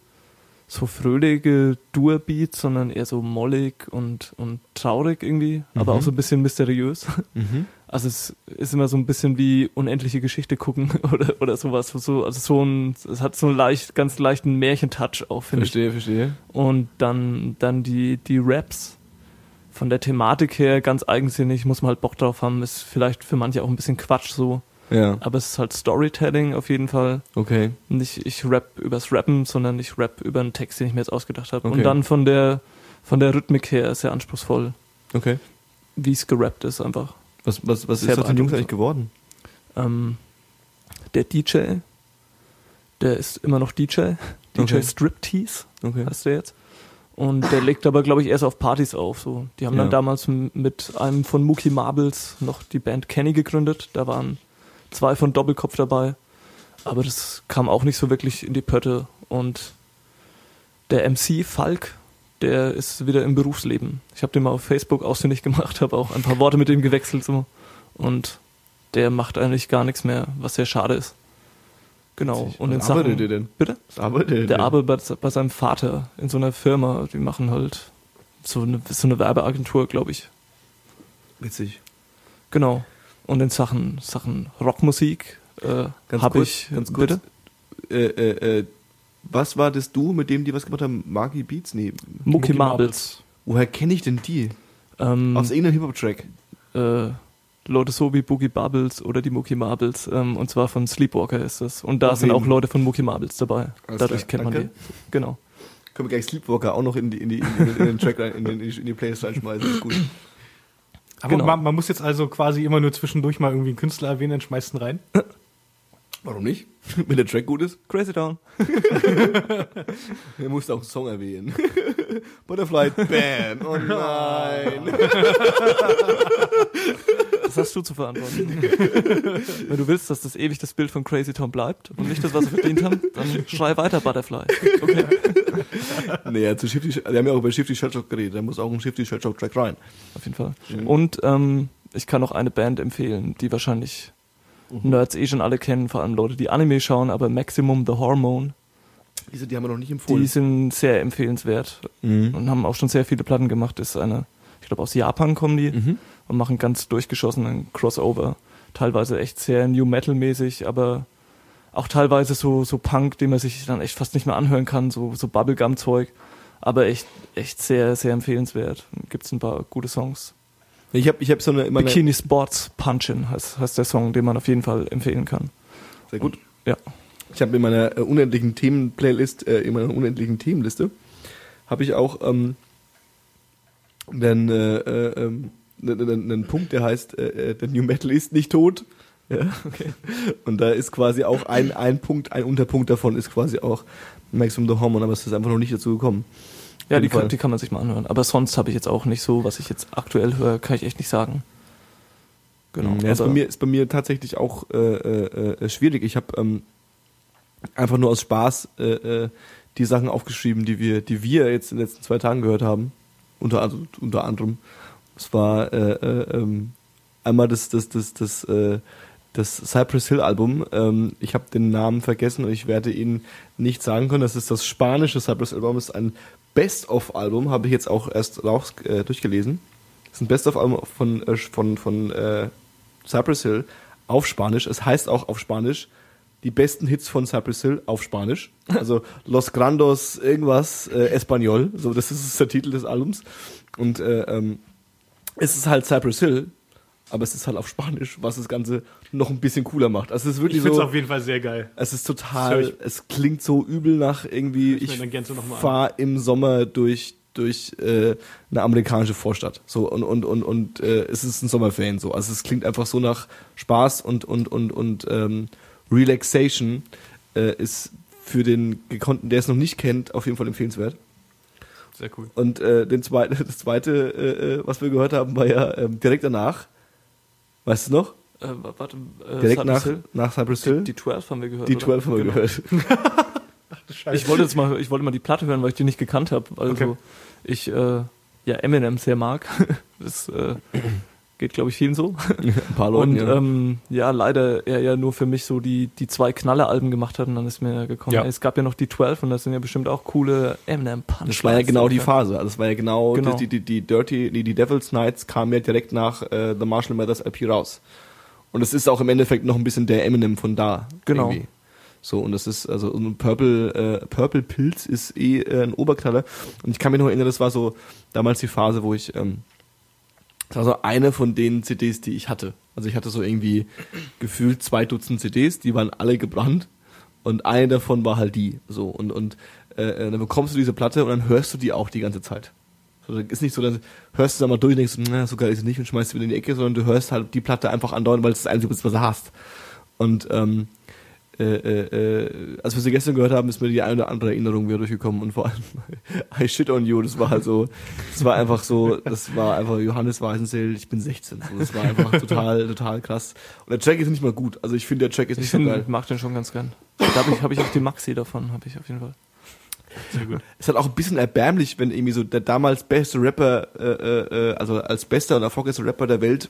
so fröhliche Dur-Beats, sondern eher so mollig und, und traurig irgendwie, aber Mhm. auch so ein bisschen mysteriös. Mhm. <laughs> Also es ist immer so ein bisschen wie unendliche Geschichte gucken <laughs> oder, oder sowas. So, also so ein, es hat so einen leicht, ganz leichten Märchentouch auch, finde ich. Verstehe, verstehe. Und dann, dann die, die Raps. Von der Thematik her ganz eigensinnig, muss man halt Bock drauf haben, ist vielleicht für manche auch ein bisschen Quatsch so. Ja, Aber es ist halt Storytelling auf jeden Fall. okay. Nicht ich rap übers Rappen, sondern ich rap über einen Text, den ich mir jetzt ausgedacht habe. Okay. Und dann von der, von der Rhythmik her sehr anspruchsvoll, Okay. wie es gerappt ist einfach. Was, was, was Sehr ist aus den Jungs eigentlich geworden? Ähm, der DJ, der ist immer noch DJ. DJ Okay. Striptease Okay. heißt der jetzt. Und der legt aber, glaube ich, erst auf Partys auf. So. Die haben Ja. dann damals mit einem von Mookie Marbles noch die Band Kenny gegründet. Da waren zwei von Doppelkopf dabei. Aber das kam auch nicht so wirklich in die Pötte. Und der MC Falk, der ist wieder im Berufsleben. Ich habe den mal auf Facebook ausfindig gemacht, <laughs> habe auch ein paar Worte mit ihm gewechselt. So. Und der macht eigentlich gar nichts mehr, was sehr schade ist. Genau. Witzig. Und in Was arbeitet Sachen, ihr denn? Bitte? Was arbeitet ihr Der denn? arbeitet bei, bei seinem Vater in so einer Firma. Die machen halt so eine, so eine Werbeagentur, glaube ich. Witzig. Genau. Und in Sachen, Sachen Rockmusik äh, Ganz habe ich. ganz kurz. Bitte? Äh, äh, äh, was war das du, mit dem die was gemacht haben? Marky Beats? Nee. Mookie Marbles. Woher kenne ich denn die? Ähm, Aus irgendeinem Hip-Hop-Track. äh, Leute so wie Boogie Bubbles oder die Mookie Marbles. Ähm, und zwar von Sleepwalker ist das. Und da Auf sind auch. Leute von Mookie Marbles dabei. Alles Dadurch klar, kennt man danke. die. Genau. Können wir gleich Sleepwalker auch noch in, die, in, die, in, den, in den Track rein, in, den, in die Playlist reinschmeißen. Ist gut. Aber Genau. man, man muss jetzt also quasi immer nur zwischendurch mal irgendwie einen Künstler erwähnen, dann schmeißt ihn rein. <laughs> Warum nicht? <laughs> Wenn der Track gut ist. Crazy Town. <laughs> Er musste auch einen Song erwähnen. <laughs> Butterfly Bam. Oh nein. Das hast du zu verantworten. Wenn du willst, dass das ewig das Bild von Crazy Town bleibt und nicht das, was er verdient hat, dann schrei weiter Butterfly. Okay. Nee, zu Shifty, wir haben ja auch über Shifty Shellshock geredet. Da muss auch ein Shifty Shellshock Track rein. Auf jeden Fall. Mhm. Und ähm, ich kann noch eine Band empfehlen, die wahrscheinlich Mhm. Nerds eh schon alle kennen, vor allem Leute, die Anime schauen, aber Maximum The Hormone, Diese, die haben wir noch nicht die empfohlen. sind sehr empfehlenswert Mhm. und haben auch schon sehr viele Platten gemacht. Ist eine, ich glaube aus Japan kommen die Mhm. und machen ganz durchgeschossenen Crossover. Teilweise echt sehr New Metal mäßig, aber auch teilweise so, so Punk, den man sich dann echt fast nicht mehr anhören kann, so, so Bubblegum-Zeug. Aber echt, echt sehr, sehr empfehlenswert. Gibt's ein paar gute Songs. Ich habe ich hab so eine immer Bikini Sports Punchin heißt, heißt der Song, den man auf jeden Fall empfehlen kann. Sehr gut. Ja. Ich habe in meiner äh, unendlichen Themen-Playlist, äh, in meiner unendlichen Themenliste, habe ich auch ähm, einen, äh, äh, ähm, einen, einen, einen Punkt, der heißt, äh, äh, der New Metal ist nicht tot. Ja, okay. Und da ist quasi auch ein, ein Punkt, ein Unterpunkt davon ist quasi auch Maximum the Hormone, aber es ist einfach noch nicht dazu gekommen. Ja, die kann, die kann man sich mal anhören. Aber sonst habe ich jetzt auch nicht so, was ich jetzt aktuell höre, kann ich echt nicht sagen. Genau. Ja, ist, bei mir, ist bei mir tatsächlich auch äh, äh, äh, schwierig. Ich habe ähm, einfach nur aus Spaß äh, äh, die Sachen aufgeschrieben, die wir, die wir jetzt in den letzten zwei Tagen gehört haben. Unter, also, unter anderem. Es war äh, äh, ähm, einmal das, das, das, das, das Cypress Hill Album. Ähm, ich habe den Namen vergessen und ich werde ihn nicht sagen können. Das ist das spanische Cypress Hill Album. Das ist ein Best-of-Album, habe ich jetzt auch erst raus, äh, durchgelesen. Das ist ein Best-of-Album von, äh, von, von äh, Cypress Hill auf Spanisch. Es heißt auch auf Spanisch die besten Hits von Cypress Hill auf Spanisch. Also <laughs> Los Grandos irgendwas äh, Español. So, das ist der Titel des Albums. Und äh, ähm, es ist halt Cypress Hill, aber es ist halt auf Spanisch, was das Ganze noch ein bisschen cooler macht. Also es ist Ich wirklich finde es so. auf jeden Fall sehr geil. Es ist total, ich- es klingt so übel nach irgendwie, ich ich fahre im Sommer durch durch äh, eine amerikanische Vorstadt. So und und und und äh, es ist ein Sommerferien so. Also es klingt einfach so nach Spaß und und und und ähm, Relaxation äh, ist für den gekonnten, der es noch nicht kennt, auf jeden Fall empfehlenswert. Sehr cool. Und äh, den zweiten, <laughs> das zweite, äh, äh, was wir gehört haben, war ja ähm, direkt danach. Weißt du noch? Äh, warte, äh, Direkt Cypress nach, Hill? nach Cypress Hill. Die 12 haben wir gehört. Die oder? 12 haben wir Genau. gehört. <laughs> Ich wollte jetzt mal, ich wollte mal die Platte hören, weil ich die nicht gekannt habe. Also Okay. ich äh, ja Eminem sehr mag. <laughs> Das äh, geht, glaube ich, vielen so. <laughs> Ein paar Leuten, Und ja. ähm, ja, leider er ja nur für mich so die, die zwei Knaller-Alben gemacht hat und dann ist mir gekommen, Ja. ey, es gab ja noch die 12 und das sind ja bestimmt auch coole Eminem Punch. Das war ja genau die Phase. Also das war ja genau, Genau. Die, die, die Dirty, die, die Devil's Nights kamen ja direkt nach äh, The Marshall Mathers LP raus. Und es ist auch im Endeffekt noch ein bisschen der Eminem von da. Genau. irgendwie. So, und das ist, also ein Purple, äh, Purple Pilz ist eh äh, ein Oberknaller. Und ich kann mich noch erinnern, das war so damals die Phase, wo ich, ähm, das war so eine von den CDs, die ich hatte. Also ich hatte so irgendwie gefühlt zwei Dutzend CDs, die waren alle gebrannt und eine davon war halt die. So und und äh, äh, dann bekommst du diese Platte und dann hörst du die auch die ganze Zeit. So, ist nicht so, dann hörst du da mal durch und denkst, na, so geil ist sie nicht und schmeißt sie wieder in die Ecke, sondern du hörst halt die Platte einfach andauern, weil es das Einzige ist, was du hast. Und ähm, äh, äh, äh, als wir sie gestern gehört haben, ist mir die eine oder andere Erinnerung wieder durchgekommen und vor allem <laughs> I shit on you, das war halt so, das war einfach so, das war einfach Johannes Weisenseel, ich bin 16, so, das war einfach total, total krass. Und der Track ist nicht mal gut, also ich finde der Track ist Ich nicht so finde, geil. mag den schon ganz gern. Da habe ich, hab ich auch die Maxi davon, habe ich auf jeden Fall. Sehr gut. ist halt auch ein bisschen erbärmlich, wenn irgendwie so der damals beste Rapper, äh, äh, also als bester und erfolgreichster Rapper der Welt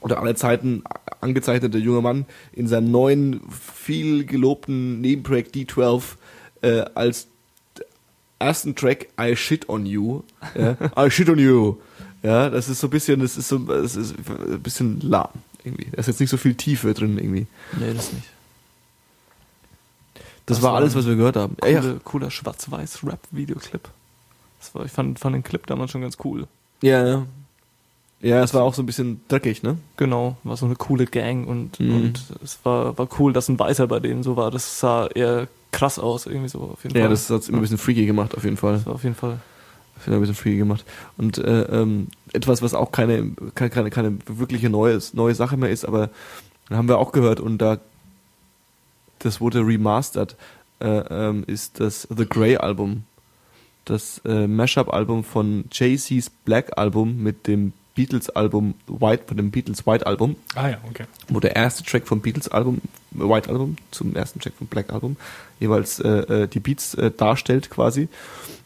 oder aller Zeiten angezeichnete junge Mann in seinem neuen, viel gelobten Nebenprojekt D12 äh, als ersten Track I Shit on You, ja, <laughs> I Shit on You, ja, das ist so ein bisschen, das ist so, das ist ein bisschen lahm irgendwie. Da ist jetzt nicht so viel Tiefe drin irgendwie. Nee, das nicht. Das, Das war war alles, was wir gehört haben. Coole, Ja, Cooler Schwarz-Weiß-Rap-Videoclip. Das war, ich fand, fand den Clip damals schon ganz cool. ja, ja. Ja, es war auch so ein bisschen dreckig, ne? Genau, war so eine coole Gang und, Mhm. und es war, war cool, dass ein Weißer bei denen so war. Das sah eher krass aus, irgendwie so auf jeden Fall. Ja, das hat's immer ein bisschen freaky gemacht, auf jeden Fall. Das war auf jeden Fall. Hat ein bisschen freaky gemacht. Und äh, ähm, etwas, was auch keine, keine, keine, keine wirkliche neue, neue Sache mehr ist, aber haben wir auch gehört und da das wurde remastered, äh, ähm, ist das The Grey Album. Das äh, Mashup-Album von Jay-Z's Black Album mit dem Beatles-Album White, von dem Beatles White Album, Ah ja, okay. wo der erste Track vom Beatles Album, White Album, zum ersten Track vom Black Album, jeweils äh, äh, die Beats äh, darstellt quasi.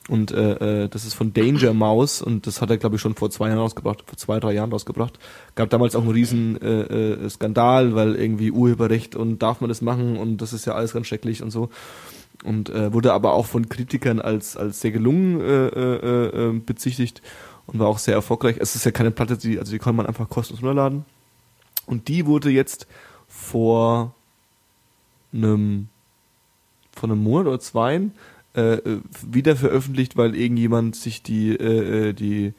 Und äh, äh, das ist von Danger Mouse und das hat er, glaube ich, schon vor zwei Jahren rausgebracht, vor zwei, drei Jahren rausgebracht. Gab damals auch einen riesen äh, äh, Skandal, weil irgendwie Urheberrecht und darf man das machen und das ist ja alles ganz schrecklich und so. Und äh, wurde aber auch von Kritikern als, als sehr gelungen äh, äh, äh, bezichtigt und war auch sehr erfolgreich. Es ist ja keine Platte, die, also die kann man einfach kostenlos runterladen. Und die wurde jetzt vor einem, vor einem Monat oder zwei äh, wieder veröffentlicht, weil irgendjemand sich die, äh, äh, die,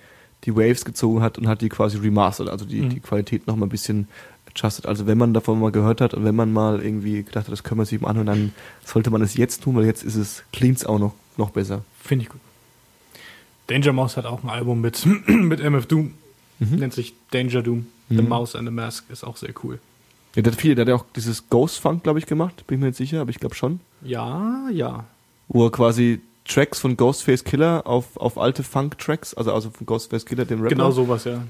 die Waves gezogen hat und hat die quasi remastered, also die, Mhm. die Qualität noch mal ein bisschen adjusted. Also wenn man davon mal gehört hat und wenn man mal irgendwie gedacht hat, das können wir sich mal anhören, dann sollte man es jetzt tun, weil jetzt ist es, klingt's auch noch, noch besser. Finde ich gut. Danger Mouse hat auch ein Album mit, <clears throat> mit MF Doom. Nennt sich Danger Doom. The Mhm. Mouse and the Mask ist auch sehr cool. Ja, der hat viele, der hat ja auch dieses Ghost Funk, glaube ich, gemacht, bin ich mir nicht sicher, aber ich glaube schon. Ja, ja. Wo er quasi Tracks von Ghostface Killer auf, auf alte Funk-Tracks, also, also von Ghostface Killer, dem Rapper, Genau sowas, ja.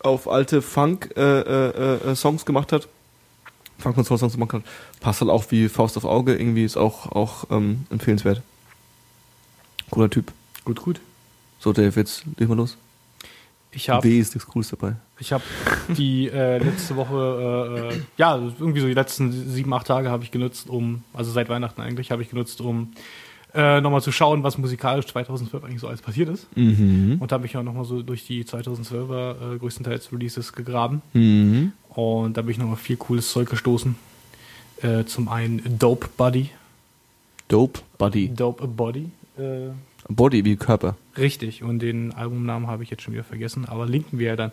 auf alte Funk-Songs äh, äh, Songs gemacht hat. Funk- und Soul-Songs gemacht hat. Passt halt auch wie Faust auf Auge, irgendwie ist auch, auch ähm, empfehlenswert. Cooler Typ. Gut, gut. So, Dave, jetzt leg mal los. Ich habe W ist nichts Cooles dabei. ich hab die äh, letzte Woche, äh, äh, ja, irgendwie so die letzten sieben, acht Tage habe ich genutzt, um, also seit Weihnachten eigentlich, habe ich genutzt, um äh, nochmal zu schauen, was musikalisch 2012 eigentlich so alles passiert ist. Mhm. Und da habe ich auch nochmal so durch die 2012er äh, größtenteils Releases gegraben. Mhm. Und da bin ich nochmal viel cooles Zeug gestoßen. Äh, zum einen Dope Buddy. Dope Body. Dope Body. Äh, Body wie Körper. Richtig. Und den Albumnamen habe ich jetzt schon wieder vergessen, aber linken wir ja dann.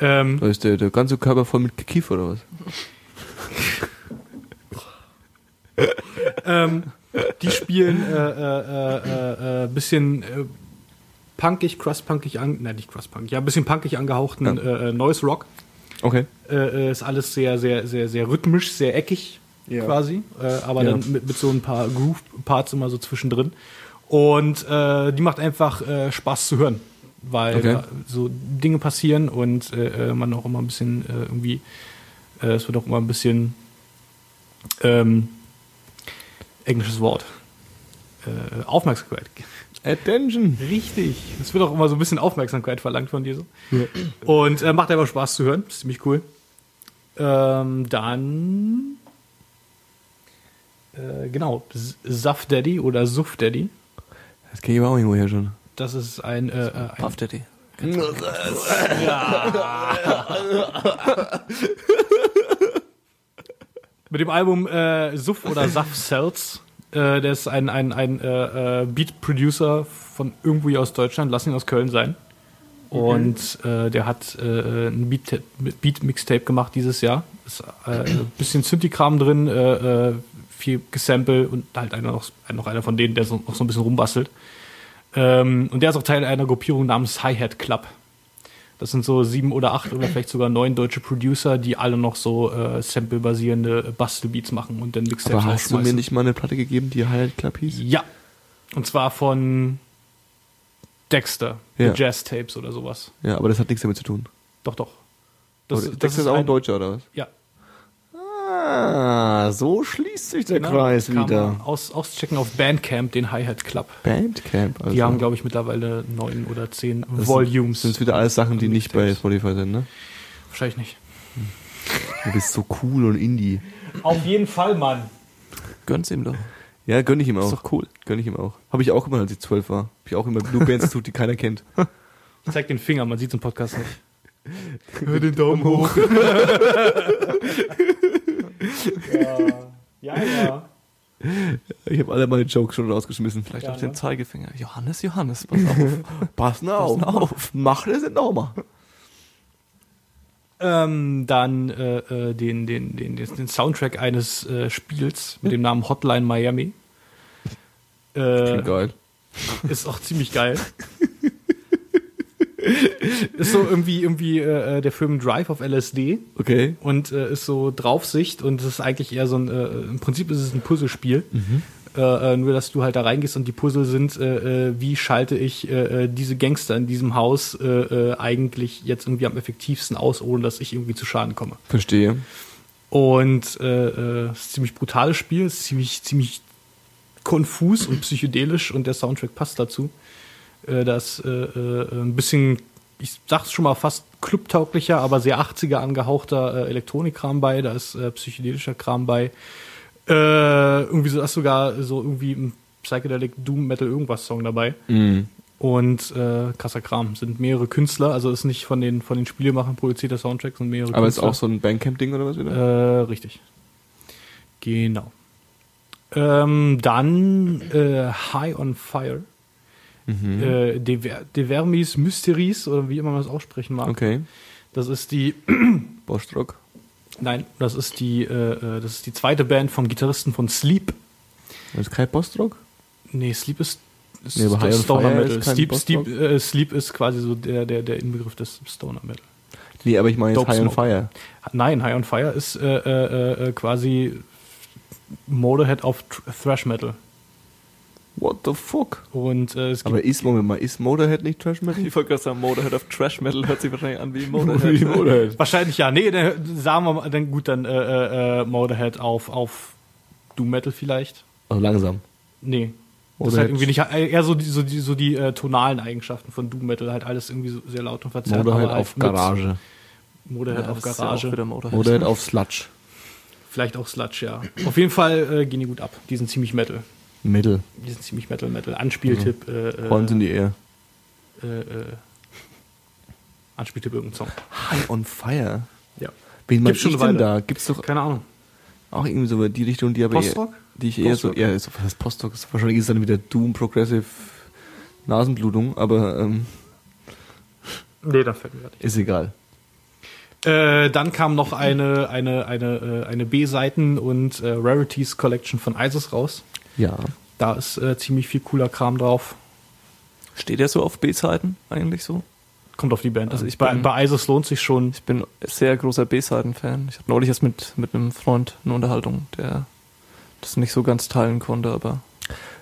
Ähm, Da ist der, der ganze Körper voll mit Kiefer oder was? ähm, die spielen äh, äh, äh, äh, bisschen äh, punkig, crust-punkig an, nein, nicht crust-punkig, ja, ein bisschen punkig angehauchten Ja. äh, äh, Noise Rock. Okay. Äh, äh, ist alles sehr, sehr, sehr, sehr rhythmisch, sehr eckig Ja. quasi, äh, aber Ja. dann mit, mit so ein paar Groove-Parts immer so zwischendrin. Und äh, die macht einfach äh, Spaß zu hören, weil Okay. so Dinge passieren und äh, äh, man auch immer ein bisschen äh, irgendwie, es wird auch immer ein bisschen ähm, englisches Wort. Aufmerksamkeit. Attention. Richtig. Es wird auch immer so ein bisschen Aufmerksamkeit verlangt von dir so. Und äh, macht einfach Spaß zu hören. Ist ziemlich cool. Ähm, dann. Äh, genau. S- Suff Daddy oder Suff Daddy. Das kenne ich aber auch irgendwo her schon. Das ist ein. Äh, äh, ein Puff Daddy. <laughs> mit dem Album äh, Suff oder Suff Cells. Äh, der ist ein, ein, ein äh, äh, Beat-Producer von irgendwo hier aus Deutschland. Lass ihn aus Köln sein. Und äh, der hat äh, ein Beat- Beat-Mixtape gemacht dieses Jahr. Ist äh, ein bisschen Synthi-Kram drin, äh, äh, viel Gesample und halt einer noch, noch einer von denen, der so, noch so ein bisschen rumbastelt. Ähm, und der ist auch Teil einer Gruppierung namens Hi-Hat Club. Das sind so sieben oder acht oder vielleicht sogar neun deutsche Producer, die alle noch so äh, sample-basierende Bastelbeats machen und dann Mixtapes Aber hast du mir nicht mal eine Platte gegeben, die Highlight Club hieß? Ja. Und zwar von Dexter, Ja. Jazz Tapes oder sowas. Ja, aber das hat nichts damit zu tun. Doch, doch. Das, das, ist auch ein Deutscher, oder was? Ja, Ah, so schließt sich der genau. Kreis wieder. Aus, auschecken auf Bandcamp, den Hi-Hat Club. Bandcamp. Also. Die haben, glaube ich, mittlerweile neun oder zehn Das Volumes. Sind wieder alles Sachen, die nicht bei. Spotify sind, ne? Wahrscheinlich nicht. Du bist so cool und Indie. Auf jeden Fall, Mann. Gönn's ihm doch. Ja, gönn ich ihm auch. Ist doch cool. Gönn ich ihm auch. Habe ich auch immer, als ich zwölf war. Habe ich auch immer Blue Bands tut, die keiner kennt. Ich zeig den Finger, man sieht es im Podcast nicht. Hör den Daumen hoch. <laughs> <laughs> Ja, ja. Ich habe alle meine Jokes schon rausgeschmissen. Vielleicht Ja, auch den ne? Zeigefinger. Johannes, Johannes, pass auf. <laughs> Pass na auf. Pass auf. Mach das nicht nochmal. Ähm, dann äh, äh, den, den, den, den den Soundtrack eines äh, Spiels mit dem Namen Hotline Miami. Äh, Klingt geil. ist auch ziemlich geil. <laughs> <laughs> ist so irgendwie, irgendwie äh, der Film Drive auf LSD Okay. und äh, ist so Draufsicht und es ist eigentlich eher so ein, äh, im Prinzip ist es ein Puzzlespiel. Äh, äh, nur, dass du halt da reingehst und die Puzzle sind, äh, äh, wie schalte ich äh, äh, diese Gangster in diesem Haus äh, äh, eigentlich jetzt irgendwie am effektivsten aus, ohne dass ich irgendwie zu Schaden komme. Verstehe. Und äh, äh, es ist ein ziemlich brutales Spiel, es ist ziemlich, ziemlich konfus und psychedelisch und der Soundtrack passt dazu. Äh, da ist äh, äh, ein bisschen, ich sag's schon mal, fast clubtauglicher, aber sehr 80er angehauchter äh, Elektronikkram bei, da ist psychedelischer Kram bei. Irgendwie so, da ist sogar so irgendwie ein Psychedelic Doom Metal irgendwas Song dabei. Mhm. Und äh, krasser Kram. Sind mehrere Künstler, also ist nicht von den von den Spielemachern produzierter Soundtrack, sind mehrere Aber ist Künstler. auch so ein Bandcamp-Ding oder was wieder? Äh, richtig. Genau. Ähm, dann äh, High on Fire. Mhm. Äh, De, Ver De Vermis Mysteries, oder wie immer man das aussprechen mag. Okay. Das ist die, <clears throat> Bostrock. nein, das ist die, äh, äh, das ist die zweite Band vom Gitarristen von Sleep. Das ist kein Bostrock? Nee, Sleep ist, ist Nee, aber Stoner Metal. ist Sleep? Sleep, äh, Sleep ist quasi so der, der, der Inbegriff des Stoner Metal. Nee, aber ich meine jetzt High on. Fire. Nein, High on Fire ist äh, äh, äh, quasi Motorhead auf Thrash Metal. What the fuck? Und äh, es gibt Aber ist, Moment mal, ist Motorhead nicht Trash Metal? Ich wollte gerade sagen, Motorhead of Trash Metal hört sich wahrscheinlich an wie <laughs> Wie Motorhead. Motorhead. wahrscheinlich ja. Nee, dann sagen wir mal, dann gut, dann äh, äh, äh, Motorhead auf, auf Doom Metal vielleicht. Also langsam. Nee. Das ist Motorhead- halt irgendwie nicht, eher so die, so die, so die äh, tonalen Eigenschaften von Doom Metal, halt alles irgendwie so sehr laut und verzerrt. Motorhead aber halt auf Garage. Motorhead Ja, auf ja Garage. wieder Motorhead. Motorhead auf Sludge. Vielleicht auch Sludge, ja. Auf jeden Fall äh, gehen die gut ab. Die sind ziemlich Metal. Mittel. Die sind ziemlich Metal, Metal. Anspieltipp. Äh, äh, Horns in die Air. äh, äh, Anspieltipp irgendein Song. High on Fire. Ja. Wen Gibt's schon eine denn da? Gibt's doch Keine Ahnung. auch irgendwie so die Richtung, die aber eher, Postrock? die ich eher so, ja, so, was heißt Postrock? Ist- Wahrscheinlich ist es dann wieder Doom, Progressive, Nasenblutung, aber ähm, Nee, da fällt mir gerade nicht. ist egal. Äh, dann kam noch eine, eine, eine, äh, eine B-Seiten- und äh, Rarities Collection von ISIS raus. Ja. Da ist äh, ziemlich viel cooler Kram drauf. Steht der so auf B-Seiten eigentlich so? Kommt auf die Band. Also Also ich bei, bin- bei ISIS lohnt sich schon. Ich bin sehr großer B-Seiten-Fan. Ich hatte neulich erst mit, mit einem Freund eine Unterhaltung, der das nicht so ganz teilen konnte, aber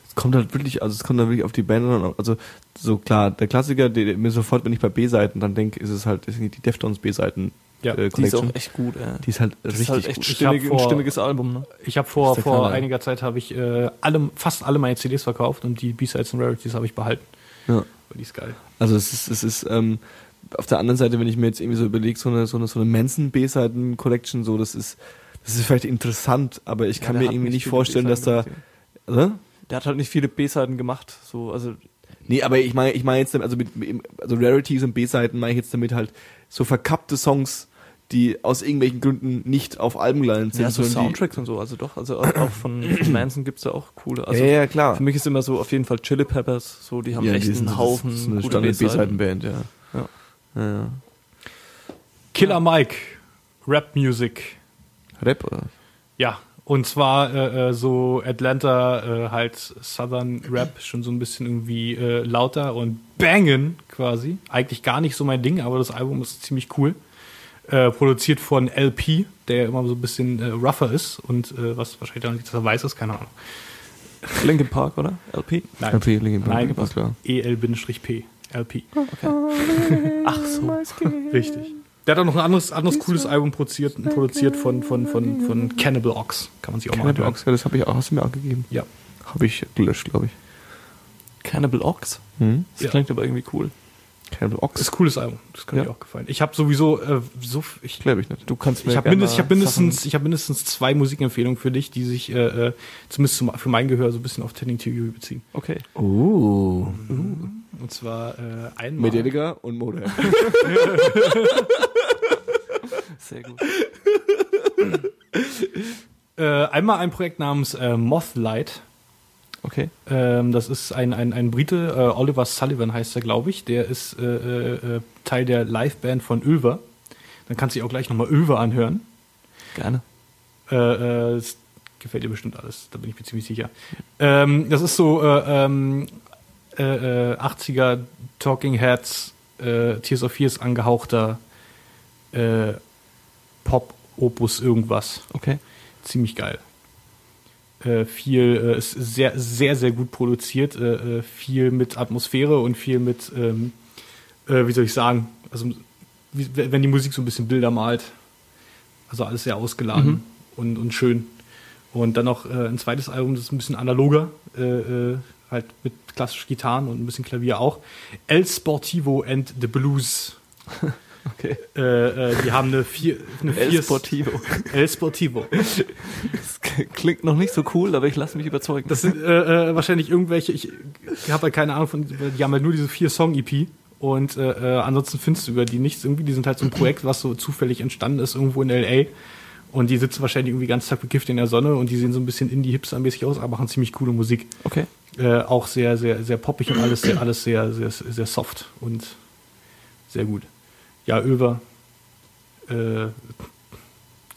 Es kommt halt wirklich, also es kommt dann wirklich auf die Band an. Also so klar, der Klassiker, der, der mir sofort, wenn ich bei B-Seiten dann denke, ist es halt ist die Deftones B-Seiten Ja, äh, die ist auch echt gut. Ey. Die ist halt das richtig ist halt echt hab vor- ein stimmiges Album. Ne? Ich habe vor, vor Knaller. einiger Zeit habe ich äh, alle, fast alle meine CDs verkauft und die B-Sides und Rarities habe ich behalten. Ja. Weil die ist geil. Also es ist, es ist ähm, auf der anderen Seite, wenn ich mir jetzt irgendwie so überlege, so eine, so eine, so eine Manson B-Seiten Collection, so, das ist, das ist vielleicht interessant, aber ich kann Ja, der mir irgendwie nicht vorstellen, dass da, oder? Der hat halt nicht viele B-Seiten gemacht. So, also Nee, aber ich meine, ich meine jetzt, also mit, mit- also Rarities und B-Seiten meine ich jetzt damit halt so verkappte Songs, die aus irgendwelchen Gründen nicht auf Alben gelandet sind. ja, so sondern Soundtracks und so. Also doch, also auch auch von, von <clears throat> Manson gibt's da auch coole. Also ja, ja, klar. für mich ist immer so auf jeden Fall Chili Peppers. So, die haben ja, echt die sind- einen Haufen Das ist eine gute Standard B-Seiten. B-Seiten-Band, ja. Ja. ja. ja. Killer Mike, Rap Music. Rap, oder? Ja, und zwar äh, äh, so Atlanta, äh, halt Southern Rap, schon so ein bisschen irgendwie äh, lauter und bangen quasi. Eigentlich gar nicht so mein Ding, aber das Album ist ziemlich cool. Äh, produziert von LP, der immer so ein bisschen äh, rougher ist und äh, was wahrscheinlich daran liegt, dass er weiß ist, keine Ahnung. Linkin Park, oder? LP? Nein, LP, Linkin Park, Nein, war klar. EL-P, LP. <laughs> Ach so. Richtig. Der hat auch noch ein anderes, anderes cooles Album produziert, produziert von, von, von, von Cannibal Ox. Kann man sich auch mal Cannibal. Ox, ja, das habe ich auch, hast du mir auch gegeben. Ja. Habe ich gelöscht, glaube ich. Cannibal Ox? Hm? Das Ja. klingt aber irgendwie cool. Cannibal Das Ox? ist ein cooles Album. Das könnte Ja. mir auch gefallen. Ich habe sowieso äh, so ich, Glaube ich nicht. Du kannst mir ich habe mindest, ich hab mindestens Sachen- ich habe mindestens zwei Musikempfehlungen für dich, die sich äh, äh, zumindest zum, für mein Gehör so ein bisschen auf Tending to You beziehen. Okay. Oh. Und zwar äh, einmal Metallica und Motorhead. <laughs> Sehr gut. äh, einmal ein Projekt namens äh, Mothlight. Okay. Ähm, das ist ein, ein, ein Brite, äh, Oliver Sullivan heißt er, glaube ich. Der ist äh, äh, äh, Teil der Liveband von Ulver. dann kannst du dir auch gleich nochmal Öwe anhören. Gerne. Äh, äh, das gefällt dir bestimmt alles, da bin ich mir ziemlich sicher. Ähm, das ist so äh, ähm, äh, äh, 80er Talking Heads, Tears of Fears angehauchter Pop-Opus irgendwas. Okay. Ziemlich geil. Äh, viel, äh, ist sehr, sehr, sehr gut produziert, äh, äh, viel mit Atmosphäre und viel mit, ähm, äh, wie soll ich sagen, also wie, wenn die Musik so ein bisschen Bilder malt. Also alles sehr ausgeladen Mhm. und, und schön. Und dann noch ein zweites Album, das ist ein bisschen analoger, halt mit klassischen Gitarren und ein bisschen Klavier auch. El Sportivo and the Blues. <laughs> Okay. Äh, äh, die haben eine vier, eine El vier Sportivo. El Sportivo. Das klingt noch nicht so cool, aber ich lasse mich überzeugen. Das sind äh, äh, wahrscheinlich irgendwelche, ich, ich habe halt keine Ahnung von, die haben halt nur diese vier Song-EP und äh, äh, ansonsten findest du über die nichts irgendwie. Die sind halt so ein <clears throat> Projekt, was so zufällig entstanden ist irgendwo in L.A. Und die sitzen wahrscheinlich irgendwie ganz Tag bekifft in der Sonne und die sehen so ein bisschen Indie-Hipster-mäßig aus, aber machen ziemlich coole Musik. okay. Auch sehr, sehr, sehr poppig und alles sehr, alles sehr, sehr, sehr soft und sehr gut. Ja, Över. Äh,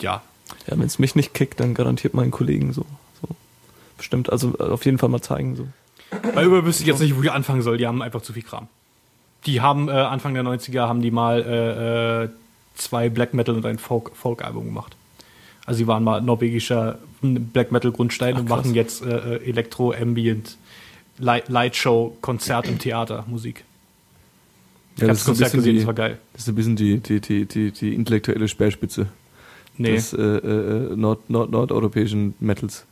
ja, Ja, wenn es mich nicht kickt, dann garantiert meinen Kollegen so. so. Bestimmt, also äh, auf jeden Fall mal zeigen. So. Bei Über wüsste ich jetzt nicht, wo ich anfangen soll. Die haben einfach zu viel Kram. Die haben äh, Anfang der 90er haben die mal äh, äh, zwei Black Metal und ein Folk, Folk-Album gemacht. Also sie waren mal norwegischer Black Metal Grundstein Ach, und machen jetzt äh, äh, Elektro, Ambient, Light, Lightshow, Konzert im Theater, Musik. Ich Ja, das das ist so ein Konzert bisschen gesehen, die- das war geil. Das ist ein bisschen die, die, die, die, die intellektuelle Speerspitze Nee. des äh, äh, nord, nord, nordeuropäischen Metals.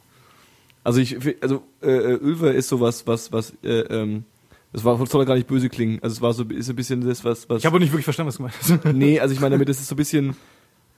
Also ich, also äh, äh, Ulver ist sowas, was, was, äh, ähm, das war soll gar nicht böse klingen. Also es war so, ist ein bisschen das, was, was. ich habe auch nicht wirklich verstanden, was du meinst. nee, also ich meine damit, das ist so ein bisschen,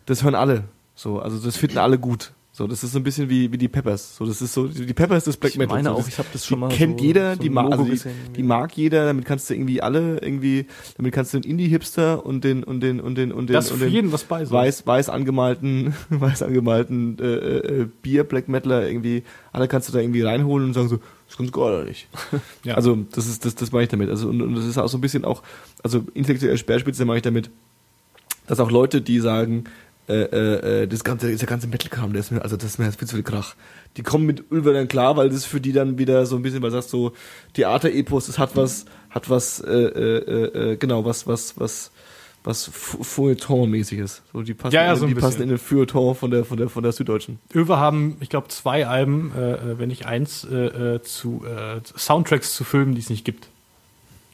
das hören alle. So, also das finden alle gut. So, das ist so ein bisschen wie, wie die Peppers. So, das ist so, die Peppers des Black Ich Metal. meine so, auch, das, ich habe das schon mal kennt so, jeder, so die, Logo also die, die mag jeder, damit kannst du irgendwie alle irgendwie, damit kannst du den Indie-Hipster und den, und den, und den, und den, Da ist und den jeden was bei. So. weiß, weiß angemalten, <laughs> weiß angemalten äh, äh, Bier Black Metaler irgendwie, alle kannst du da irgendwie reinholen und sagen so, das kommt gar nicht. Ja. Also das ist das, das meine ich damit. Also und, und das ist auch so ein bisschen auch, also intellektuelle Speerspitze mache ich damit, dass auch Leute, die sagen, äh, äh, äh, das ganze, dieser ganze Metal-Kram, der ist mir, also das ist mir jetzt viel zu viel Krach. Die kommen mit Ulver dann klar, weil das für die dann wieder so ein bisschen, weil du sagst so, Theater-Epos, das hat was, hat was, äh, äh, äh, genau, was, was, was, was Feuilleton-mäßiges. So, die passen, Ja, ja, in, so die passen in den Feuilleton von der, von der, von der Süddeutschen. Öwe haben, ich glaube, zwei Alben, äh, äh, wenn nicht eins, äh, äh, zu äh, Soundtracks zu Filmen, die es nicht gibt.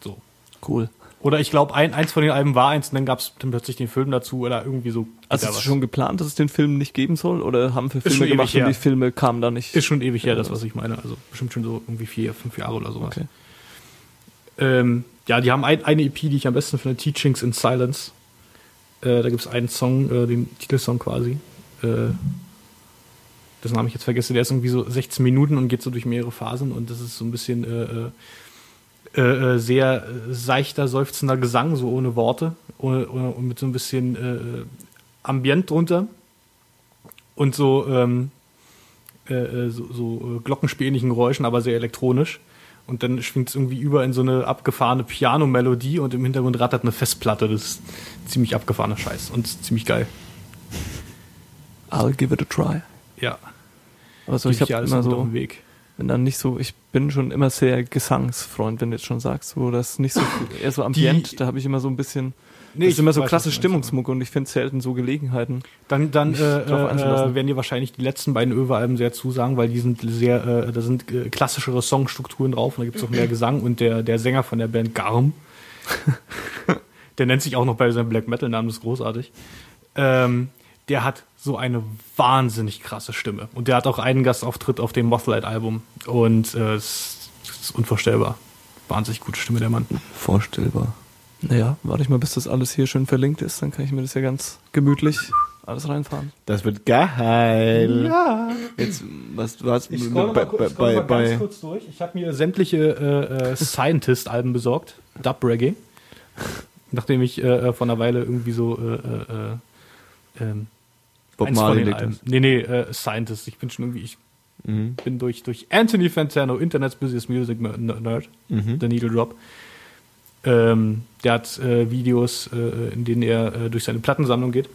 So. Cool. Oder ich glaube, ein, eins von den Alben war eins und dann gab es dann plötzlich den Film dazu oder irgendwie so. Also ist es schon geplant, dass es den Film nicht geben soll? Oder haben wir Filme gemacht und die Filme kamen da nicht? Ist schon ewig her, das, was ich meine. Also bestimmt schon so irgendwie vier, fünf Jahre oder sowas. Okay. Ähm, ja, die haben ein, eine EP, die ich am besten finde, Teachings in Silence. Äh, da gibt es einen Song, äh, den Titelsong quasi. Äh, dessen Namen ich jetzt vergesse, der ist irgendwie so 16 Minuten und geht so durch mehrere Phasen und das ist so ein bisschen äh, äh, äh, sehr äh, seichter, seufzender Gesang, so ohne Worte ohne, und mit so ein bisschen äh, Ambient drunter und so, ähm, äh, äh, so, so äh, glockenspielähnlichen Geräuschen, aber sehr elektronisch. Und dann schwingt es irgendwie über in so eine abgefahrene Piano-Melodie und im Hintergrund rattert eine Festplatte. Das ist ziemlich abgefahrener Scheiß und ziemlich geil. I'll give it a try. Ja, Also Geb ich habe immer so, Weg. Wenn dann nicht so, ich bin schon immer sehr Gesangsfreund, wenn du jetzt schon sagst, so das nicht so eher so Ambient, Die- da habe ich immer so ein bisschen, Nee, das ist immer so klasse Stimmungsmucke und ich finde selten so Gelegenheiten. Dann, dann äh, äh, werden dir wahrscheinlich die letzten beiden Öwe-Alben sehr zusagen, weil die sind sehr, äh, da sind äh, klassischere Songstrukturen drauf und da gibt es auch mehr Gesang und der, der Sänger von der Band Garm, <laughs> der nennt sich auch noch bei seinem Black Metal-Namen, das ist großartig. Ähm, der hat so eine wahnsinnig krasse Stimme. Und der hat auch einen Gastauftritt auf dem Mothlight-Album. Und äh, es ist unvorstellbar. Wahnsinnig gute Stimme, der Mann. Vorstellbar. Naja, warte ich mal, bis das alles hier schön verlinkt ist, dann kann ich mir das ja ganz gemütlich alles reinfahren. Das wird geil. Ja. Jetzt, was hast Ich scroll bei, mal, kurz- bei, scroll mal bei, ganz bei kurz durch. Ich habe mir sämtliche äh, äh, Scientist-Alben besorgt. Dub Reggae. Nachdem ich äh, vor einer Weile irgendwie so äh, äh, äh, ähm, Bob eins Marley legt Alben. Nee, nee, äh, Scientist. Ich bin schon irgendwie, ich Mhm. bin durch, durch Anthony Fantano, Internet's Busiest Music Nerd, Mhm. The Needle Drop. Ähm, der hat äh, Videos, äh, in denen er äh, durch seine Plattensammlung geht.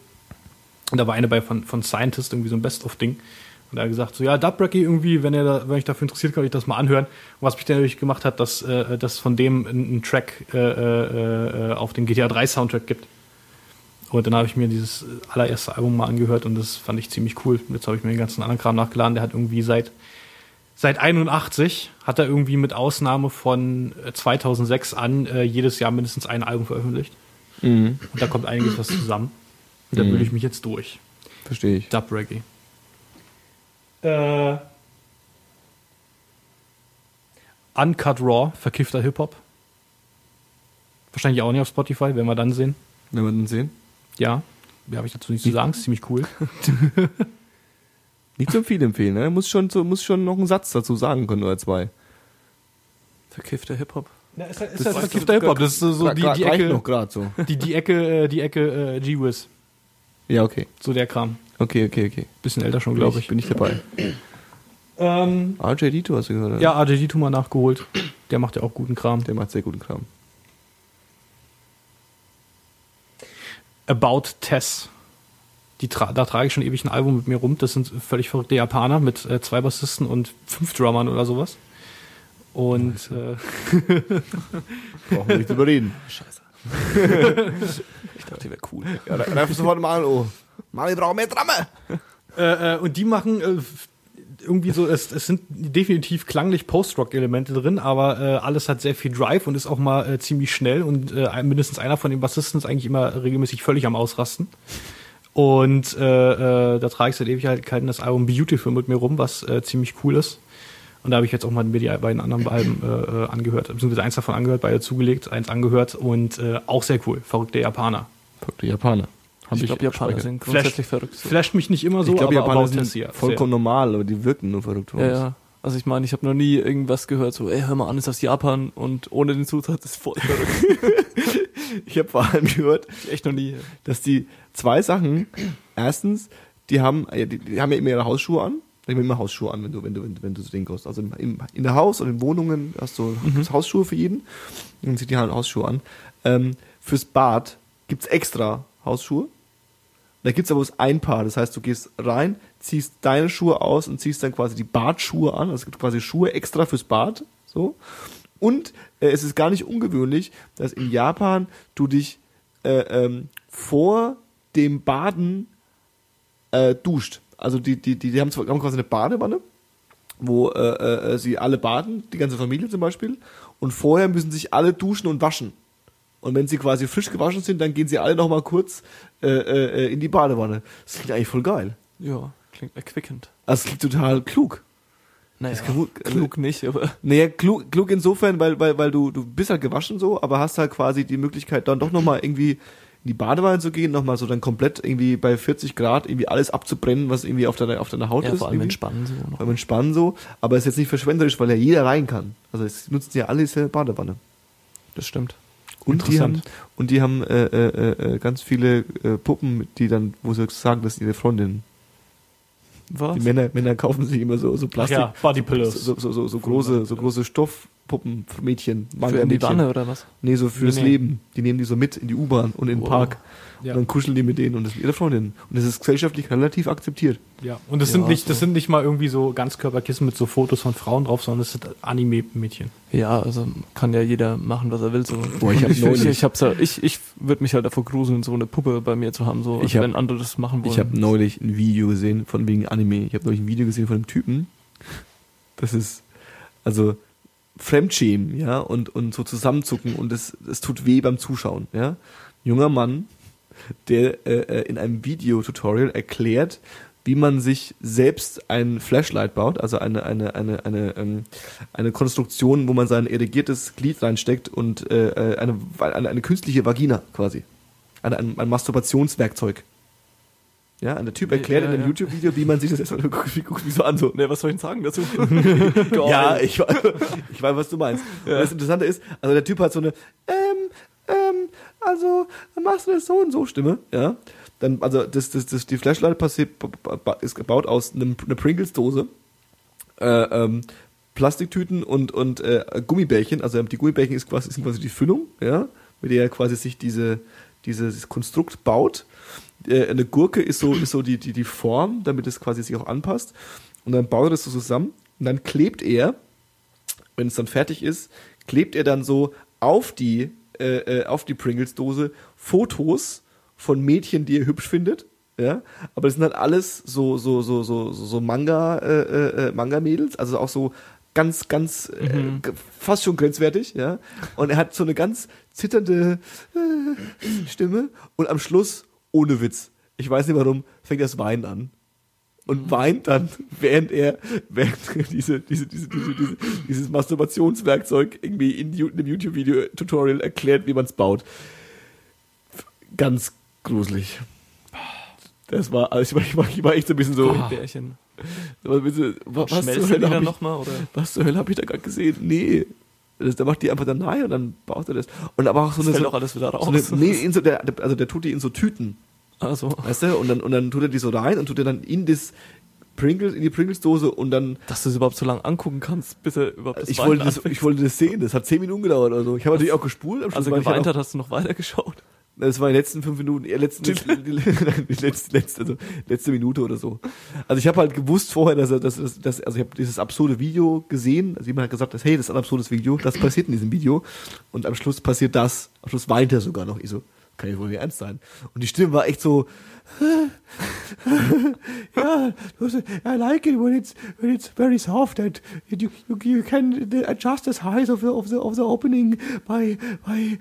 Und da war eine bei von, von Scientist, irgendwie so ein Best-of-Ding. Und er hat gesagt, so, ja, Dubrecky irgendwie, wenn er da, wenn ich dafür interessiert, kann ich das mal anhören. Und was mich dann natürlich gemacht hat, dass äh, dass von dem ein, ein Track äh, äh, äh, auf den GTA 3 Soundtrack gibt. Und dann habe ich mir dieses allererste Album mal angehört und das fand ich ziemlich cool. Jetzt habe ich mir den ganzen anderen Kram nachgeladen. Der hat irgendwie seit seit 81 hat er irgendwie mit Ausnahme von äh, 2006 an äh, jedes Jahr mindestens ein Album veröffentlicht. Mhm. Und da kommt einiges was zusammen. Und da Mhm. würde ich mich jetzt durch. Verstehe ich. Dub Reggae. Äh, Uncut Raw, verkiffter Hip-Hop. Wahrscheinlich auch nicht auf Spotify, werden wir dann sehen. Wenn wir den sehen. Ja, mehr habe ich dazu nichts zu sagen, ist ziemlich cool. <laughs> Nicht so viel empfehlen, ne? Muss schon, so, muss schon noch einen Satz dazu sagen können oder zwei. Verkiffter Hip-Hop. Ja, ist halt, Das ist halt ist verkiffter Hip-Hop, das ist so, die, die Ecke, noch gerade so. die, die Ecke, äh, die Ecke äh, G-Wiz, Ja, okay. so der Kram. Okay, okay, okay. Bisschen älter schon, glaube ich. Bin ich dabei. Ähm, RJD, du hast du gehört, oder? ja, RJD mal nachgeholt. Der macht ja auch guten Kram. Der macht sehr guten Kram. About Tess. Die tra da trage ich schon ewig ein Album mit mir rum. Das sind völlig verrückte Japaner mit äh, zwei Bassisten und fünf Drummern oder sowas. Und äh, <laughs> Brauchen wir nicht drüber reden. <laughs> Scheiße. ich dachte, die wäre cool. Ja, da greif sofort mal an, oh. Mann, ich brauche mehr Dramme. äh, äh, und die machen äh, irgendwie so, es, es sind definitiv klanglich Post-Rock-Elemente drin, aber äh, alles hat sehr viel Drive und ist auch mal äh, ziemlich schnell und äh, mindestens einer von den Bassisten ist eigentlich immer regelmäßig völlig am Ausrasten. Und äh, äh, da trage ich seit Ewigkeiten das Album Beautiful mit mir rum, was äh, ziemlich cool ist. Und da habe ich jetzt auch mal mir die beiden anderen Alben äh, äh, angehört, beziehungsweise eins davon angehört, beide zugelegt, eins angehört und äh, auch sehr cool. Verrückte Japaner. Verrückte Japaner. Hab Ich glaube, Japaner sind grundsätzlich verrückt. So. Flasht mich nicht immer so, ich glaube, aber Japaner sind hier. vollkommen normal, aber die wirken nur verrückt. Ja, ja. Also ich meine, ich habe noch nie irgendwas gehört, so, ey, hör mal an, ist aus Japan und ohne den Zutat ist voll verrückt. <laughs> Ich habe vor allem gehört, Echt noch nie. dass die zwei Sachen, erstens, die haben, die, die haben ja immer ihre Hausschuhe an. Die haben immer Hausschuhe an, wenn du, wenn du, wenn, du- wenn du so Ding gehst. Also im, in der Haus und in Wohnungen hast du gibt's Hausschuhe für jeden. Und dann zieht die halt Hausschuhe an. Ähm, fürs Bad gibt's extra Hausschuhe. Da gibt's aber bloß ein Paar. Das heißt, du gehst rein, ziehst deine Schuhe aus und ziehst dann quasi die Badschuhe an. Also es gibt quasi Schuhe extra fürs Bad. So. Und äh, es ist gar nicht ungewöhnlich, dass in Japan du dich äh, ähm, vor dem Baden äh, duscht. Also die, die, die, die haben, zwar, haben quasi eine Badewanne, wo äh, äh, sie alle baden, die ganze Familie zum Beispiel. Und vorher müssen sich alle duschen und waschen. Und wenn sie quasi frisch gewaschen sind, dann gehen sie alle noch mal kurz äh, äh, in die Badewanne. Das klingt eigentlich voll geil. Ja, klingt erquickend. Also es klingt total klug. Naja, kann- klug nicht, aber Naja, klug, klug insofern, weil, weil, weil du, du bist halt gewaschen so, aber hast halt quasi die Möglichkeit, dann doch nochmal irgendwie in die Badewanne zu gehen, nochmal so dann komplett irgendwie bei 40 Grad irgendwie alles abzubrennen, was irgendwie auf deiner, auf deiner Haut ja, ist. vor allem irgendwie. entspannen so noch. Beim Entspannen so, aber es ist jetzt nicht verschwenderisch, weil ja jeder rein kann. Also es nutzen ja alle diese Badewanne. Das stimmt. Und die haben, und die haben äh, äh, äh, ganz viele äh, Puppen, die dann, wo sie sagen, das sind ihre Freundinnen. Was? Die Männer, Männer kaufen sich immer so, so Ach Plastik, ja, Body Pillows. so, so, so, so große, so große Stoffpuppen für Mädchen, Für in die. Wanne oder was? Nee, so fürs Nee, nee. Leben. Die nehmen die so mit in die U-Bahn und in den Wow. Park. Ja. Und dann kuscheln die mit denen und das sind ihre Freundinnen. Und das ist gesellschaftlich relativ akzeptiert. Ja, und das Ja, sind nicht, das so. sind nicht mal irgendwie so Ganzkörperkissen mit so Fotos von Frauen drauf, sondern das sind Anime-Mädchen. Ja, also kann ja jeder machen, was er will. So. Boah, ich hab ich, neulich- ich, ich, hab's ja, ich, ich würde mich halt davor gruseln, so eine Puppe bei mir zu haben, so, Ich hab- wenn andere das machen wollen. Ich habe neulich ein Video gesehen von wegen Anime. Ich habe neulich ein Video gesehen von einem Typen. Das ist also Fremdschämen, ja, und, und so zusammenzucken und es, es tut weh beim Zuschauen, ja. Junger Mann, der äh, äh, in einem Videotutorial erklärt, wie man sich selbst ein Flashlight baut, also eine, eine, eine, eine, ähm, eine Konstruktion, wo man sein erigiertes Glied reinsteckt und äh, äh, eine, eine, eine künstliche Vagina quasi. Eine, ein, ein Masturbationswerkzeug. Ja, und der Typ erklärt Ja, in einem ja. YouTube-Video, wie man sich das erstmal guckt, wie guckt mich so an, so. Ne, was soll ich denn sagen dazu? <laughs> Ja, ich, weiß- <laughs> ich weiß, was du meinst. Und das Interessante ist, also der Typ hat so eine, ähm, ähm, also, machst du das so und so Stimme, ja. Dann, also, das, das, das, die Flashlight passiert, ist gebaut aus einem, einer Pringles-Dose, äh, ähm, Plastiktüten und, und äh, Gummibärchen. Also die Gummibärchen ist quasi, sind quasi die Füllung, ja, mit der er quasi sich diese, dieses Konstrukt baut. Äh, eine Gurke ist so, ist so die, die, die Form, damit es quasi sich auch anpasst. Und dann baut er das so zusammen und dann klebt er, wenn es dann fertig ist, klebt er dann so auf die, äh, äh, auf die Pringles-Dose Fotos von Mädchen, die er hübsch findet. Ja, aber das sind halt alles so so so so so, Manga äh, äh, Manga Mädels, also auch so ganz ganz Mhm. äh, fast schon grenzwertig, ja. Und er hat so eine ganz zitternde äh, Stimme und am Schluss ohne Witz. Ich weiß nicht warum, fängt das Weinen an und weint dann, <laughs> während er, während er diese, diese, diese, diese, diese, dieses Masturbationswerkzeug irgendwie in einem YouTube-Video-Tutorial erklärt, wie man es baut. Ganz gruselig. Das war, also ich war, ich war, echt so ein bisschen so, Gummibärchen. aber ein bisschen, wa- was, zur Hölle dann hab ich, was zur Hölle habe ich da gerade gesehen? Nee. Das, da macht die einfach dann nein und dann baut er das. Und aber auch so Das eine, fällt so, auch alles wieder raus. so eine nee, so der, also der tut die in so Tüten. Also, Weißt du? Und dann, und dann tut er die so rein und tut er dann in das Pringles, in die Pringles-Dose und dann. dass du es überhaupt so lange angucken kannst, bis er überhaupt Ich wollte, das, ich wollte das sehen, das hat zehn Minuten gedauert oder so. Ich habe natürlich auch gespult. Am Schluss Also geweint hat, hast du noch weitergeschaut. Das war die letzten fünf Minuten, äh, letzten, die, die, die letzte, letzte, also letzte Minute oder so. Also ich habe halt gewusst vorher, dass er, dass, dass, dass also ich habe dieses absurde Video gesehen. Also jemand hat gesagt, dass, hey, das ist ein absurdes Video, das passiert in diesem Video. Und am Schluss passiert das. Am Schluss weint er sogar noch. Ich so, kann ja wohl nicht ernst sein. Und die Stimme war echt so, <laughs> ja, I like it when it's when it's very soft and you you, you can adjust the size of the of the of the opening by by.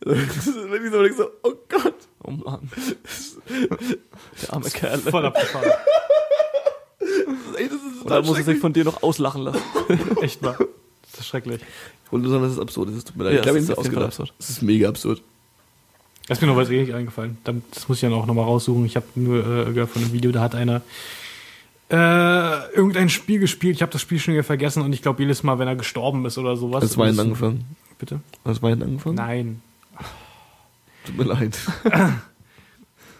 Das ist wirklich so, ich so, oh Gott. Oh Mann. Der arme Kerl. Voll abgefahren. Ey, das ist muss er sich von dir noch auslachen lassen. <laughs> Echt mal. Das ist schrecklich. Ich wollte nur sagen, das ist absurd. Das ist, tut mir leid. Ja, ich glaube, das ich ist habe ausgedacht. absurd. Das ist mega absurd. Das ist mir noch was ähnlich eingefallen. Das muss ich dann auch nochmal raussuchen. Ich habe nur äh, gehört von einem Video, da hat einer äh, irgendein Spiel gespielt. Ich habe das Spiel schon wieder vergessen und ich glaube jedes Mal, wenn er gestorben ist oder sowas. Hast du Weinen ist- angefangen? Bitte? Hast du Weinen angefangen? Nein. Tut mir leid. <laughs>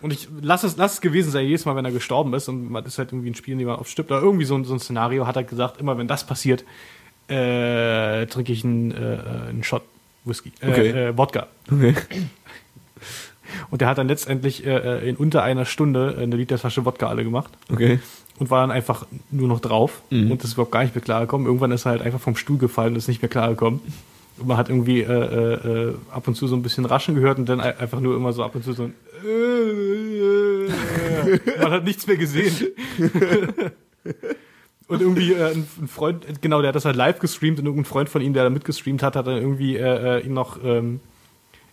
Und ich lass es, lass es gewesen sein, jedes Mal, wenn er gestorben ist und man ist halt irgendwie ein Spiel, in dem man oft stirbt, oder irgendwie so so ein Szenario, hat er gesagt, immer wenn das passiert, äh, trinke ich einen, äh, einen Shot Whisky, äh, Okay. äh, Wodka. Okay. <laughs> Und der hat dann letztendlich äh, in unter einer Stunde eine Literflasche Wodka alle gemacht Okay. und war dann einfach nur noch drauf Mhm. und ist überhaupt gar nicht mehr klargekommen. Irgendwann ist er halt einfach vom Stuhl gefallen und ist nicht mehr klargekommen. Und man hat irgendwie äh, äh, äh, ab und zu so ein bisschen Raschen gehört und dann ein- einfach nur immer so ab und zu so ein Man hat nichts mehr gesehen. <laughs> Und irgendwie äh, ein ein Freund, genau, der hat das halt live gestreamt und irgendein Freund von ihm, der da mitgestreamt hat, hat dann irgendwie äh, äh, ihn noch, ähm,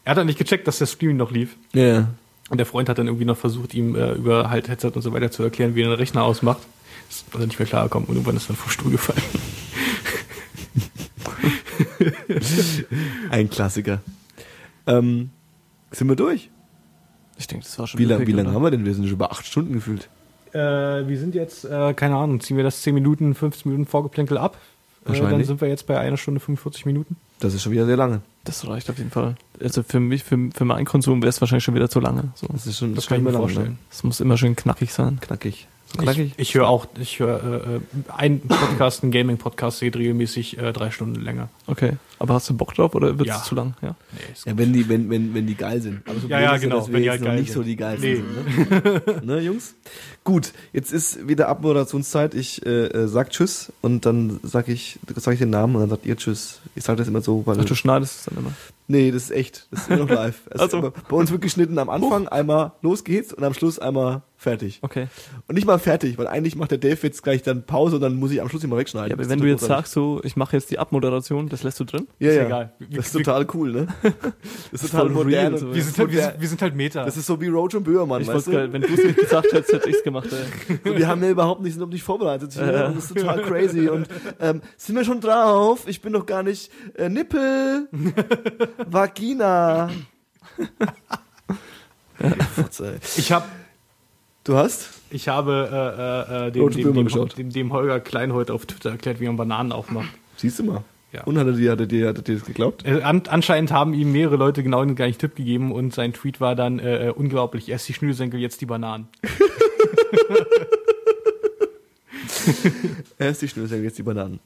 er hat dann nicht gecheckt, dass der Streaming noch lief. Ja. Und der Freund hat dann irgendwie noch versucht, ihm äh, über halt Headset und so weiter zu erklären, wie er den Rechner ausmacht. Ist also nicht mehr klargekommen und irgendwann ist er vom Stuhl gefallen. Ein Klassiker. Ähm, sind wir durch? Ich denke, das war schon Wie lange üppig, wie lang oder? haben wir denn? Wir sind schon über acht Stunden gefühlt. Äh, wir sind jetzt, äh, keine Ahnung, ziehen wir das 10 Minuten, 15 Minuten Vorgeplänkel ab. Äh, Wahrscheinlich. dann sind wir jetzt bei einer Stunde 45 Minuten. Das ist schon wieder sehr lange. Das reicht auf jeden Fall. Also für mich, für, für meinen Konsum wäre es wahrscheinlich schon wieder zu lange. So. Das ist schon, Das kann ich mir lange, vorstellen. Ne? Es muss immer schön knackig sein. Knackig. So knackig. Ich, ich höre auch, ich höre äh, äh, ein Podcast, ein Gaming-Podcast geht regelmäßig äh, drei Stunden länger. Okay. Aber hast du Bock drauf oder wird es Ja. zu lang? Ja. Nee, ist Ja, wenn die, wenn, wenn, wenn die geil sind. Aber so Ja, ja, ist genau, wir wenn die jetzt halt noch geil nicht so sind. die geilsten Nee. sind. Ne? <laughs> ne, Jungs? Gut, jetzt ist wieder Abmoderationszeit. Ich äh, äh, sag Tschüss und dann sag ich, sag ich den Namen und dann sagt ihr Tschüss. Ich sage das immer so, weil Ach, du schneidest es dann immer. Nee, das ist echt. Das ist immer noch live. <laughs> Also. ist immer, bei uns wird geschnitten am Anfang einmal los geht's und am Schluss einmal fertig. Okay. Und nicht mal fertig, weil eigentlich macht der Dave jetzt gleich dann Pause und dann muss ich am Schluss mal wegschneiden. Ja, aber Das wenn du jetzt großartig. sagst, so, ich mache jetzt die Abmoderation, das lässt du drin? ja, ist ja. egal. Das ist total cool, ne? <laughs> Das ist total modern. so. Wir sind, halt, wir, modern. sind, wir sind halt Meta. Das ist so wie Roach und Böhmermann, Ich weißt wollte du? geil, wenn du es nicht gesagt hättest, hätte ich es gemacht. Ey. <laughs> So, wir haben ja überhaupt nicht, sind überhaupt nicht vorbereitet hier und das ist total crazy. Und ähm, sind wir schon drauf? Ich bin doch gar nicht äh, Nippel, <laughs> Vagina. Ich habe Du hast? ich habe äh, äh, äh, dem, dem, dem, dem, dem Holger Klein heute auf Twitter erklärt, wie man Bananen aufmacht. Siehst du mal. Ja. Und hat er dir, hat er dir, hat er dir das geglaubt? Äh, an, anscheinend haben ihm mehrere Leute genau den gleichen Tipp gegeben und sein Tweet war dann äh, äh, unglaublich, erst die Schnürsenkel, jetzt die Bananen. <laughs> Erst die Schnürsenkel, jetzt die Bananen.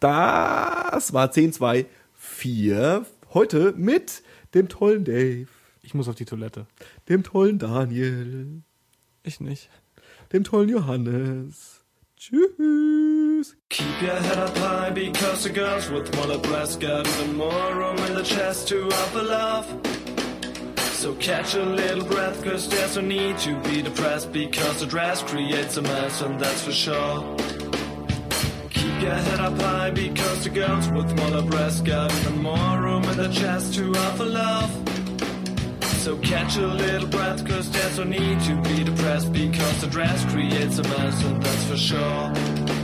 Das war 10, 2, 4. Heute mit dem tollen Dave, Ich muss auf die Toilette. dem tollen Daniel, Ich nicht. dem tollen Johannes. Tschüss. Keep your head up high because the girls with smaller breasts got even more room in the chest to offer love. So catch a little breath cause there's no need to be depressed because the dress creates a mess and that's for sure. Keep your head up high because the girls with smaller breasts got even more room in the chest to offer love. So catch a little breath cause there's no need to be depressed because the dress creates a mess and that's for sure.